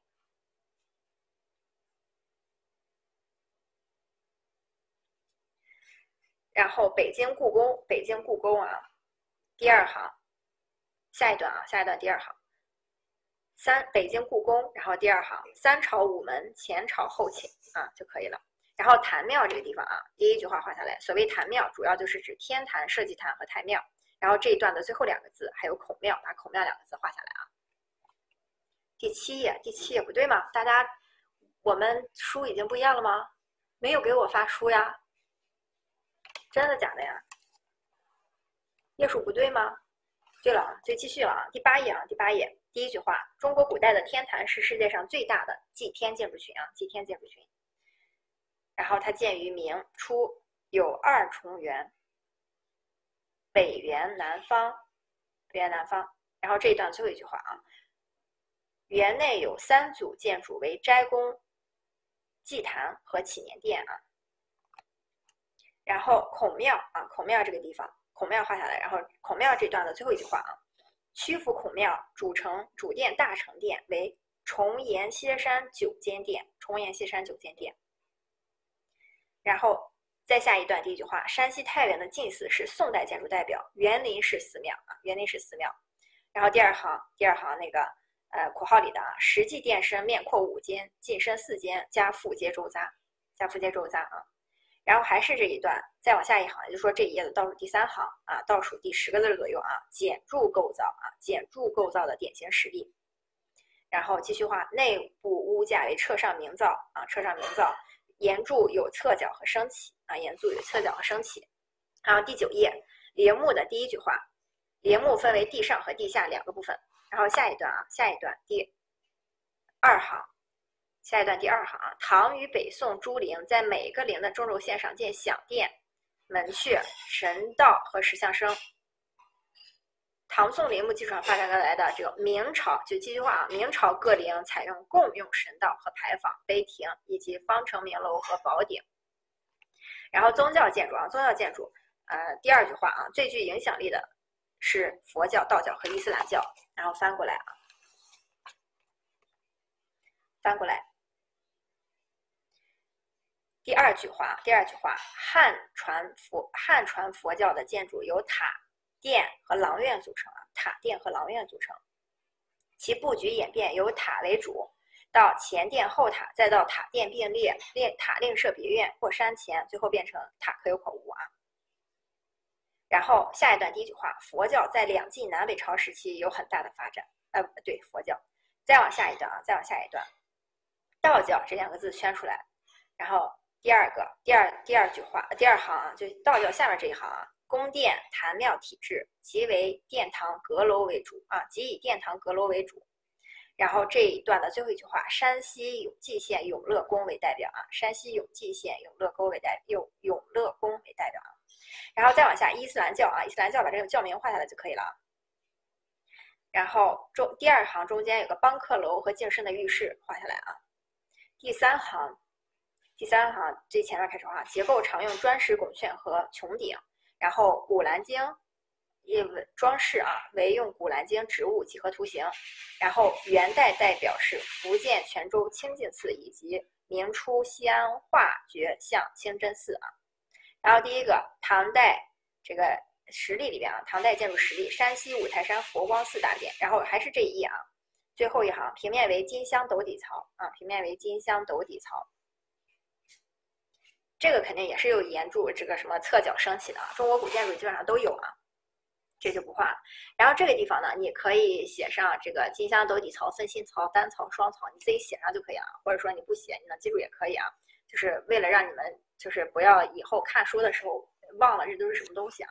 然后北京故宫，北京故宫啊，第二行，下一段啊，下一段第二行，三北京故宫，然后第二行三朝五门，前朝后寝啊就可以了。然后坛庙这个地方啊，第一句话画下来，所谓坛庙，主要就是指天坛、社稷坛和太庙。然后这一段的最后两个字还有孔庙，把孔庙两个字画下来啊。第七页，第七页不对吗？大家，我们书已经不一样了吗？没有给我发书呀？真的假的呀？页数不对吗？对了啊，就继续了啊。第八页啊，第八页第一句话：中国古代的天坛是世界上最大的祭天建筑群啊，祭天建筑群。然后它建于明初，有二重圆，北圆南方，北圆南方。然后这一段最后一句话啊，园内有三组建筑为斋宫、祭坛和祈年殿啊。然后孔庙啊，孔庙这个地方，孔庙画下来。然后孔庙这段的最后一句话啊，曲阜孔庙主城主殿大成殿为重檐歇山九间殿，重檐歇山九间殿。然后再下一段第一句话，山西太原的晋祠是宋代建筑代表，园林式寺庙啊，园林式寺庙。然后第二行，第二行那个呃括号里的啊，实际殿深面阔五间，进深四间，加副阶周匝，加副阶周匝啊。然后还是这一段，再往下一行，也就是说这一页的倒数第三行啊，倒数第十个字左右啊，简柱构造啊，简柱构造的典型实例。然后继续画，内部屋架为彻上明造啊，彻上明造，檐柱有侧角和升起啊，檐柱有侧角和升起。然后第九页，帘幕的第一句话，帘幕分为地上和地下两个部分。然后下一段啊，下一段第二行。下一段第二行啊，唐与北宋诸陵在每个陵的中轴线上建享殿、门阙、神道和石像生。唐宋陵墓基础上发展而来的这个明朝，就这句话啊，明朝各陵采用共用神道和牌坊、碑亭以及方城明楼和宝顶。然后宗教建筑啊，宗教建筑，呃，第二句话啊，最具影响力的是佛教、道教和伊斯兰教。然后翻过来啊，翻过来。第二句话，第二句话，汉传佛汉传佛教的建筑有塔、殿和廊院组成啊，塔、殿和廊院组成，其布局演变由塔为主，到前殿后塔，再到塔殿并列，列塔另设别院或山前，最后变成塔可有可无啊。然后下一段第一句话，佛教在两晋南北朝时期有很大的发展，呃，对，佛教。再往下一段啊，再往下一段，道教这两个字圈出来，然后。第二个，第二第二句话，第二行啊，就道教下面这一行啊，宫殿坛庙体制即为殿堂阁楼为主啊，即以殿堂阁楼为主。然后这一段的最后一句话，山西永济县永乐宫为代表啊，山西永济县永乐宫为代永永乐宫为代表啊。然后再往下，伊斯兰教啊，伊斯兰教把这个教名画下来就可以了。然后中第二行中间有个邦克楼和净身的浴室画下来啊。第三行，第三行最前面开始画，结构常用砖石拱券和穹顶，然后古兰经。因为装饰啊，为用《古兰经》植物几何图形，然后元代代表是福建泉州清净寺以及明初西安化觉巷清真寺啊。然后第一个唐代这个实例里边啊，唐代建筑实例，山西五台山佛光寺大殿。然后还是这一页啊，最后一行平面为金镶斗底槽啊，平面为金镶斗底槽。这个肯定也是有沿柱这个什么侧角升起的啊，中国古建筑基本上都有啊。这就不画了。然后这个地方呢，你可以写上这个金镶斗底槽、分心槽、单槽、双槽，你自己写上就可以了。或者说你不写，你能记住也可以啊。就是为了让你们就是不要以后看书的时候忘了这都是什么东西啊。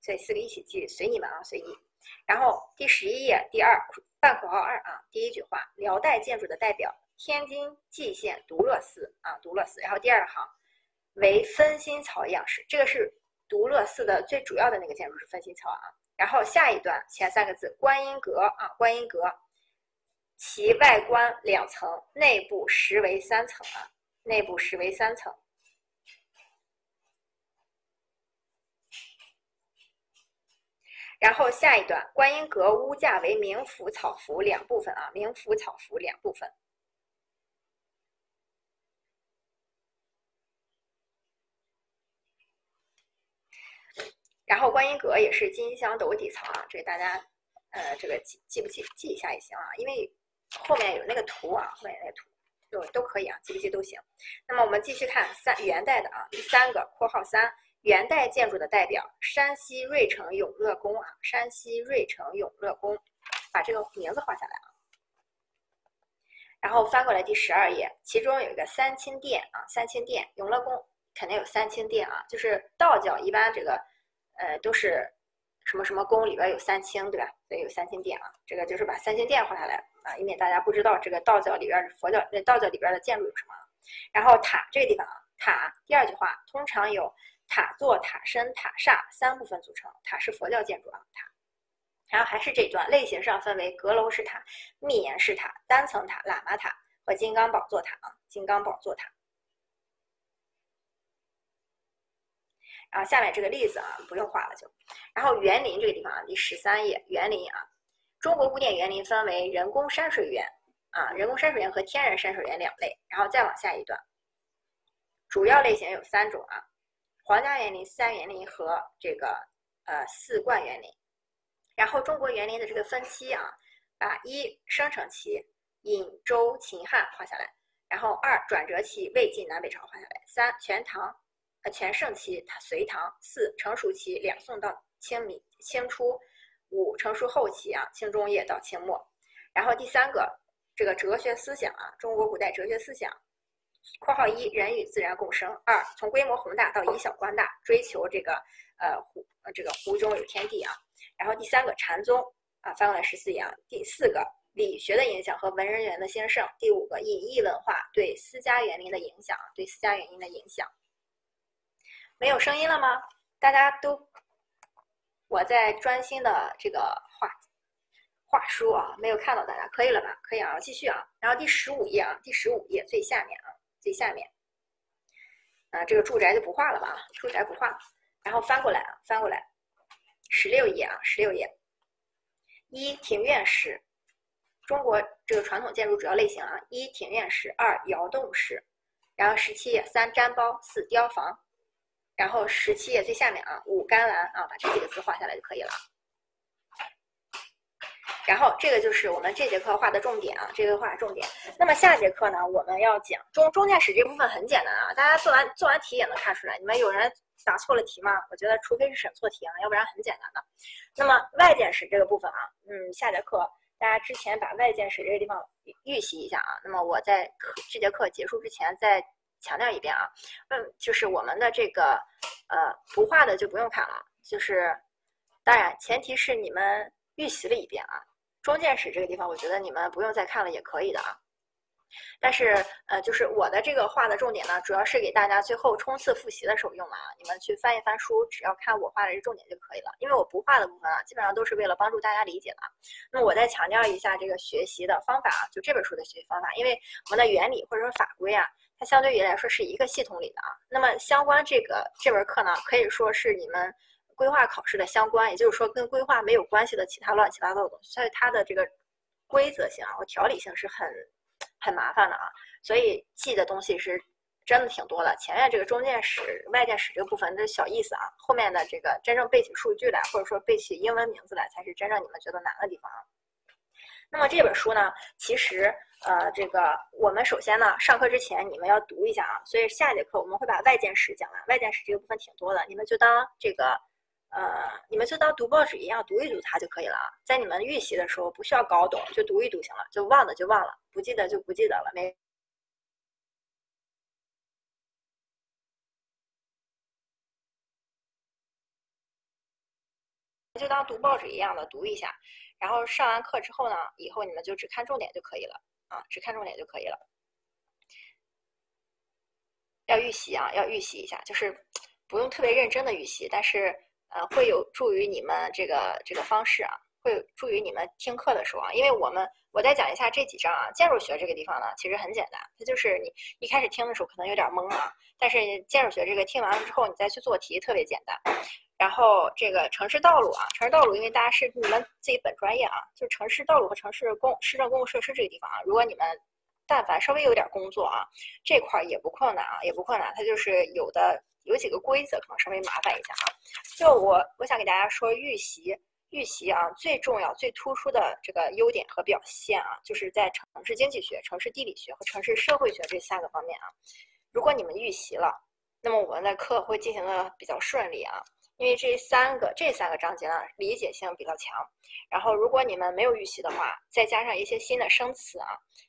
所以四个一起记，随你们啊，随意。然后第十一页第二半括号二啊，第一句话，辽代建筑的代表天津蓟县独乐寺啊，独乐寺。然后第二行为分心槽样式，这个是独乐寺的最主要的那个建筑是分心槽啊。然后下一段前三个字观音阁啊，观音阁，其外观两层，内部实为三层啊，内部实为三层。然后下一段观音阁屋架为明府草符两部分啊，明府草符两部分。然后观音阁也是金镶斗底层啊，这个大家呃这个记记不记记一下也行啊，因为后面有那个图啊，后面有那个图就都可以啊，记不记都行。那么我们继续看三元代的啊，第三个括号三元代建筑的代表山西芮城永乐宫啊，山西芮城永乐宫，把这个名字画下来啊。然后翻过来第十二页，其中有一个三清殿啊，三清殿永乐宫肯定有三清殿啊，就是道教一般这个。呃，都是什么什么宫里边有三清，对吧？所以有三清殿啊。这个就是把三清殿画下来啊，以免大家不知道这个道教里边、佛教呃道教里边的建筑有什么。然后塔这个地方啊，塔第二句话通常有塔座、塔身、塔刹三部分组成。塔是佛教建筑啊，塔。然后还是这一段类型上分为阁楼式塔、密檐式塔、单层塔、喇嘛塔和金刚宝座塔啊，金刚宝座塔。然后下面这个例子啊，不用画了就。然后园林这个地方啊，第十三页，园林啊，中国古典园林分为人工山水园啊，人工山水园和天然山水园两类。然后再往下一段，主要类型有三种啊，皇家园林、私家园林和这个呃四冠园林。然后中国园林的这个分期啊，把一生成期殷周秦汉画下来，然后二转折期魏晋南北朝画下来，三全唐。全盛期，它隋唐；四成熟期，两宋到清明清初；五成熟后期啊，清中叶到清末。然后第三个，这个哲学思想啊，中国古代哲学思想。括号一，人与自然共生；二，从规模宏大到以小观大，追求这个呃湖呃这个湖中有天地啊。然后第三个，禅宗啊，翻过来十四页啊。第四个，理学的影响和文人园的兴盛。第五个，隐逸文化对私家园林的影响，对私家园林的影响。没有声音了吗？大家都，我在专心的这个画画书啊，没有看到大家，可以了吧？可以啊，继续啊。然后第十五页啊，第十五页最下面啊，最下面，啊，这个住宅就不画了吧？住宅不画。然后翻过来啊，翻过来，十六页啊，十六页，一庭院式，中国这个传统建筑主要类型啊，一庭院式，二窑洞式，然后十七页，三毡包，四雕房。然后十七页最下面啊，五甘蓝啊，把这几个字画下来就可以了。然后这个就是我们这节课画的重点啊，这个画重点。那么下节课呢，我们要讲中中建史这部分很简单啊，大家做完做完题也能看出来。你们有人答错了题吗？我觉得除非是审错题啊，要不然很简单的。那么外建史这个部分啊，嗯，下节课大家之前把外建史这个地方预习一下啊。那么我在课这节课结束之前再。强调一遍啊，嗯，就是我们的这个呃不画的就不用看了，就是当然前提是你们预习了一遍啊。中建史这个地方，我觉得你们不用再看了也可以的啊。但是，呃，就是我的这个画的重点呢，主要是给大家最后冲刺复习的时候用的啊。你们去翻一翻书，只要看我画的这重点就可以了。因为我不画的部分啊，基本上都是为了帮助大家理解的。那我再强调一下这个学习的方法啊，就这本书的学习方法，因为我们的原理或者说法规啊，它相对于来说是一个系统里的啊。那么相关这个这门课呢，可以说是你们规划考试的相关，也就是说跟规划没有关系的其他乱七八糟的东西，所以它的这个规则性啊和条理性是很。很麻烦的啊，所以记的东西是真的挺多的。前面这个中间史、外建史这个部分是小意思啊，后面的这个真正背起数据来，或者说背起英文名字来，才是真正你们觉得难的地方啊。那么这本书呢，其实呃，这个我们首先呢，上课之前你们要读一下啊。所以下节课我们会把外见史讲完，外见史这个部分挺多的，你们就当这个。呃，你们就当读报纸一样读一读它就可以了啊。在你们预习的时候，不需要搞懂，就读一读行了。就忘了就忘了，不记得就不记得了，没。就当读报纸一样的读一下，然后上完课之后呢，以后你们就只看重点就可以了啊，只看重点就可以了。要预习啊，要预习一下，就是不用特别认真的预习，但是。呃，会有助于你们这个这个方式啊，会有助于你们听课的时候啊，因为我们我再讲一下这几章啊，建筑学这个地方呢，其实很简单，它就是你一开始听的时候可能有点懵啊，但是建筑学这个听完了之后，你再去做题特别简单。然后这个城市道路啊，城市道路，因为大家是你们自己本专业啊，就城市道路和城市公市政公共设施这个地方啊，如果你们但凡稍微有点工作啊，这块儿也不困难啊，也不困难，它就是有的。有几个规则可能稍微麻烦一下啊，就我我想给大家说预习预习啊，最重要最突出的这个优点和表现啊，就是在城市经济学、城市地理学和城市社会学这三个方面啊。如果你们预习了，那么我们的课会进行的比较顺利啊，因为这三个这三个章节呢理解性比较强。然后如果你们没有预习的话，再加上一些新的生词啊，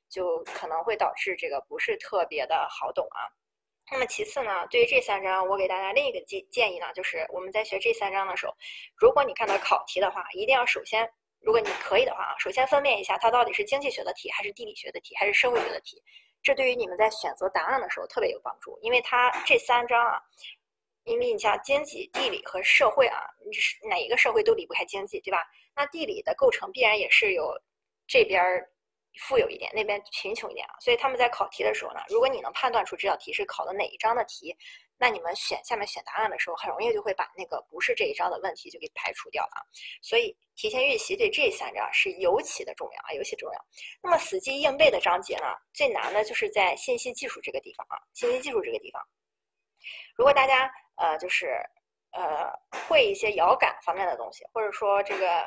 就可能会导致这个不是特别的好懂啊。那么其次呢，对于这三章，我给大家另一个建建议呢，就是我们在学这三章的时候，如果你看到考题的话，一定要首先，如果你可以的话啊，首先分辨一下它到底是经济学的题，还是地理学的题，还是社会学的题，这对于你们在选择答案的时候特别有帮助，因为它这三章啊，因为你像经济、地理和社会啊，你是哪一个社会都离不开经济，对吧？那地理的构成必然也是有这边儿。富有一点，那边贫穷一点啊，所以他们在考题的时候呢，如果你能判断出这道题是考的哪一章的题，那你们选下面选答案的时候，很容易就会把那个不是这一章的问题就给排除掉了啊。所以提前预习对这三章是尤其的重要啊，尤其重要。那么死记硬背的章节呢，最难的就是在信息技术这个地方啊，信息技术这个地方，如果大家呃就是呃会一些遥感方面的东西，或者说这个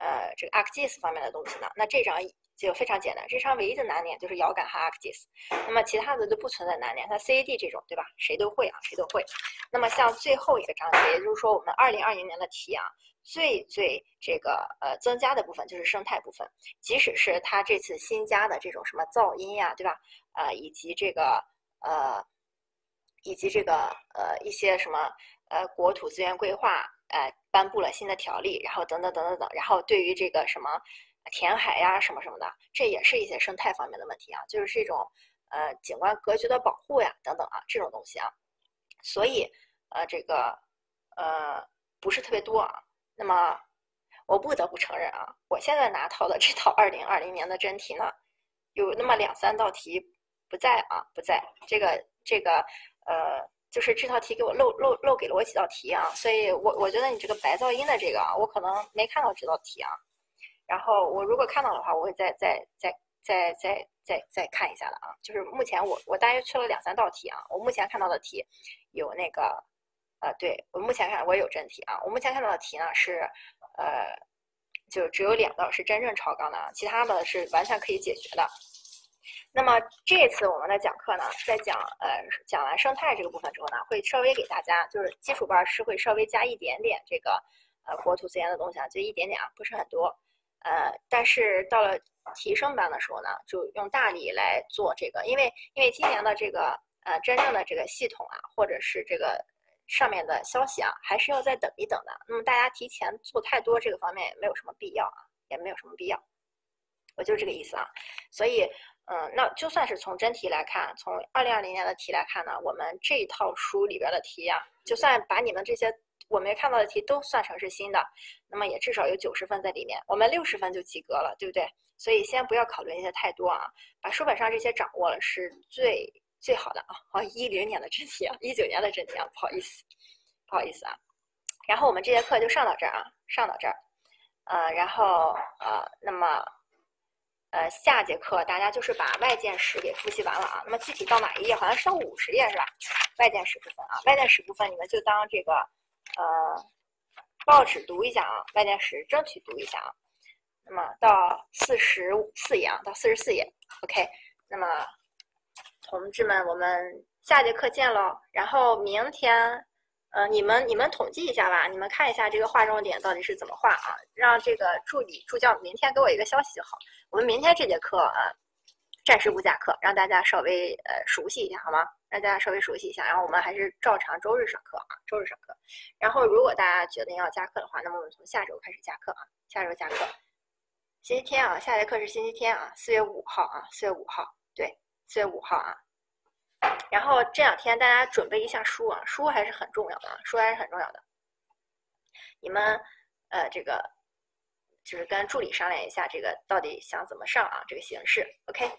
呃这个 ArcGIS 方面的东西呢，那这章。就非常简单，这张唯一的难点就是遥感和 ArcGIS，那么其他的都不存在难点。它 CAD 这种，对吧？谁都会啊，谁都会。那么像最后一个章节，也就是说我们二零二零年的题啊，最最这个呃增加的部分就是生态部分。即使是它这次新加的这种什么噪音呀，对吧？呃，以及这个呃，以及这个呃一些什么呃国土资源规划呃颁布了新的条例，然后等等等等等，然后对于这个什么。填海呀，什么什么的，这也是一些生态方面的问题啊，就是这种呃景观格局的保护呀，等等啊，这种东西啊，所以呃这个呃不是特别多啊。那么我不得不承认啊，我现在拿到的这套二零二零年的真题呢，有那么两三道题不在啊，不在这个这个呃，就是这套题给我漏漏漏给了我几道题啊，所以我我觉得你这个白噪音的这个啊，我可能没看到这道题啊。然后我如果看到的话，我会再再再再再再再看一下的啊。就是目前我我大约缺了两三道题啊。我目前看到的题有那个呃，对我目前看我有真题啊。我目前看到的题呢是呃，就只有两道是真正超纲的，其他的是完全可以解决的。那么这次我们的讲课呢，在讲呃讲完生态这个部分之后呢，会稍微给大家就是基础班是会稍微加一点点这个呃国土资源的东西啊，就一点点啊，不是很多。呃，但是到了提升班的时候呢，就用大力来做这个，因为因为今年的这个呃真正的这个系统啊，或者是这个上面的消息啊，还是要再等一等的。那么大家提前做太多这个方面也没有什么必要啊，也没有什么必要。我就这个意思啊。所以，嗯，那就算是从真题来看，从二零二零年的题来看呢，我们这一套书里边的题呀，就算把你们这些我没看到的题都算成是新的，那么也至少有九十分在里面，我们六十分就及格了，对不对？所以先不要考虑那些太多啊，把书本上这些掌握了是最最好的啊。好，一零年的真题啊，一九年的真题啊，不好意思，不好意思啊。然后我们这节课就上到这儿啊，上到这儿，呃，然后呃，那么呃，下节课大家就是把外见史给复习完了啊。那么具体到哪一页？好像是到五十页是吧？外见史部分啊，外见史部分你们就当这个呃报纸读一下啊，外见史争取读一下啊。那么到四十四页啊，到四十四页，OK。那么同志们，我们下节课见喽。然后明天。呃，你们你们统计一下吧，你们看一下这个划重点到底是怎么划啊？让这个助理助教明天给我一个消息就好。我们明天这节课啊，暂时不加课，让大家稍微呃熟悉一下好吗？让大家稍微熟悉一下，然后我们还是照常周日上课啊，周日上课。然后如果大家决定要加课的话，那么我们从下周开始加课啊，下周加课。星期天啊，下节课是星期天啊，四月五号啊，四月五号，对，四月五号啊。然后这两天大家准备一下书啊，书还是很重要的啊，书还是很重要的。你们呃，这个就是跟助理商量一下，这个到底想怎么上啊？这个形式，OK。